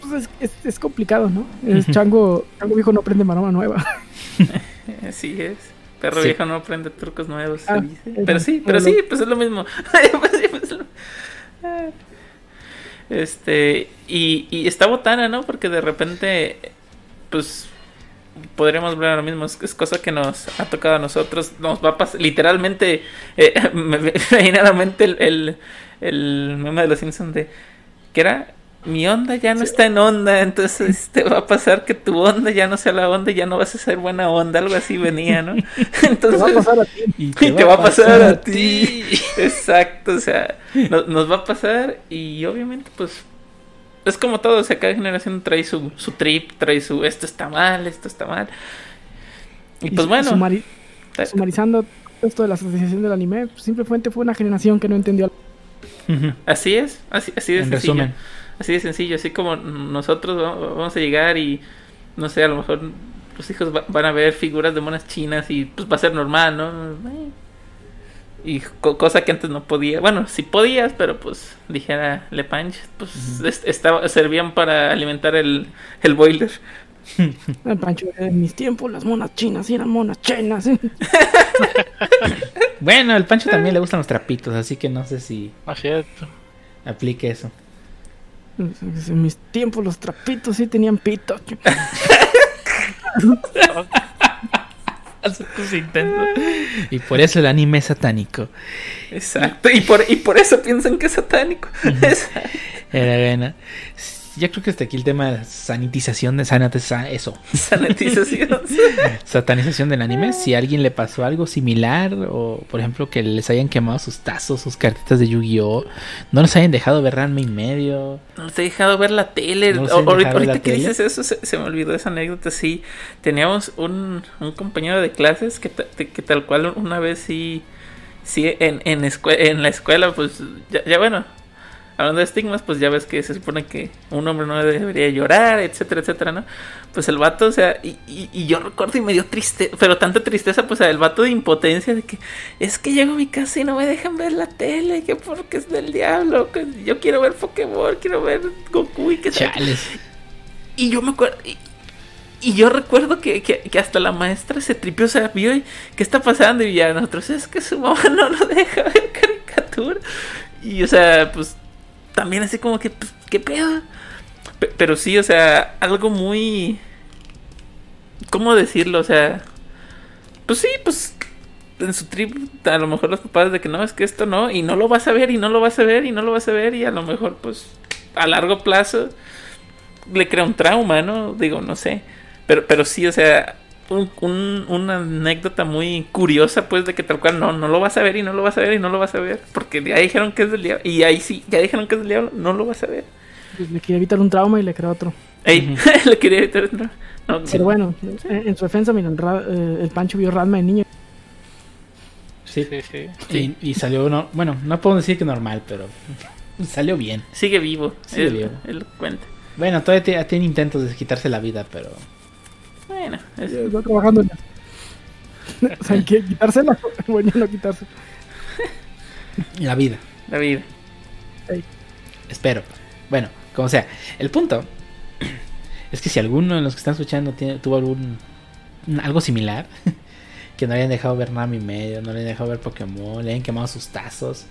S4: Pues es, es, es complicado, ¿no? Es chango, chango viejo no aprende maroma nueva.
S3: Así es. Perro
S1: Sí.
S3: viejo no aprende trucos nuevos, se
S4: Ah,
S3: dice. Pero sí,
S4: pero
S3: sí, pues es lo mismo. Pues sí, pues es lo- Ah. Este, y, y está botana, ¿no? Porque de repente, pues, podríamos hablar lo mismo. Es, es cosa que nos ha tocado a nosotros. Nos va a pasar, literalmente, eh, me viene a la mente el, el, el meme de los Simpsons de, que era mi onda ya no está en onda, entonces te va a pasar que tu onda ya no sea la onda y ya no vas a ser buena onda, algo así venía, ¿no? Entonces,
S4: Te va a pasar a ti.
S3: y te, va a pasar, a ti. Exacto, o sea, no- nos va a pasar y obviamente pues es como todo, o sea, cada generación trae su, su trip, trae su esto está mal, esto está mal. Y pues
S4: Y
S3: bueno,
S4: sumari- sumarizando esto de la asociación del anime, pues, simplemente fue una generación que no entendió.
S3: Así es, así, así de
S1: En
S3: sencillo.
S1: resumen.
S3: Así de sencillo, así como nosotros va- vamos a llegar y no sé, a lo mejor los hijos va- van a ver figuras de monas chinas y pues va a ser normal, ¿no? Eh. Y co- cosa que antes no podía, bueno, sí podías, pero pues dijera Le Panch, pues es- estaba, servían para alimentar el, el boiler.
S4: El Pancho, en mis tiempos las monas chinas eran monas chinas.
S1: Bueno, al Pancho también le gustan los trapitos, así que no sé si
S2: cierto.
S1: aplique eso.
S4: En mis tiempos los trapitos sí tenían pito.
S1: Hace tus intentos. Y por eso el anime es satánico.
S3: Exacto, y por, y por eso piensan que es satánico.
S1: Era buena. Ya creo que hasta aquí el tema de sanitización de sanatiza- eso.
S3: Sanitización.
S1: Satanización del anime. Si a alguien le pasó algo similar, o por ejemplo que les hayan quemado sus tazos, sus cartitas de Yu-Gi-Oh! No nos hayan dejado ver Ranma y medio.
S3: No les he dejado ver la tele.
S1: No les
S3: O-
S1: han
S3: ahorita
S1: la
S3: que
S1: tele.
S3: dices eso, se, se me olvidó esa anécdota. Sí, teníamos un, un compañero de clases que, que tal cual una vez sí, sí en, en, en la escuela, pues ya, ya bueno, hablando de estigmas, pues ya ves que se supone que un hombre no debería llorar, etcétera, etcétera, ¿no? Pues el vato, o sea, y, y, y yo recuerdo y me dio tristeza, pero tanta tristeza, pues el vato de impotencia de que es que llego a mi casa y no me dejan ver la tele, que porque es del diablo, que yo quiero ver Pokémon, quiero ver Goku y que sabe qué".
S1: Chales.
S3: Y yo me acuerdo. Y, y yo recuerdo que, que, que hasta la maestra se tripió, o sea, vio qué está pasando. Y ya nosotros, es que su mamá no lo deja ver caricatura. Y o sea, pues también así como que, pues, ¿qué pedo? Pe- Pero sí, o sea, algo muy. ¿Cómo decirlo? O sea, pues sí, pues en su trip, a lo mejor los papás de que no, es que esto no, y no lo vas a ver, y no lo vas a ver, y no lo vas a ver, y a lo mejor, pues, a largo plazo le crea un trauma, ¿no? Digo, no sé. Pero, pero sí, o sea, un- un- una anécdota muy curiosa, pues, de que tal cual no, no lo vas a ver y no lo vas a ver y no lo vas a ver. Porque ya dijeron que es del diablo. Y ahí sí, ya dijeron que es del diablo, no lo vas a ver.
S4: Pues le quería evitar un trauma y le creó otro.
S3: Ey, le quería evitar otro. No,
S4: Pero bueno, en, en su defensa, miren, Ra- eh, el Pancho vio Radma de niño.
S1: Sí.
S2: Sí, sí.
S1: Y, y salió, no, bueno, no puedo decir que normal, pero salió bien.
S3: Sigue vivo.
S1: Sigue
S3: él,
S1: vivo.
S3: él cuenta.
S1: Bueno, todavía tiene intentos de quitarse la vida, pero
S3: Bueno, es-
S4: Está trabajando en eso. o sea, en que quitársela. Bueno, no quitarse.
S1: la vida,
S3: la vida.
S1: espero. Bueno, como sea, el punto es que si alguno de los que están escuchando tiene, tuvo algún algo similar, que no le hayan dejado ver nada a mi medio, no le hayan dejado ver Pokémon, le hayan quemado sus tazos,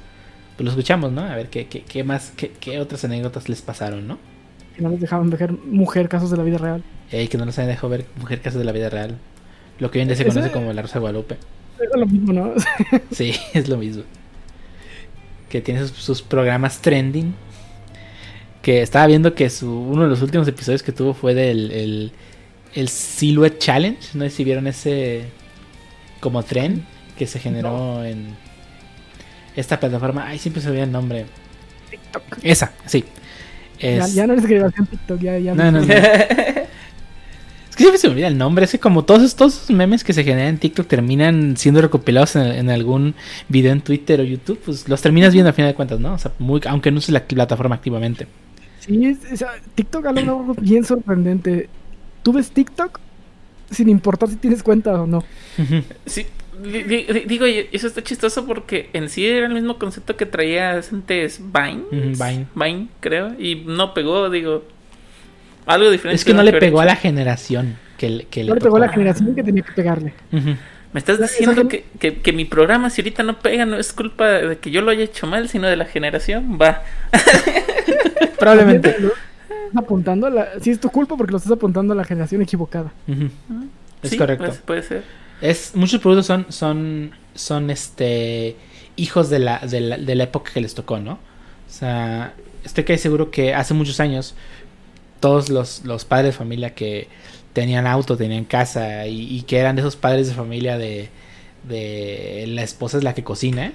S1: pues lo escuchamos, ¿no? A ver qué, qué, qué más, qué, qué otras anécdotas les pasaron, ¿no?
S4: Que no les dejaban ver mujer casos de la vida real.
S1: Eh, que no les hayan dejado ver Mujer Casos de la Vida Real. Lo que hoy en día se
S4: Ese-
S1: conoce como la Rosa de Guadalupe.
S4: Era lo mismo, ¿no?
S1: Sí, es lo mismo. Que tiene sus, sus programas trending. Que estaba viendo que su, uno de los últimos episodios que tuvo fue del el, el Silhouette Challenge. No sé si vieron ese como tren que se generó en esta plataforma. Ay, siempre se olvida el nombre. Esa, sí.
S4: Ya,
S1: Es-
S4: ya no eres generación TikTok, ya, ya
S1: No, no, no. Es que siempre se me olvida el nombre. Es que como todos estos memes que se generan en TikTok terminan siendo recopilados en, en algún video en Twitter o YouTube, pues los terminas viendo a final de cuentas, ¿no? O sea, muy, aunque no uses la plataforma activamente.
S4: Sí, es- o sea, TikTok ha logrado algo bien sorprendente. Tú ves TikTok sin importar si tienes cuenta o no.
S3: Sí, digo, eso está chistoso porque en sí era el mismo concepto que traía antes Vine.
S1: Vine.
S3: Vine, creo. Y no pegó, digo. Algo diferente.
S1: Es que no le pegó a la generación que, le- que
S4: No le pegó a la generación que tenía que pegarle.
S3: Me estás diciendo que, que, que mi programa, si ahorita no pega, no es culpa de que yo lo haya hecho mal, sino de la generación. Va.
S1: Probablemente.
S4: Apuntando a la... Sí, es tu culpa porque lo estás apuntando a la generación equivocada.
S1: Es
S3: Sí,
S1: correcto.
S3: pues, puede ser.
S1: Es, muchos productos son, son, son este hijos de la, de la, de la época que les tocó, ¿no? O sea, estoy casi seguro que hace muchos años todos los, los padres de familia que tenían auto, tenían casa y, y que eran de esos padres de familia de, de la esposa es la que cocina,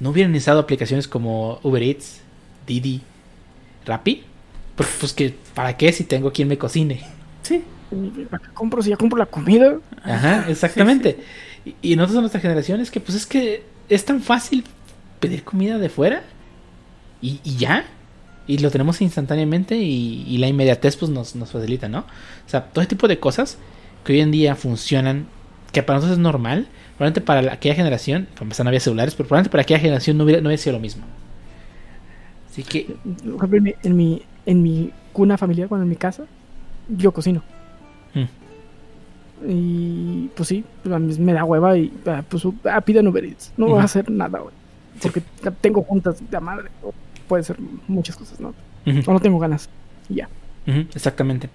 S1: no hubieran instalado aplicaciones como Uber Eats, Didi, Rappi. Porque, pues que, ¿para qué si tengo quien me cocine?
S3: Sí.
S4: ¿Para qué compro si ya compro la comida?
S1: Ajá, exactamente. Y, y nosotros en nuestra generación es que, pues es que es tan fácil pedir comida de fuera y, y ya. Y lo tenemos instantáneamente y, y la inmediatez pues nos, nos facilita, ¿no? O sea, todo ese tipo de cosas que hoy en día funcionan, que para nosotros es normal, probablemente para la- aquella generación, para empezar no había celulares, pero probablemente para aquella generación no hubiera, no hubiera sido lo mismo. Así que,
S4: en mi, en mi cuna familiar, cuando en mi casa, yo cocino. Y pues sí, pues, a mí me da hueva y ah, pues ah, piden Uber Eats. No voy
S1: Ujú.
S4: a hacer nada, güey. Porque tengo juntas de madre. o puede ser muchas cosas, ¿no? O no tengo ganas. Y ya.
S1: Exactamente.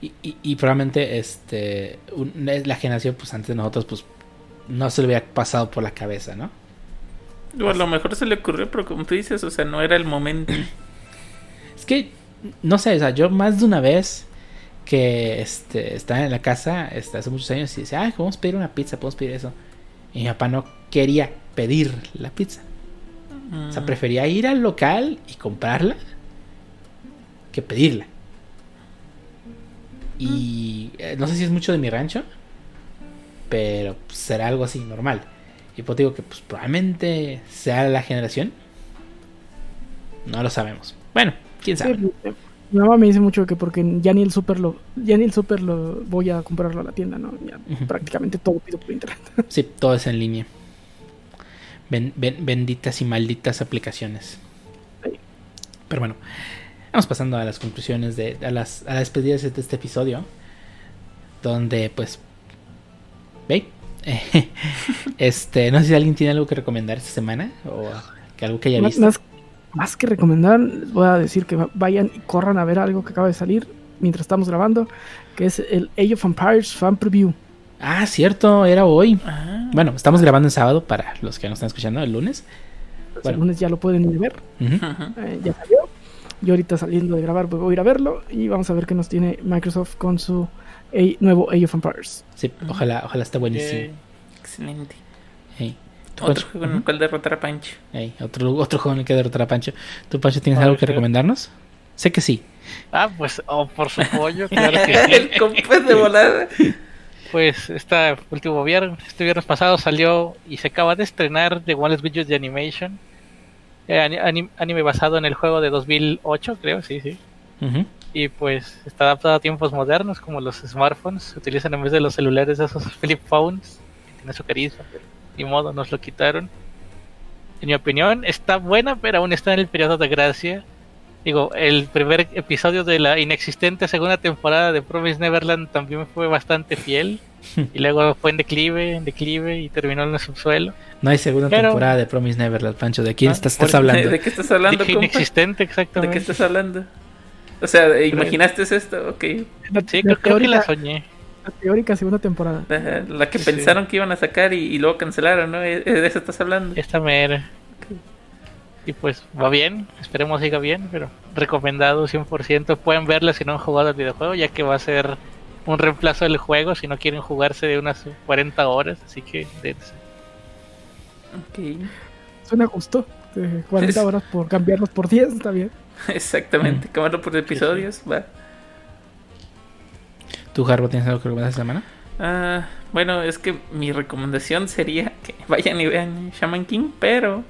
S1: Y, y, y probablemente este un- la generación, pues antes de nosotros, pues no se le había pasado por la cabeza, ¿no?
S3: O a lo mejor se le ocurrió, pero como tú dices, o sea, no era el momento.
S1: Es que, no sé, o sea, yo más de una vez que este, estaba en la casa este, hace muchos años y decía, ay, podemos pedir una pizza, podemos pedir eso. Y mi papá no quería pedir la pizza. O sea,
S3: Mm.
S1: prefería ir al local y comprarla que pedirla. Y eh, no sé si es mucho de mi rancho, pero pues, será algo así normal. Y pues digo que pues probablemente sea la generación. No lo sabemos. Bueno, quién sabe.
S4: Mi mamá me dice mucho que porque ya ni el súper lo, ya ni el súper lo voy a comprarlo a la tienda, ¿no? Ya prácticamente todo pido por internet.
S1: Sí, todo es en línea. Ben- ben- benditas y malditas aplicaciones.
S4: Sí.
S1: Pero bueno, vamos pasando a las conclusiones de a las a las despedidas de este episodio, donde pues ve este no sé si alguien tiene algo que recomendar esta semana o que algo que haya visto.
S4: más, más que recomendar, les voy a decir que va- vayan y corran a ver algo que acaba de salir mientras estamos grabando, que es el Age of Empires Fan Preview.
S1: Ah, cierto, era hoy.
S3: Ah,
S1: Bueno, estamos grabando en sábado para los que nos están escuchando el lunes.
S4: Pues
S1: Bueno.
S4: El lunes ya lo pueden ir a ver, eh, ya salió. Yo ahorita saliendo de grabar pues voy a ir a verlo y vamos a ver qué nos tiene Microsoft con su A- nuevo Age of Empires.
S1: Sí, ojalá, ojalá esté buenísimo.
S3: Excelente.
S1: Hey. ¿Tú
S3: Otro juego en el cual derrotar a Pancho.
S1: Ey, otro, otro juego en el que derrotar a Pancho. ¿Tú, Pancho, tienes algo que recomendarnos? Sé que sí.
S2: Ah, pues, oh, por su pollo, claro que sí.
S3: el compás de volada.
S2: Pues este último viernes, este viernes pasado salió y se acaba de estrenar The Wallace Videos de Animation. Eh, ani- anim- anime basado en el juego de 2008, creo, sí, sí.
S1: Ujú.
S2: Y pues está adaptado a tiempos modernos como los smartphones. Se utilizan en vez de los celulares esos flip phones. Que tiene su carisma, pero ni modo, nos lo quitaron. En mi opinión, está buena, pero aún está en el periodo de gracia. Digo, el primer episodio de la inexistente segunda temporada de Promise Neverland también fue bastante fiel. y luego fue en declive, en declive y terminó en el subsuelo.
S1: No hay segunda
S2: Pero-
S1: temporada de Promise Neverland, Pancho. ¿De quién
S2: Ah,
S1: estás, estás hablando?
S3: ¿De qué estás hablando,
S2: Dije inexistente,
S3: ¿De
S2: exactamente.
S3: qué estás hablando? O sea, ¿imaginaste esto? Ok.
S2: Sí, creo, creo que la soñé.
S4: La teórica segunda temporada.
S3: Ajá, La que
S2: Sí.
S3: pensaron que iban a sacar y, y luego cancelaron, ¿no? ¿E- ¿De eso estás hablando?
S2: Esta mera. Y pues va bien, esperemos siga bien, pero recomendado 100%. Pueden verla si no han jugado el videojuego, ya que va a ser un reemplazo del juego si no quieren jugarse de unas 40 horas. Así que dense.
S3: Ok.
S4: Suena justo. eh, 40
S3: Es-
S4: horas por cambiarlos por 10, está bien.
S3: Exactamente, cámara por episodios, va.
S1: ¿Tú, Harbo, tienes algo que recomendar esta semana?
S3: Ah, bueno, es que mi recomendación sería que vayan y vean Shaman King, pero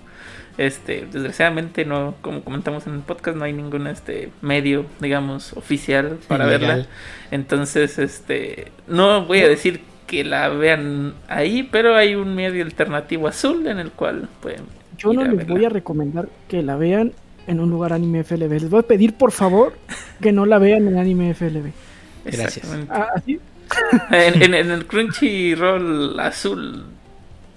S3: este, desgraciadamente no, como comentamos en el podcast, no hay ningún este medio, digamos, oficial para
S1: Legal.
S3: verla. Entonces, este, no voy a decir que la vean ahí, pero hay un medio alternativo azul en el cual pueden
S4: Yo
S3: ir
S4: no
S3: a
S4: les
S3: verla.
S4: voy a recomendar que la vean en un lugar anime FLB. Les voy a pedir, por favor, que no la vean en anime FLB.
S1: Gracias.
S4: Ah.
S3: En, en- en el Crunchyroll azul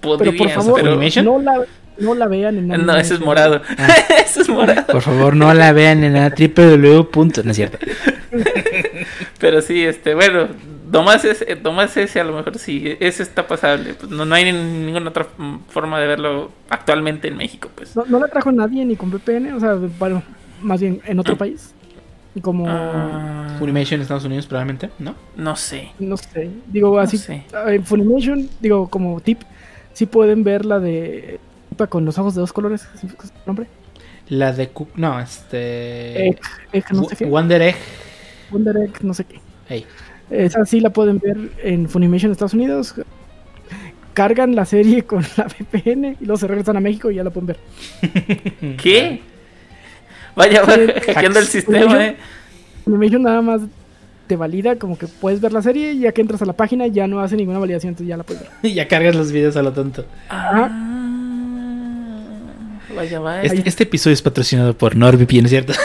S4: Pero
S3: podrías,
S4: por favor,
S3: pero-
S1: ¿Animation?
S4: no la, no la vean en anime
S3: No, ese es morado.
S1: Ah.
S3: ese es morado.
S1: Por favor, no la vean en la www. No es cierto.
S3: Pero sí, este, bueno, Tomás ese, Tomás ese a lo mejor sí, ese está pasable. Pues no, no hay ninguna otra forma de verlo actualmente en México, pues.
S4: No, no la trajo nadie ni con VPN, o sea, bueno, más bien en otro país. Como
S3: Ah,
S1: Funimation en Estados Unidos probablemente, ¿no?
S3: no sé.
S4: no sé, digo así
S3: sé.
S4: en Funimation, digo como tip, sí pueden ver la de con los ojos de dos colores, ¿sí es el nombre?
S1: La de Cook, no, este
S4: Egg, Egg, no sé qué.
S1: Wonder Egg.
S4: Wonder Egg, no sé qué.
S1: Hey.
S4: Esa sí la pueden ver en Funimation Estados Unidos. Cargan la serie con la VPN y luego se regresan a México y ya la pueden ver.
S3: ¿Qué? Vaya, va
S4: Sí,
S3: hackeando el
S1: hacks.
S3: sistema, eh.
S4: Funimation nada más te valida como que puedes ver la serie y ya que entras a la página ya no hace ninguna validación, entonces ya la puedes ver.
S1: Y ya cargas los videos a lo tonto.
S3: Ah, vaya, vaya.
S1: Este, este episodio es patrocinado por NordVPN, ¿cierto?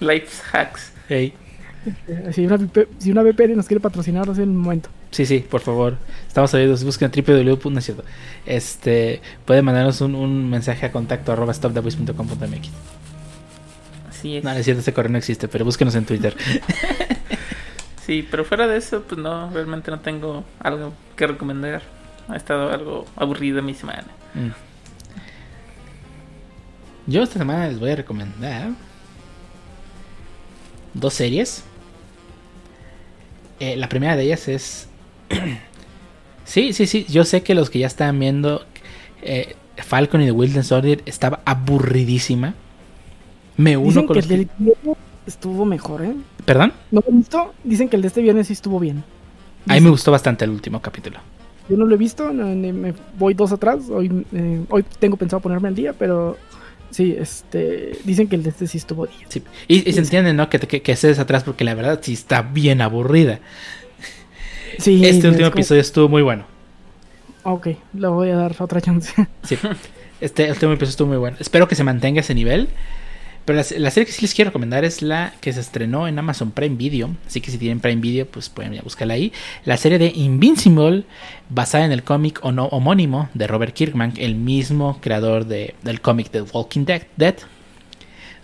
S3: Life hacks.
S1: Hey.
S4: Si una, si una VPN nos quiere patrocinar, es el momento.
S1: Sí, sí, por favor. Estamos abiertos. Busquen www. No es cierto. Este, pueden mandarnos un, un mensaje a contacto arroba stopthevoice.com.mx.
S3: Así es.
S1: No, no es cierto, ese correo no existe, pero búsquenos en Twitter.
S3: Sí, pero fuera de eso, pues no, realmente no tengo algo que recomendar. Ha estado algo aburrida mi semana.
S1: Mm. Yo esta semana les voy a recomendar dos series. Eh, la primera de ellas es... sí, sí, sí. Yo sé que los que ya están viendo eh, Falcon y The Winter Soldier estaba aburridísima. Me uno
S4: Dicen
S1: con
S4: que
S1: los
S4: el del viernes estuvo mejor, ¿eh?
S1: ¿Perdón?
S4: ¿No lo he visto? Dicen que el de este viernes sí estuvo bien.
S1: A mí me gustó bastante el último capítulo.
S4: Yo no lo he visto, no, me voy dos atrás. Hoy, eh, hoy tengo pensado ponerme al día, pero sí, este, dicen que el de este sí estuvo bien.
S1: Sí. Y, y se entiende, ¿no? Que, que, que estés atrás porque la verdad sí está bien aburrida.
S4: Sí,
S1: Este
S4: es
S1: último
S4: como-
S1: episodio estuvo muy bueno.
S4: Ok, le voy a dar otra chance.
S1: Sí. Este último episodio estuvo muy bueno. Espero que se mantenga ese nivel. Pero la, serie que sí les quiero recomendar es la que se estrenó en Amazon Prime Video. Así que si tienen Prime Video, pues pueden ir a buscarla ahí. La serie de Invincible, basada en el cómic homónimo de Robert Kirkman, el mismo creador de- del cómic de Walking Dead.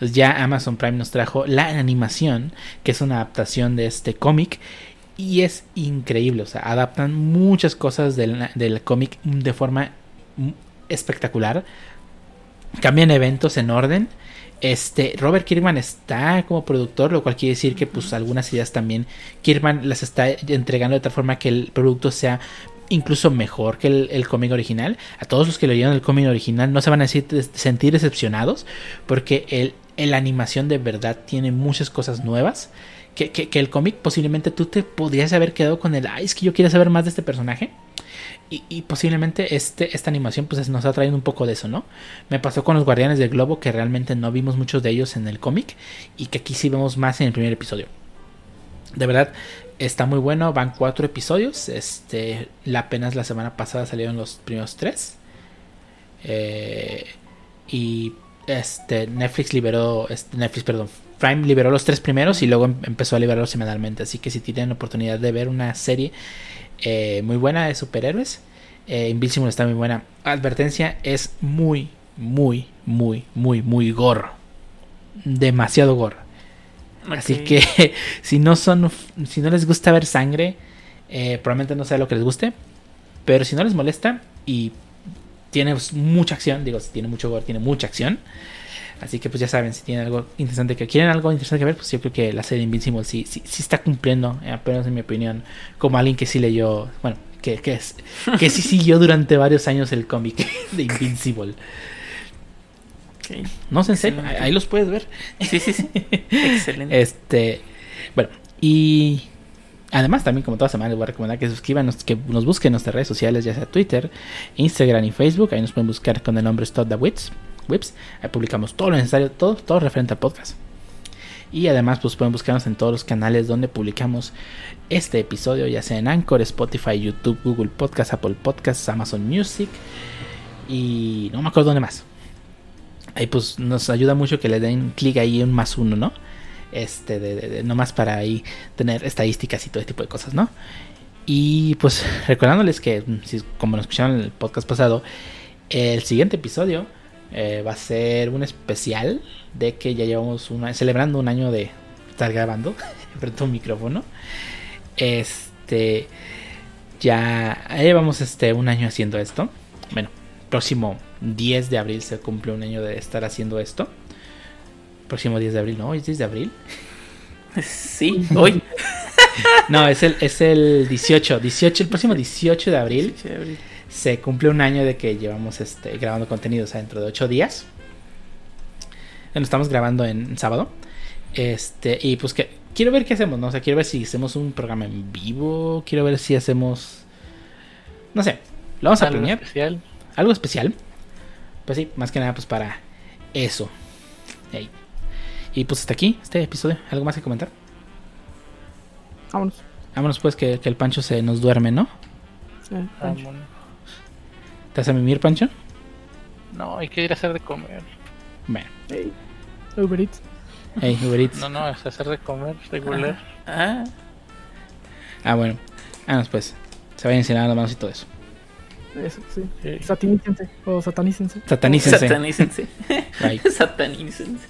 S1: Ya Amazon Prime nos trajo la animación, que es una adaptación de este cómic. Y es increíble, o sea, adaptan muchas cosas del, del cómic de forma mm, espectacular. Cambian eventos en orden. Este, Robert Kirkman está como productor, lo cual quiere decir que pues algunas ideas también Kirkman las está entregando de tal forma que el producto sea incluso mejor que el, el cómic original. A todos los que leyeron el cómic original no se van a decir- sentir decepcionados porque el, el animación de verdad tiene muchas cosas nuevas. Que, que- que el cómic posiblemente tú te podrías haber quedado con el, ay, es que yo quiero saber más de este personaje. Y, posiblemente este, esta animación pues nos ha traído un poco de eso, ¿no? Me pasó con los Guardianes del Globo que realmente no vimos muchos de ellos en el cómic y que aquí sí vemos más en el primer episodio. De verdad, está muy bueno, van cuatro episodios. Este, la apenas la semana pasada salieron los primeros tres. Eh, y este Netflix liberó, este, Netflix, perdón, Prime liberó los tres primeros y luego em- empezó a liberarlos semanalmente. Así que si tienen oportunidad de ver una serie eh, muy buena de superhéroes, eh, Invincible está muy buena. Advertencia, es muy, muy, muy, muy, muy gorro. Demasiado gorro. Así que si no son, si no les gusta ver sangre, eh, probablemente no sea lo que les guste. Pero si no les molesta y tiene mucha acción, digo, si tiene mucho gore, tiene mucha acción. Así que pues ya saben, si tienen algo interesante que quieren algo interesante que ver, pues yo creo que la serie Invincible sí, sí, sí está cumpliendo, eh, apenas en mi opinión, como alguien que sí leyó, bueno, que, que, es, que sí siguió durante varios años el cómic de Invincible. No sé, en serio, ahí los puedes ver.
S3: Sí, sí, sí. Excelente.
S1: Este, bueno, y además también como toda semana les voy a recomendar que suscriban, que nos busquen en nuestras redes sociales, ya sea Twitter, Instagram y Facebook. Ahí nos pueden buscar con el nombre Stop the Whips. Whips. Ahí publicamos todo lo necesario, todo, todo referente al podcast. Y además pues pueden buscarnos en todos los canales donde publicamos este episodio, ya sea en Anchor, Spotify, YouTube, Google Podcast, Apple Podcasts, Amazon Music y no me acuerdo dónde más. Ahí pues nos ayuda mucho que le den clic ahí un más uno, ¿no? Este, de, de- nomás para ahí tener estadísticas y todo ese tipo de cosas, ¿no? Y pues recordándoles que, mm, como nos escucharon en el podcast pasado, el siguiente episodio eh, va a ser un especial de que ya llevamos una, celebrando un año de estar grabando frente a un micrófono. Este, ya llevamos este un año haciendo esto. Bueno, próximo 10 de abril se cumple un año de estar haciendo esto. Próximo 10 de abril, ¿no? ¿Es 10 de abril?
S3: Sí, hoy.
S1: No, es el, es el 18, 18, el próximo 18 de abril
S3: Sí, abril.
S1: Se cumple un año de que llevamos este, grabando contenido, o sea, dentro de 8 días. Bueno, estamos grabando en sábado. Este, y pues que quiero ver qué hacemos, ¿no? O sea, quiero ver si hacemos un programa en vivo, quiero ver si hacemos no sé, lo vamos a
S2: Algo
S1: planear,
S2: especial.
S1: algo especial. Pues sí, más que nada pues para eso. Ey. Y pues hasta aquí este episodio, ¿algo más que comentar?
S4: Vámonos.
S1: Vámonos pues que, que el Pancho se nos duerme, ¿no?
S4: Pancho.
S2: Vámonos.
S1: ¿Te vas a mimir, Pancho?
S2: No, hay que ir a hacer de comer.
S1: Bueno,
S4: Ey. Uber Eats.
S1: hey, Uber Eats.
S2: No, no, es hacer de comer regular.
S3: Ah,
S1: Ah, bueno. Vámonos pues. Se vayan enseñando las manos y todo eso.
S4: Eso, sí.
S2: Sí.
S4: Satanícense o satanícense.
S1: Satanícense.
S3: satanícense. Satanícense.